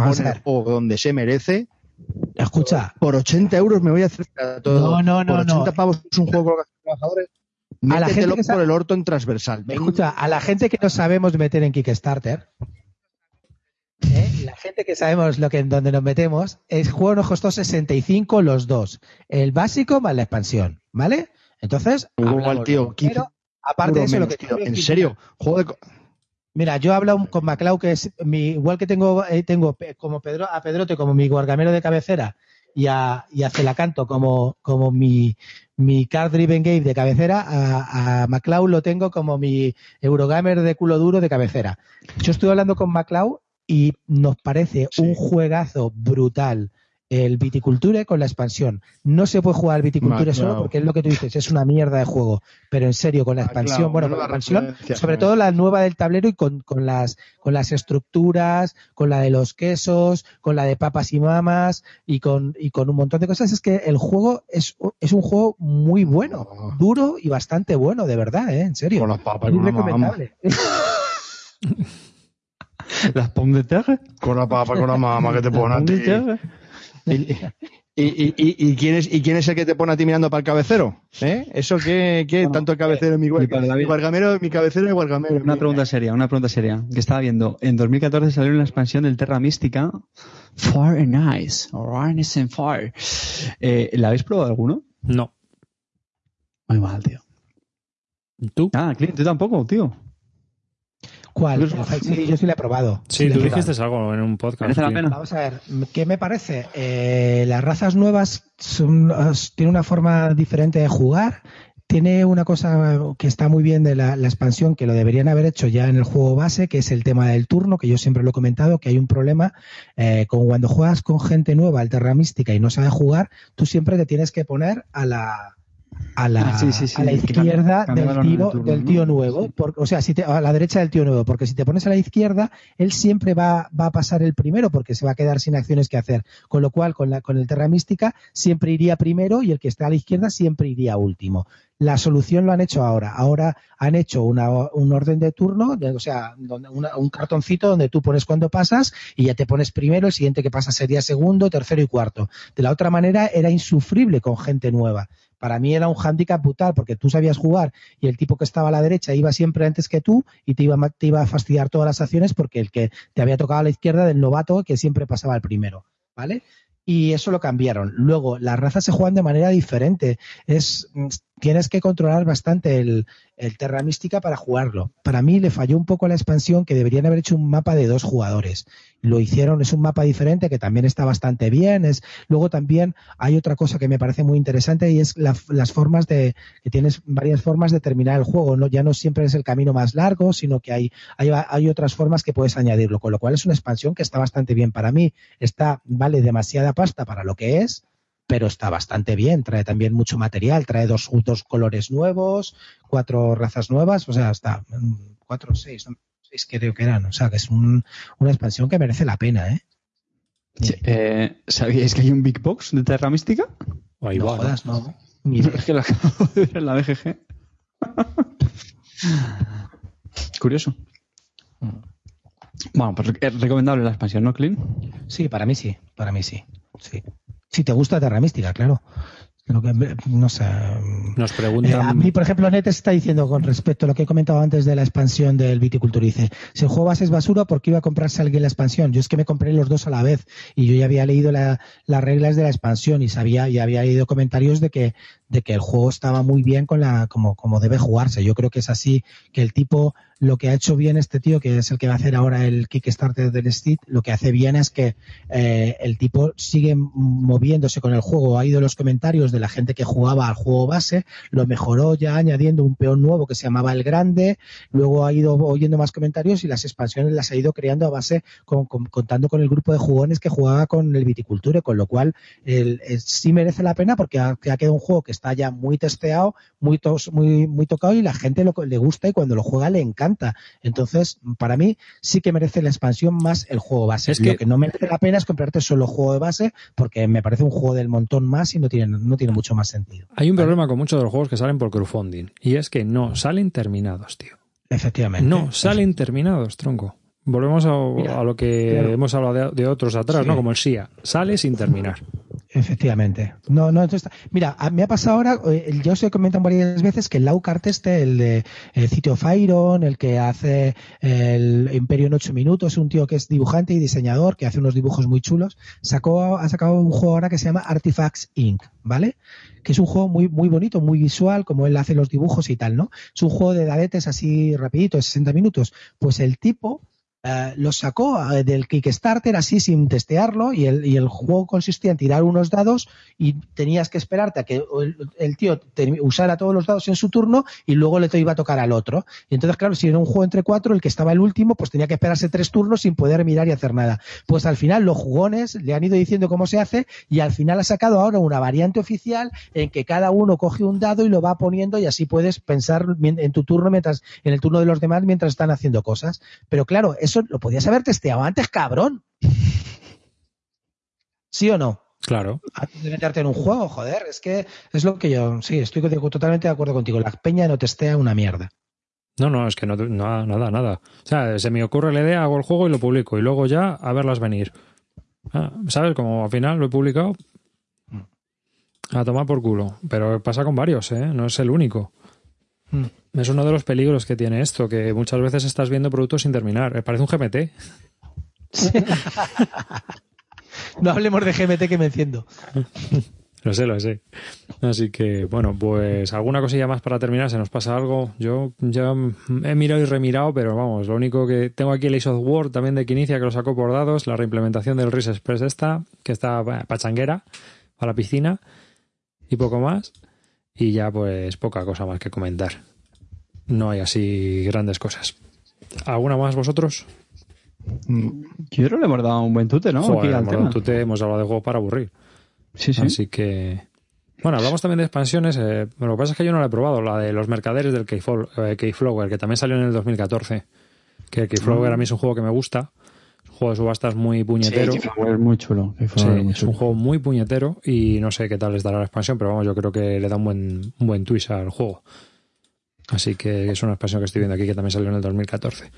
juego donde se merece. Escucha, Por 80 euros me voy a hacer todo. No, no, no, Por 80 no. pavos es un juego colocación de trabajadores. A la gente que sabe- por el orto en transversal. Venga. Escucha, a la gente que no sabemos meter en Kickstarter, ¿eh? la gente que sabemos lo que en donde nos metemos, el juego nos costó 65 los dos, el básico más la expansión, ¿vale? Entonces, Igual, tío, de- 15 pero, aparte de eso, lo que tío. En serio, juego de. Mira, yo he hablado con Maclau, que es mi, igual que tengo, eh, tengo como Pedro, a Pedrote como mi guargamero de cabecera y a, y a Celacanto como, como mi, mi card driven game de cabecera, a, a Maclau lo tengo como mi Eurogamer de culo duro de cabecera. Yo estuve hablando con Maclau y nos parece Sí. un juegazo brutal el Viticulture con la expansión. No se puede jugar al Viticulture solo porque es lo que tú dices, es una mierda de juego. Pero en serio, con la Maclau, expansión, bueno, con la expansión, sobre todo la nueva del tablero y con, con las con las estructuras, con la de los quesos, con la de papas y mamas y con y con un montón de cosas. Es que el juego es, es un juego muy bueno, Oh. duro y bastante bueno, de verdad, ¿eh? en serio. Con las papas, Muy con la mama. recomendable. (laughs) Las pommes de terre. Con la papa, con la mamá que te pone ¿Y, y, y, y- quién es, ¿Y quién es el que te pone a ti mirando para el cabecero? ¿Eh? ¿Eso qué? qué? Bueno, Tanto el cabecero, mi, y mi vida. guargamero, mi cabecero y guargamero. Una mi- pregunta seria, una pregunta seria. Que estaba viendo. En 2014 salió una expansión del Terra Mística. Far and Nice. O Arnes and Far. Eh, ¿La habéis probado alguno? No. Muy mal, tío. ¿Tú? Ah, Clint, tú tampoco, tío. ¿Cuál? Sí, yo sí la he probado. Sí, tú dijiste algo en un podcast. Merece la sí. pena. Vamos a ver, ¿qué me parece? Eh, las razas nuevas son, tienen una forma diferente de jugar. Tiene una cosa que está muy bien de la, la expansión, que lo deberían haber hecho ya en el juego base, que es el tema del turno, que yo siempre lo he comentado, que hay un problema eh, con cuando juegas con gente nueva al Terra Mística y no sabe jugar, tú siempre te tienes que poner a la a la, Ah, sí, sí, sí, a la izquierda cambia- del tío, del turno, del ¿no? tío nuevo, por- o sea, si te- a la derecha del tío nuevo, porque si te pones a la izquierda, él siempre va, va a pasar el primero porque se va a quedar sin acciones que hacer. Con lo cual, con, la, con el Terra Mística siempre iría primero y el que está a la izquierda siempre iría último. La solución lo han hecho ahora. Ahora han hecho una, un orden de turno, de- o sea, donde una- un cartoncito donde tú pones cuando pasas y ya te pones primero, el siguiente que pasa sería segundo, tercero y cuarto. De la otra manera era insufrible con gente nueva. Para mí era un hándicap brutal porque tú sabías jugar y el tipo que estaba a la derecha iba siempre antes que tú y te iba, te iba a fastidiar todas las acciones porque el que te había tocado a la izquierda del novato que siempre pasaba al primero, ¿vale? Y eso lo cambiaron. Luego, las razas se juegan de manera diferente. Es, mm, tienes que controlar bastante el, el Terra Mística para jugarlo. Para mí le falló un poco la expansión que deberían haber hecho un mapa de dos jugadores. lo hicieron, es un mapa diferente que también está bastante bien. Es, luego también hay otra cosa que me parece muy interesante y es las formas de, que tienes varias formas de terminar el juego. ¿no? Ya no siempre es el camino más largo, sino que hay, hay, hay otras formas que puedes añadirlo, con lo cual es una expansión que está bastante bien para mí. Está, vale demasiada pasta para lo que es, pero está bastante bien. Trae también mucho material, trae dos, dos colores nuevos, cuatro razas nuevas, o sea, está mm, cuatro, seis, seis creo que eran. O sea, que es un, una expansión que merece la pena, ¿eh? eh ¿Sabíais que hay un Big Box de Terra Mística? no jodas, no. Es que lo acabo de ver en la BGG. (laughs) Curioso. Bueno, pues es recomendable la expansión, ¿no, Clean? Sí, para mí sí, para mí sí. sí. Si te gusta Terra Mística, claro. Lo que, no sé. Nos preguntan. Eh, a mí, por ejemplo, Net está diciendo con respecto a lo que he comentado antes de la expansión del Viticulturice. Si el juego base es basura, ¿por qué iba a comprarse alguien la expansión? Yo es que me compré los dos a la vez y yo ya había leído las reglas de la expansión y sabía y había leído comentarios de que, de que el juego estaba muy bien con la, como, como debe jugarse. Yo creo que es así, que el tipo lo que ha hecho bien este tío, que es el que va a hacer ahora el Kickstarter del Steam, lo que hace bien es que eh, el tipo sigue moviéndose con el juego. Ha ido los comentarios de la gente que jugaba al juego base, lo mejoró ya añadiendo un peón nuevo que se llamaba el Grande, luego ha ido oyendo más comentarios y las expansiones las ha ido creando a base contando con el grupo de jugones que jugaba con el Viticulture, con lo cual el, sí merece la pena porque ha, quedado un juego que está ya muy testeado, muy, muy, muy tocado y la gente lo, le gusta y cuando lo juega le encanta entonces, para mí sí que merece la expansión más el juego base. Es que... Lo que no merece la pena es comprarte solo el juego de base porque me parece un juego del montón más y no tiene, no tiene mucho más sentido. Hay un problema con muchos de los juegos que salen por crowdfunding y es que no salen terminados, tío. Efectivamente. No, salen terminados, tronco. Volvemos a, lo que hemos hablado de, otros atrás, ¿no? Como el SIA. Sale sin terminar. Efectivamente. No, no, entonces, mira, me ha pasado ahora, eh, yo os he comentado varias veces que el Laucart este, el de el City of Iron, el que hace el Imperio en 8 minutos, es un tío que es dibujante y diseñador, que hace unos dibujos muy chulos, sacó, ha sacado un juego ahora que se llama Artifacts Inc., ¿vale? Que es un juego muy, muy bonito, muy visual, como él hace los dibujos y tal, ¿no? Es un juego de dadetes así rapidito, de 60 minutos. Pues el tipo eh, lo sacó eh, del Kickstarter así sin testearlo y el, y el, juego consistía en tirar unos dados y tenías que esperarte a que el, tío usara todos los dados en su turno y luego le iba a tocar al otro. Y entonces, claro, si era un juego entre cuatro, el que estaba el último, pues tenía que esperarse tres turnos sin poder mirar y hacer nada. Pues al final los jugones le han ido diciendo cómo se hace y al final ha sacado ahora una variante oficial en que cada uno coge un dado y lo va poniendo y así puedes pensar en tu turno mientras, en el turno de los demás mientras están haciendo cosas. Pero claro, eso lo podías haber testeado antes, cabrón. ¿Sí o no? Claro. Antes de meterte en un juego, joder, es que es lo que yo, sí, estoy totalmente de acuerdo contigo. La peña no testea una mierda. No, no, es que no, nada, nada. O sea, se me ocurre la idea, hago el juego y lo publico. Y luego ya a verlas venir. Ah, ¿Sabes? Como al final lo he publicado. A tomar por culo. Pero pasa con varios, ¿eh? No es el único. Mm. Es uno de los peligros que tiene esto, que muchas veces estás viendo productos sin terminar. Parece un GMT. (laughs) no hablemos de GMT que me enciendo. (laughs) Lo sé, lo sé. Así que, bueno, pues alguna cosilla más para terminar. ¿Se nos pasa algo? Yo ya he mirado y remirado, pero vamos, lo único que tengo aquí el Ace of Word también de Quinicia, que lo sacó por dados, la reimplementación del RIS Express esta, que está pachanguera, para la piscina, y poco más. Y ya pues poca cosa más que comentar no hay así grandes cosas. ¿Alguna más vosotros? Yo creo que le hemos dado un buen tute, ¿no? hemos dado un tute, hemos hablado de juego para aburrir. Sí, sí. Así que. Bueno, hablamos también de expansiones. Eh, lo que pasa es que yo no la he probado, la de los mercaderes del Keyflower, que también salió en el 2014. Que Keyflower a mí es un juego que me gusta. Juego de subastas muy puñetero. Sí, es muy chulo. es un juego muy puñetero y no sé qué tal les dará la expansión, pero vamos, yo creo que le da un buen, un buen twist al juego. Así que es una expansión que estoy viendo aquí que también salió en el 2014.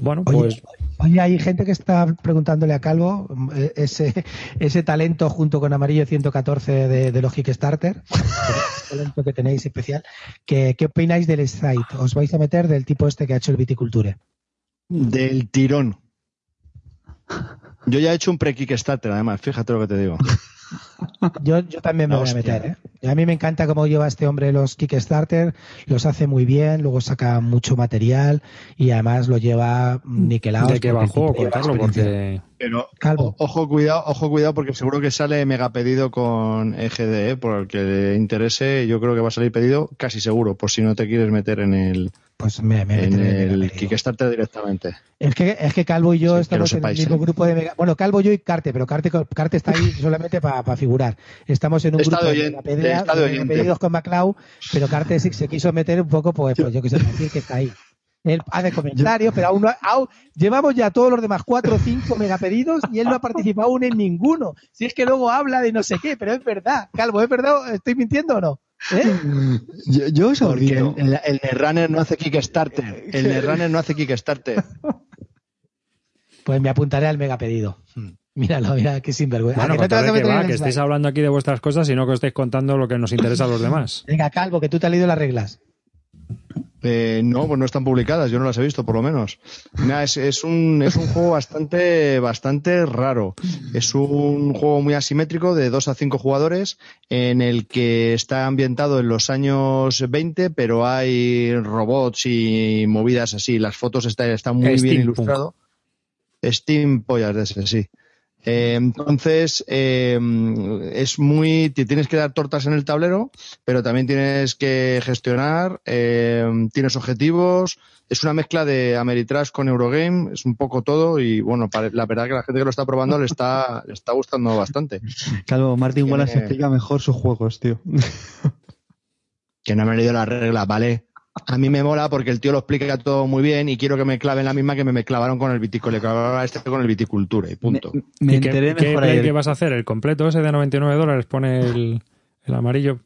bueno, pues. Oye, hay gente que está preguntándole a Calvo eh, ese, ese talento junto con Amarillo 114 de, de Logic Starter, (laughs) talento que tenéis especial. ¿Qué, ¿Qué opináis del site? ¿Os vais a meter del tipo este que ha hecho el Viticulture? Del tirón. (laughs) Yo ya he hecho un pre-Kickstarter, además, fíjate lo que te digo. (laughs) Yo, yo también me voy a meter, ¿eh? A mí me encanta cómo lleva este hombre los Kickstarter, los hace muy bien, luego saca mucho material y además lo lleva niquelado. ¿De el juego? Contarlo, porque... Pero Calvo. o- ojo, cuidado, ojo, cuidado, porque seguro que sale mega pedido con EGD, ¿eh? por el que le interese, yo creo que va a salir pedido casi seguro, por si no te quieres meter en el, Pues me, me en el. Kickstarter directamente. Es que, es que Calvo y yo Sí, estamos en el mismo ¿eh? grupo de Mega... Bueno, Calvo, yo y Carte, pero Carte, Carte está ahí (laughs) solamente para figurar. Estamos en un grupo de está de. Megapedidos con Maclau, pero Carte sí se quiso meter un poco, pues, pues yo que sé, decir que está ahí. Él hace comentarios, pero aún no... aún- llevamos ya todos los demás cuatro o cinco megapedidos y él no ha participado aún en ninguno. Si es que luego habla de no sé qué, pero es verdad. Calvo, ¿es verdad? ¿Estoy mintiendo o no? ¿Eh? Yo, yo os Porque olvido. el, el Netrunner no hace Kickstarter. (laughs) El Netrunner no hace Kickstarter. Pues me apuntaré al megapedido. Míralo, mira, qué sinvergüenza. Bueno, ¿A que no en va, que estáis hablando aquí de vuestras cosas y no que os estáis contando lo que nos interesa a los demás. Venga, Calvo, que tú te has leído las reglas. Eh, no, pues no están publicadas, yo no las he visto, por lo menos. Nada, es, es un, es un juego bastante, bastante raro. Es un juego muy asimétrico de 2 a 5 jugadores en el que está ambientado en los años 20, pero hay robots y movidas así. Las fotos están, están muy bien ilustrado. Steam pollas de ese, sí. Eh, entonces, eh, es muy. Te tienes que dar tortas en el tablero, pero también tienes que gestionar, eh, tienes objetivos. Es una mezcla de Ameritrash con Eurogame, es un poco todo y bueno, la verdad que la gente que lo está probando le está, (laughs) le está gustando bastante. Calvo, Martin Wallace explica mejor sus juegos, tío. Que no me he leído las reglas, ¿vale? A mí me mola porque el tío lo explica todo muy bien y quiero que me claven la misma que me, me clavaron con el viticultura, este con el viticultura y punto. Me, me ¿Y qué- enteré qué, mejor play ayer. que vas a hacer? ¿El completo ese de 99 dólares? Pone el, el amarillo.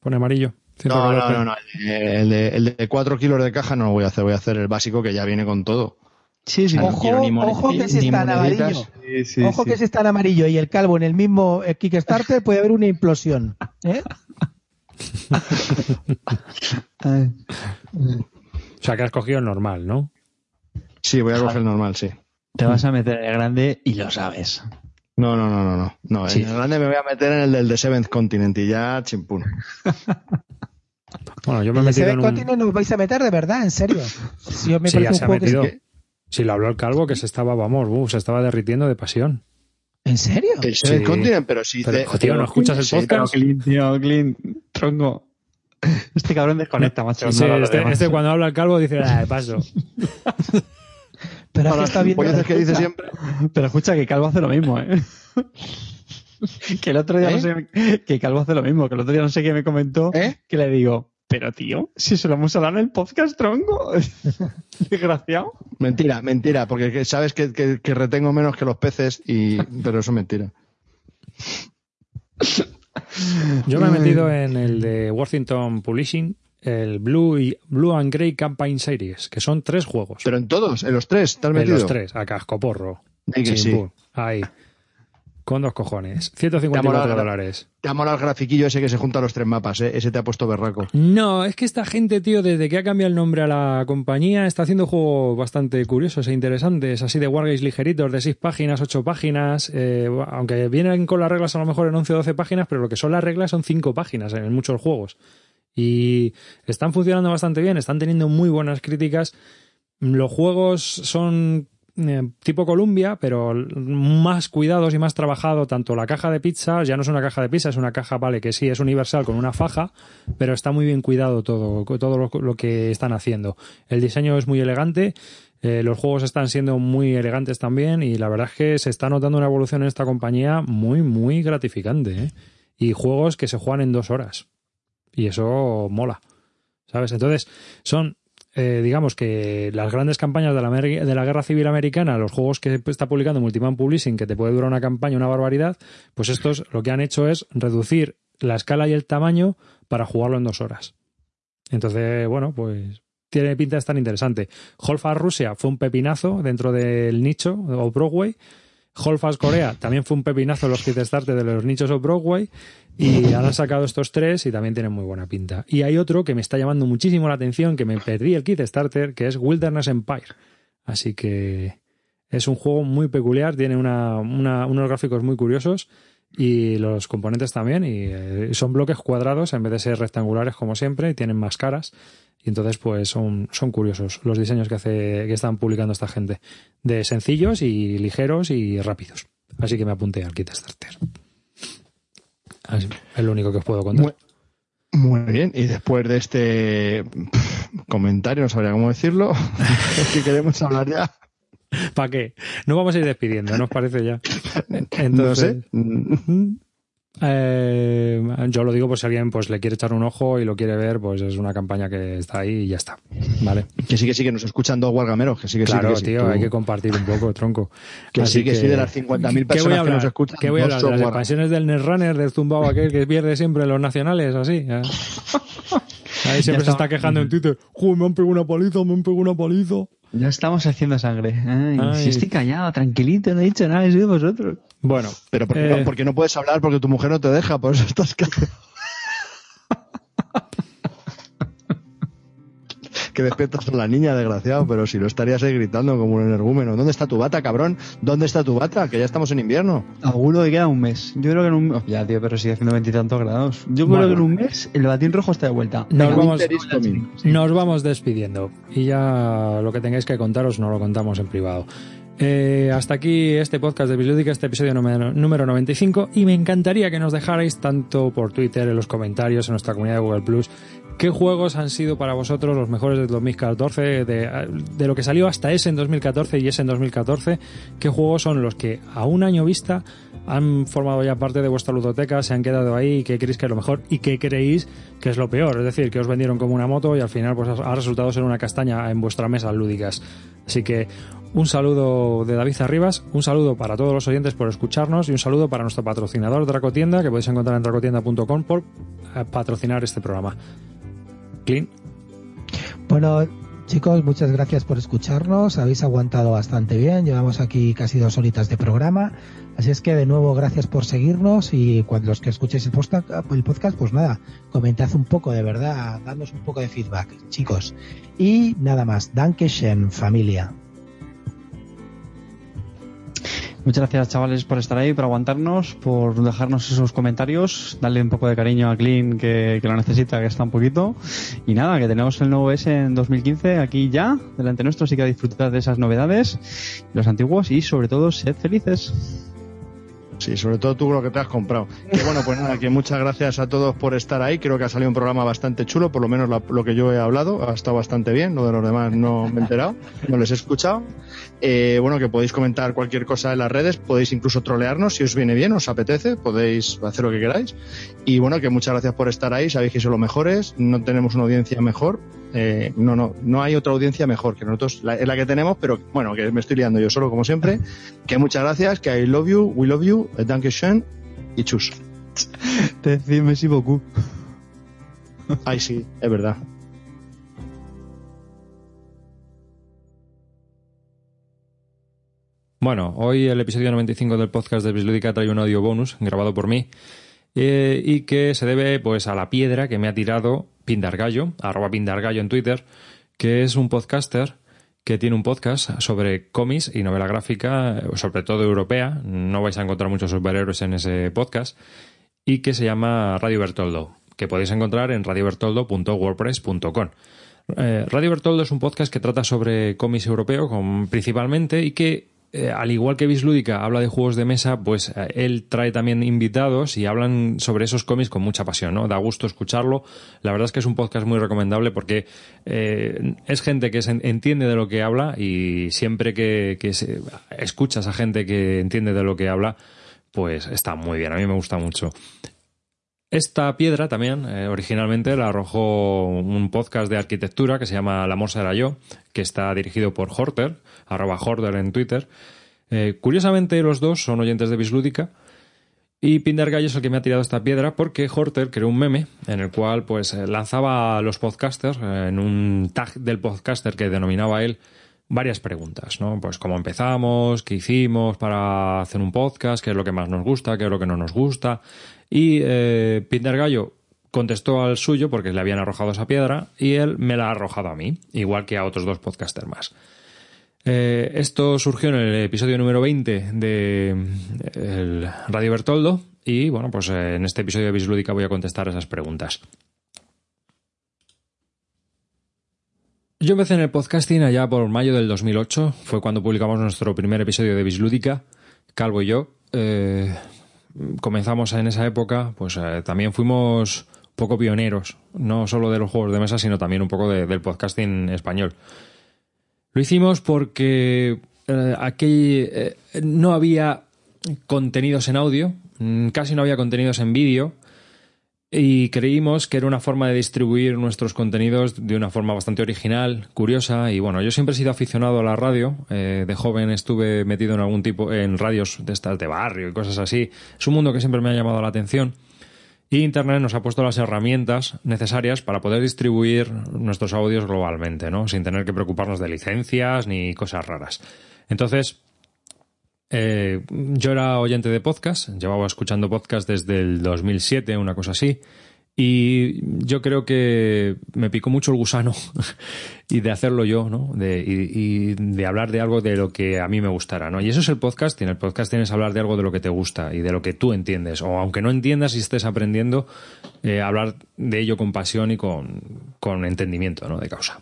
Pone amarillo. No, no, no, no. El de, el de 4 kilos de caja no lo voy a hacer, voy a hacer el básico que ya viene con todo. Sí, sí. No Ojo, quiero ni mone- ojo que si está en amarillo. Sí, sí, Ojo sí. que si está en amarillo y el calvo en el mismo eh, Kickstarter puede haber una implosión. ¿eh? (laughs) O sea, que has cogido el normal, ¿no? Sí, voy a coger el normal, sí. Te vas a meter en el grande y lo sabes. No, no, no, no, no. no Sí. En el grande me voy a meter en el del de Seventh Continent y ya chimpún. Bueno, yo me he ¿En metido ese en un... Continent nos vais a meter de verdad? ¿En serio? Si os me Sí, ya se ha que metido. Si lo habló el calvo, que se estaba, vamos, uh, se estaba derritiendo de pasión. ¿En serio? Continent, pero si Pero, te- tío, ¿no escuchas el Sí, podcast? Clint, tío, Clint, tronco. (laughs) Este cabrón desconecta, macho. Sí, no este, demás. este cuando habla el calvo dice, ah, de paso. (laughs) Pero Para está viendo. las gilipolleces que dice siempre. Pero escucha, que Calvo hace lo mismo, ¿eh? (laughs) que el otro día ¿Eh? no sé... Que Calvo hace lo mismo, que el otro día no sé qué me comentó, ¿Eh? que le digo, pero tío, si se lo hemos hablado en el podcast, tronco. (laughs) Desgraciado. Mentira, mentira, porque que- sabes que, que- que retengo menos que los peces, y pero eso es mentira. Yo me he metido en el de Worthington Publishing, el Blue, y, Blue and Grey Campaign Series, que son tres juegos. Pero en todos, en los tres, ¿te has en metido? los tres, a cascoporro. Sí. Ahí. Con dos cojones. Te ha 154 molado. dólares. Te ha molado el grafiquillo ese que se junta a los tres mapas, ¿eh? Ese te ha puesto berraco. No, es que esta gente, tío, desde que ha cambiado el nombre a la compañía, está haciendo juegos bastante curiosos e interesantes, así de Wargames ligeritos, de 6 páginas, 8 páginas, eh, aunque vienen con las reglas a lo mejor en 11 o 12 páginas, pero lo que son las reglas son 5 páginas en muchos juegos. Y están funcionando bastante bien, están teniendo muy buenas críticas. Los juegos son eh, tipo Columbia, pero más cuidados y más trabajado. Tanto la caja de pizza, ya no es una caja de pizza, es una caja, vale, que sí, es universal con una faja, pero está muy bien cuidado todo, todo lo, que están haciendo. El diseño es muy elegante, eh, los juegos están siendo muy elegantes también y la verdad es que se está notando una evolución en esta compañía muy, muy gratificante. ¿eh? Y juegos que se juegan en dos horas. Y eso mola. ¿Sabes? Entonces, son eh, digamos que las grandes campañas de la, de la Guerra Civil Americana, los juegos que está publicando Multiman Publishing, que te puede durar una campaña una barbaridad, pues estos lo que han hecho es reducir la escala y el tamaño para jugarlo en dos horas. Entonces, bueno, pues tiene pinta de estar interesante. Holfast Rusia fue un pepinazo dentro del nicho o Broadway. Holfast Corea también fue un pepinazo los Kickstarter de los nichos o Broadway. Y han sacado estos tres y también tienen muy buena pinta. Y hay otro que me está llamando muchísimo la atención, que me perdí el Kickstarter, que es Wilderness Empire. Así que es un juego muy peculiar, tiene una- una- unos gráficos muy curiosos y los componentes también y eh, son bloques cuadrados en vez de ser rectangulares como siempre y tienen más caras y entonces pues son, son curiosos los diseños que hace que están publicando esta gente de sencillos y ligeros y rápidos así que me apunté al kit starter Así, es lo único que os puedo contar Muy, muy bien, y después de este pff, comentario, no sabría cómo decirlo, (laughs) es que queremos hablar ya. ¿para qué? no vamos a ir despidiendo ¿no os parece ya? no sé. Eh, yo lo digo por si alguien pues le quiere echar un ojo y lo quiere ver, pues es una campaña que está ahí y ya está. Vale. Que sí, que sí, que nos escuchan dos guargameros, que sí, que claro, sí. que sí, tío, tú- hay que compartir un poco, tronco. Que Así sí, que sí, de las 50.000 ¿Qué voy personas a que nos escuchan, ¿Qué voy a hablar? ¿De las expansiones del Netrunner, del zumbao aquel que pierde siempre los nacionales, así? ¿eh? (laughs) Ahí siempre se está. está quejando en Twitter. Joder, me han pegado una paliza, me han pegado una paliza. Ya estamos haciendo sangre. Ay, Ay. Si estoy callado, tranquilito, no he dicho nada, soy de vosotros. Bueno, Pero ¿por qué, eh, no, por qué no puedes hablar? Porque tu mujer no te deja, por eso estás callado. (laughs) que despiertas a la niña, desgraciado, pero si no estarías ahí gritando como un energúmeno. ¿Dónde está tu bata, cabrón? ¿Dónde está tu bata? Que ya estamos en invierno. Auguro que queda un mes. Yo creo que en un mes. Ya, tío, pero sigue haciendo veintitantos grados. Yo creo Bueno. que en un mes el batín rojo está de vuelta. Nos Venga, vamos-. Nos vamos despidiendo y ya lo que tengáis que contaros no lo contamos en privado. Eh, hasta aquí este podcast de Bislúdica, este episodio número, número 95 y me encantaría que nos dejarais tanto por Twitter, en los comentarios, en nuestra comunidad de Google Plus, qué juegos han sido para vosotros los mejores del 2014, de, de lo que salió hasta ese en 2014 y ese en 2014, qué juegos son los que a un año vista han formado ya parte de vuestra ludoteca, se han quedado ahí y qué creéis que es lo mejor y qué creéis que es lo peor. Es decir, que os vendieron como una moto y al final pues ha resultado ser una castaña en vuestra mesa lúdicas. Así que un saludo de David Arribas, un saludo para todos los oyentes por escucharnos y un saludo para nuestro patrocinador Dracotienda que podéis encontrar en dracotienda.com por eh, patrocinar este programa. Bueno, chicos, muchas gracias por escucharnos. Habéis aguantado bastante bien. Llevamos aquí casi dos horitas de programa. Así es que, de nuevo, gracias por seguirnos. Y cuando los que escuchéis el podcast, el podcast pues nada, comentad un poco, de verdad, dadnos un poco de feedback, chicos. Y nada más. Dankeschön, familia. Muchas gracias, chavales, por estar ahí, por aguantarnos, por dejarnos esos comentarios, darle un poco de cariño a Clean, que, que lo necesita, que está un poquito. Y nada, que tenemos el nuevo S en 2015 aquí ya, delante nuestro, así que a disfrutar de esas novedades, los antiguos y sobre todo, sed felices. Sí, sobre todo tú lo que te has comprado. Que bueno, pues nada, que muchas gracias a todos por estar ahí. Creo que ha salido un programa bastante chulo, por lo menos lo que yo he hablado ha estado bastante bien. Lo de los demás no me he enterado, no les he escuchado. Eh, bueno, que podéis comentar cualquier cosa en las redes, podéis incluso trolearnos si os viene bien, os apetece, podéis hacer lo que queráis. Y bueno, que muchas gracias por estar ahí. Sabéis que sois los mejores, no tenemos una audiencia mejor. Eh, no, no, no hay otra audiencia mejor que nosotros, la, es la que tenemos, pero bueno, que me estoy liando yo solo como siempre. (laughs) Que muchas gracias, que I love you, we love you, danke schön y chus. Te decís Messi beaucoup. Ay, sí, es verdad. Bueno, hoy el episodio 95 del podcast de Bislúdica trae un audio bonus grabado por mí eh, y que se debe pues a la piedra que me ha tirado Pindargallo, arroba Pindargallo en Twitter, que es un podcaster que tiene un podcast sobre cómics y novela gráfica, eh, sobre todo europea. No vais a encontrar muchos superhéroes en ese podcast y que se llama Radio Bertoldo, que podéis encontrar en radiobertoldo.wordpress.com. Eh, Radio Bertoldo es un podcast que trata sobre cómics europeo con- principalmente y que eh, al igual que Bislúdica habla de juegos de mesa, pues eh, él trae también invitados y hablan sobre esos cómics con mucha pasión, ¿no? Da gusto escucharlo. La verdad es que es un podcast muy recomendable porque eh, es gente que se entiende de lo que habla y siempre que, se- escuchas a gente que entiende de lo que habla, pues está muy bien. A mí me gusta mucho. Esta piedra también, eh, originalmente la arrojó un podcast de arquitectura que se llama La Morsa era yo, que está dirigido por Horter, arroba Horter en Twitter. Eh, curiosamente, los dos son oyentes de Bislúdica. Y Pindergallo es el que me ha tirado esta piedra porque Horter creó un meme en el cual pues eh, lanzaba a los podcasters en un tag del podcaster que denominaba él varias preguntas, ¿no? Pues cómo empezamos, qué hicimos para hacer un podcast, qué es lo que más nos gusta, qué es lo que no nos gusta. Y eh, Pindergallo contestó al suyo porque le habían arrojado esa piedra y él me la ha arrojado a mí, igual que a otros dos podcasters más. Eh, esto surgió en el episodio número 20 de eh, el Radio Bertoldo y bueno, pues eh, en este episodio de Bislúdica voy a contestar esas preguntas. Yo empecé en el podcasting allá por mayo del 2008, fue cuando publicamos nuestro primer episodio de Bislúdica, Calvo y yo. Comenzamos en esa época, pues eh, también fuimos poco pioneros, no solo de los juegos de mesa, sino también un poco de- del podcasting español. Lo hicimos porque eh, aquí eh, no había contenidos en audio, mm, casi no había contenidos en vídeo y creímos que era una forma de distribuir nuestros contenidos de una forma bastante original, curiosa y bueno, yo siempre he sido aficionado a la radio, eh, de joven estuve metido en algún tipo en radios de estas de barrio y cosas así. Es un mundo que siempre me ha llamado la atención. Y Internet nos ha puesto las herramientas necesarias para poder distribuir nuestros audios globalmente, ¿no? Sin tener que preocuparnos de licencias ni cosas raras. Entonces, eh, yo era oyente de podcast, llevaba escuchando podcast desde el 2007, una cosa así, y yo creo que me picó mucho el gusano (laughs) y de hacerlo yo, ¿no? De, y, de hablar de algo de lo que a mí me gustara, ¿no? Y eso es el podcasting. El podcasting es hablar de algo de lo que te gusta y de lo que tú entiendes. O aunque no entiendas y estés aprendiendo, eh, hablar de ello con pasión y con, con entendimiento, ¿no? De causa.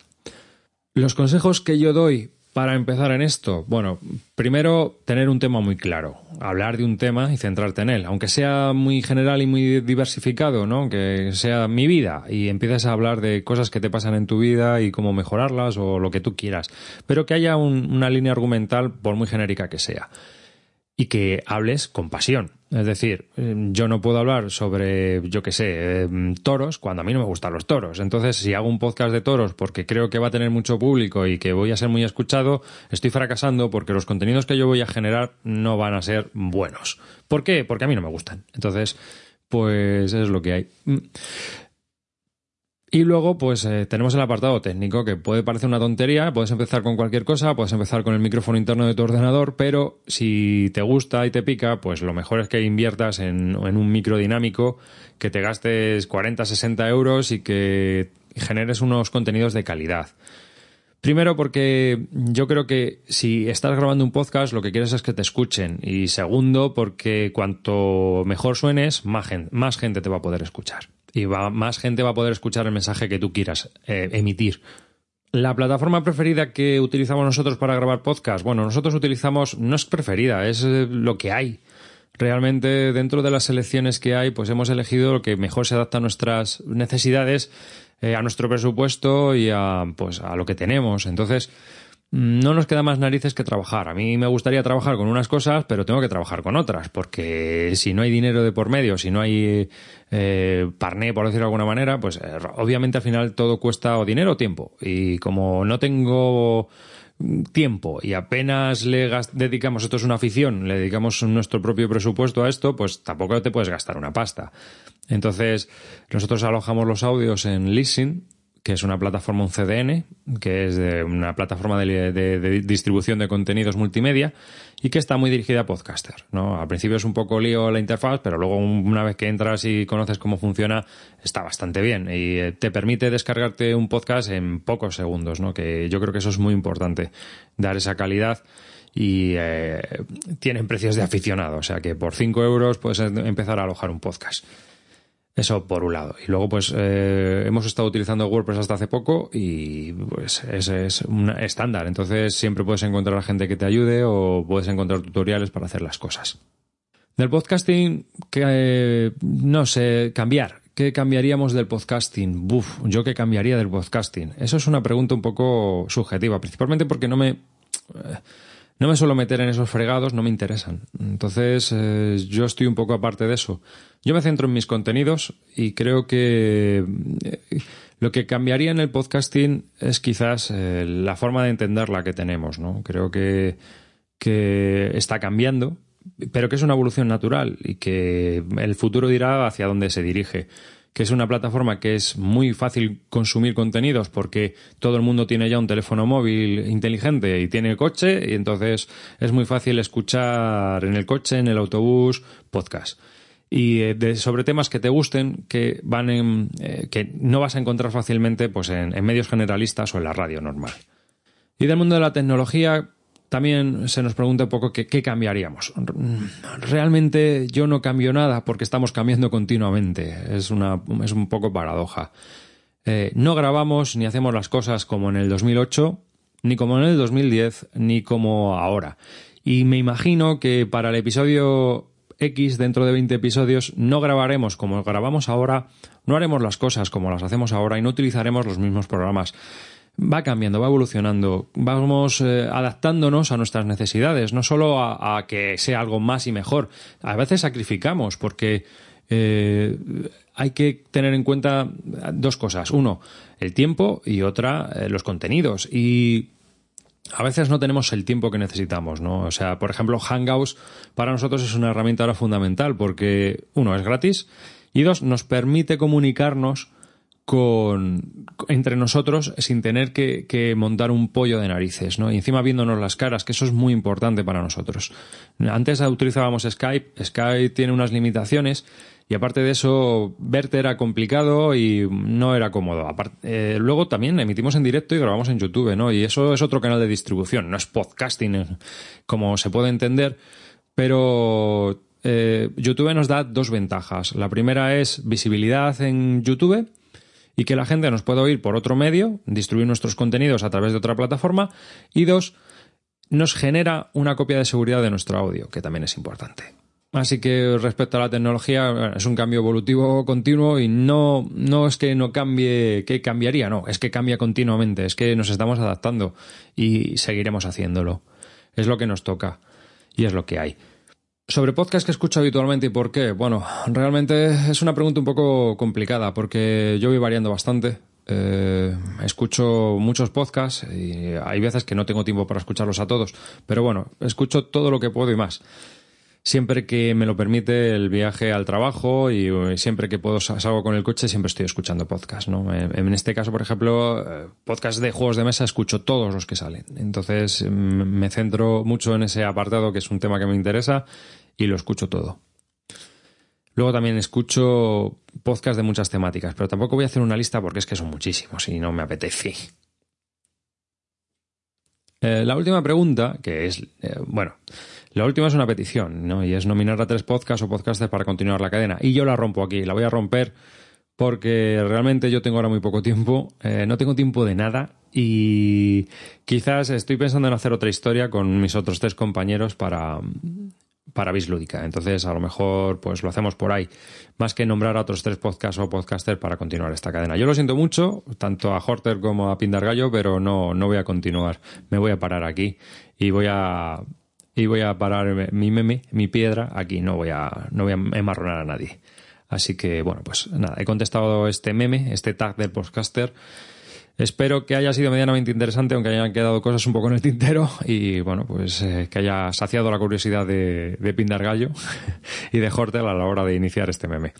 Los consejos que yo doy para empezar en esto, bueno, primero tener un tema muy claro, hablar de un tema y centrarte en él, aunque sea muy general y muy diversificado, ¿no? Que sea mi vida y empieces a hablar de cosas que te pasan en tu vida y cómo mejorarlas o lo que tú quieras, pero que haya un- una línea argumental por muy genérica que sea y que hables con pasión. Es decir, eh, yo no puedo hablar sobre, yo qué sé, eh, toros cuando a mí no me gustan los toros. Entonces, si hago un podcast de toros porque creo que va a tener mucho público y que voy a ser muy escuchado, estoy fracasando porque los contenidos que yo voy a generar no van a ser buenos. ¿Por qué? Porque a mí no me gustan. Entonces, pues es lo que hay. Y luego, pues eh, tenemos el apartado técnico, que puede parecer una tontería, puedes empezar con cualquier cosa, puedes empezar con el micrófono interno de tu ordenador, pero si te gusta y te pica, pues lo mejor es que inviertas en, en un micro dinámico, que te gastes 40, 60 euros y que generes unos contenidos de calidad. Primero porque yo creo que si estás grabando un podcast lo que quieres es que te escuchen. Y segundo porque cuanto mejor suenes más más gente te va a poder escuchar y va, más gente va a poder escuchar el mensaje que tú quieras eh, emitir. La plataforma preferida que utilizamos nosotros para grabar podcast, bueno, nosotros utilizamos, no es preferida, es eh, lo que hay. Realmente dentro de las selecciones que hay, pues hemos elegido lo que mejor se adapta a nuestras necesidades, eh, a nuestro presupuesto y a, pues, a lo que tenemos. Entonces, no nos queda más narices que trabajar. A mí me gustaría trabajar con unas cosas, pero tengo que trabajar con otras, porque si no hay dinero de por medio, si no hay eh, parné, por decirlo de alguna manera, pues eh, obviamente al final todo cuesta o dinero o tiempo. Y como no tengo tiempo y apenas le dedicamos, esto es una afición, le dedicamos nuestro propio presupuesto a esto, pues tampoco te puedes gastar una pasta. Entonces, nosotros alojamos los audios en Listen, que es una plataforma, un CDN, que es de una plataforma de, distribución de contenidos multimedia y que está muy dirigida a podcaster. ¿no? Al principio es un poco lío la interfaz, pero luego un- una vez que entras y conoces cómo funciona, está bastante bien y eh, te permite descargarte un podcast en pocos segundos, ¿no? que yo creo que eso es muy importante, dar esa calidad y eh, tienen precios de aficionado, o sea que por 5 euros puedes empezar a alojar un podcast. Eso por un lado. Y luego, pues, eh, hemos estado utilizando WordPress hasta hace poco y, pues, ese es un estándar. Entonces, siempre puedes encontrar a gente que te ayude o puedes encontrar tutoriales para hacer las cosas. Del podcasting, que, no sé, cambiar. ¿Qué cambiaríamos del podcasting? Buf, ¿yo qué cambiaría del podcasting? Eso es una pregunta un poco subjetiva, principalmente porque no me... no me suelo meter en esos fregados, no me interesan. Entonces, eh, yo estoy un poco aparte de eso. Yo me centro en mis contenidos y creo que eh, lo que cambiaría en el podcasting es quizás eh, la forma de entender la que tenemos, ¿no? Creo que, que está cambiando, pero que es una evolución natural y que el futuro dirá hacia dónde se dirige que es una plataforma que es muy fácil consumir contenidos porque todo el mundo tiene ya un teléfono móvil inteligente y tiene coche y entonces es muy fácil escuchar en el coche, en el autobús, podcast. Y eh, sobre temas que te gusten, que van en, eh, que no vas a encontrar fácilmente pues en, en medios generalistas o en la radio normal. Y del mundo de la tecnología, también se nos pregunta un poco qué, qué cambiaríamos. Realmente yo no cambio nada porque estamos cambiando continuamente. Es, una, es un poco paradoja. Eh, no grabamos ni hacemos las cosas como en el 2008, ni como en el 2010, ni como ahora. Y me imagino que para el episodio X, dentro de 20 episodios, no grabaremos como grabamos ahora, no haremos las cosas como las hacemos ahora y no utilizaremos los mismos programas va cambiando, va evolucionando, vamos eh, adaptándonos a nuestras necesidades, no solo a, que sea algo más y mejor. A veces sacrificamos porque eh, hay que tener en cuenta dos cosas. Uno, el tiempo y otra, eh, los contenidos. Y a veces no tenemos el tiempo que necesitamos, ¿no? O sea, por ejemplo, Hangouts para nosotros es una herramienta ahora fundamental porque, uno, es gratis y dos, nos permite comunicarnos con, entre nosotros sin tener que, montar un pollo de narices, ¿no? Y encima viéndonos las caras, que eso es muy importante para nosotros. Antes utilizábamos Skype, Skype tiene unas limitaciones y aparte de eso, verte era complicado y no era cómodo. Eh, luego también emitimos en directo y grabamos en YouTube, ¿no? Y eso es otro canal de distribución, no es podcasting como se puede entender, pero eh, YouTube nos da dos ventajas. La primera es visibilidad en YouTube y que la gente nos pueda oír por otro medio, distribuir nuestros contenidos a través de otra plataforma. Y dos, nos genera una copia de seguridad de nuestro audio, que también es importante. Así que respecto a la tecnología, es un cambio evolutivo continuo y no, no es que no cambie, que cambiaría, no, es que cambia continuamente, es que nos estamos adaptando y seguiremos haciéndolo. Es lo que nos toca y es lo que hay. Sobre podcast que escucho habitualmente y por qué. Bueno, realmente es una pregunta un poco complicada porque yo voy variando bastante. Eh, escucho muchos podcasts y hay veces que no tengo tiempo para escucharlos a todos. Pero bueno, escucho todo lo que puedo y más. Siempre que me lo permite el viaje al trabajo y eh, siempre que puedo salgo con el coche, siempre estoy escuchando podcasts. ¿no? En este caso, por ejemplo, eh, podcast de juegos de mesa escucho todos los que salen. Entonces me centro mucho en ese apartado que es un tema que me interesa y lo escucho todo. Luego también escucho podcasts de muchas temáticas, pero tampoco voy a hacer una lista porque es que son muchísimos y no me apetece. Eh, la última pregunta, que es, eh, bueno, la última es una petición, ¿no? Y es nominar a tres podcasts o podcasters para continuar la cadena. Y yo la rompo aquí, la voy a romper porque realmente yo tengo ahora muy poco tiempo, eh, no tengo tiempo de nada y quizás estoy pensando en hacer otra historia con mis otros tres compañeros para, para Bislúdica. Entonces, a lo mejor, pues lo hacemos por ahí, más que nombrar a otros tres podcasts o podcasters para continuar esta cadena. Yo lo siento mucho, tanto a Horter como a Pindargallo, pero no, no voy a continuar. Me voy a parar aquí y voy a y voy a parar mi meme, mi piedra aquí. No voy a no voy a emarronar a nadie. Así que, bueno, pues nada, he contestado este meme, este tag del podcaster Espero que haya sido medianamente interesante, aunque hayan quedado cosas un poco en el tintero y bueno, pues eh, que haya saciado la curiosidad de, de Pindar Gallo (laughs) y de Hortel a la hora de iniciar este meme.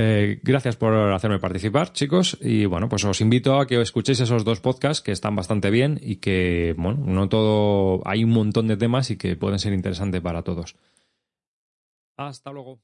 Eh, gracias por hacerme participar, chicos. Y bueno, pues os invito a que escuchéis esos dos podcasts que están bastante bien y que, bueno, no todo. Hay un montón de temas y que pueden ser interesantes para todos. Hasta luego.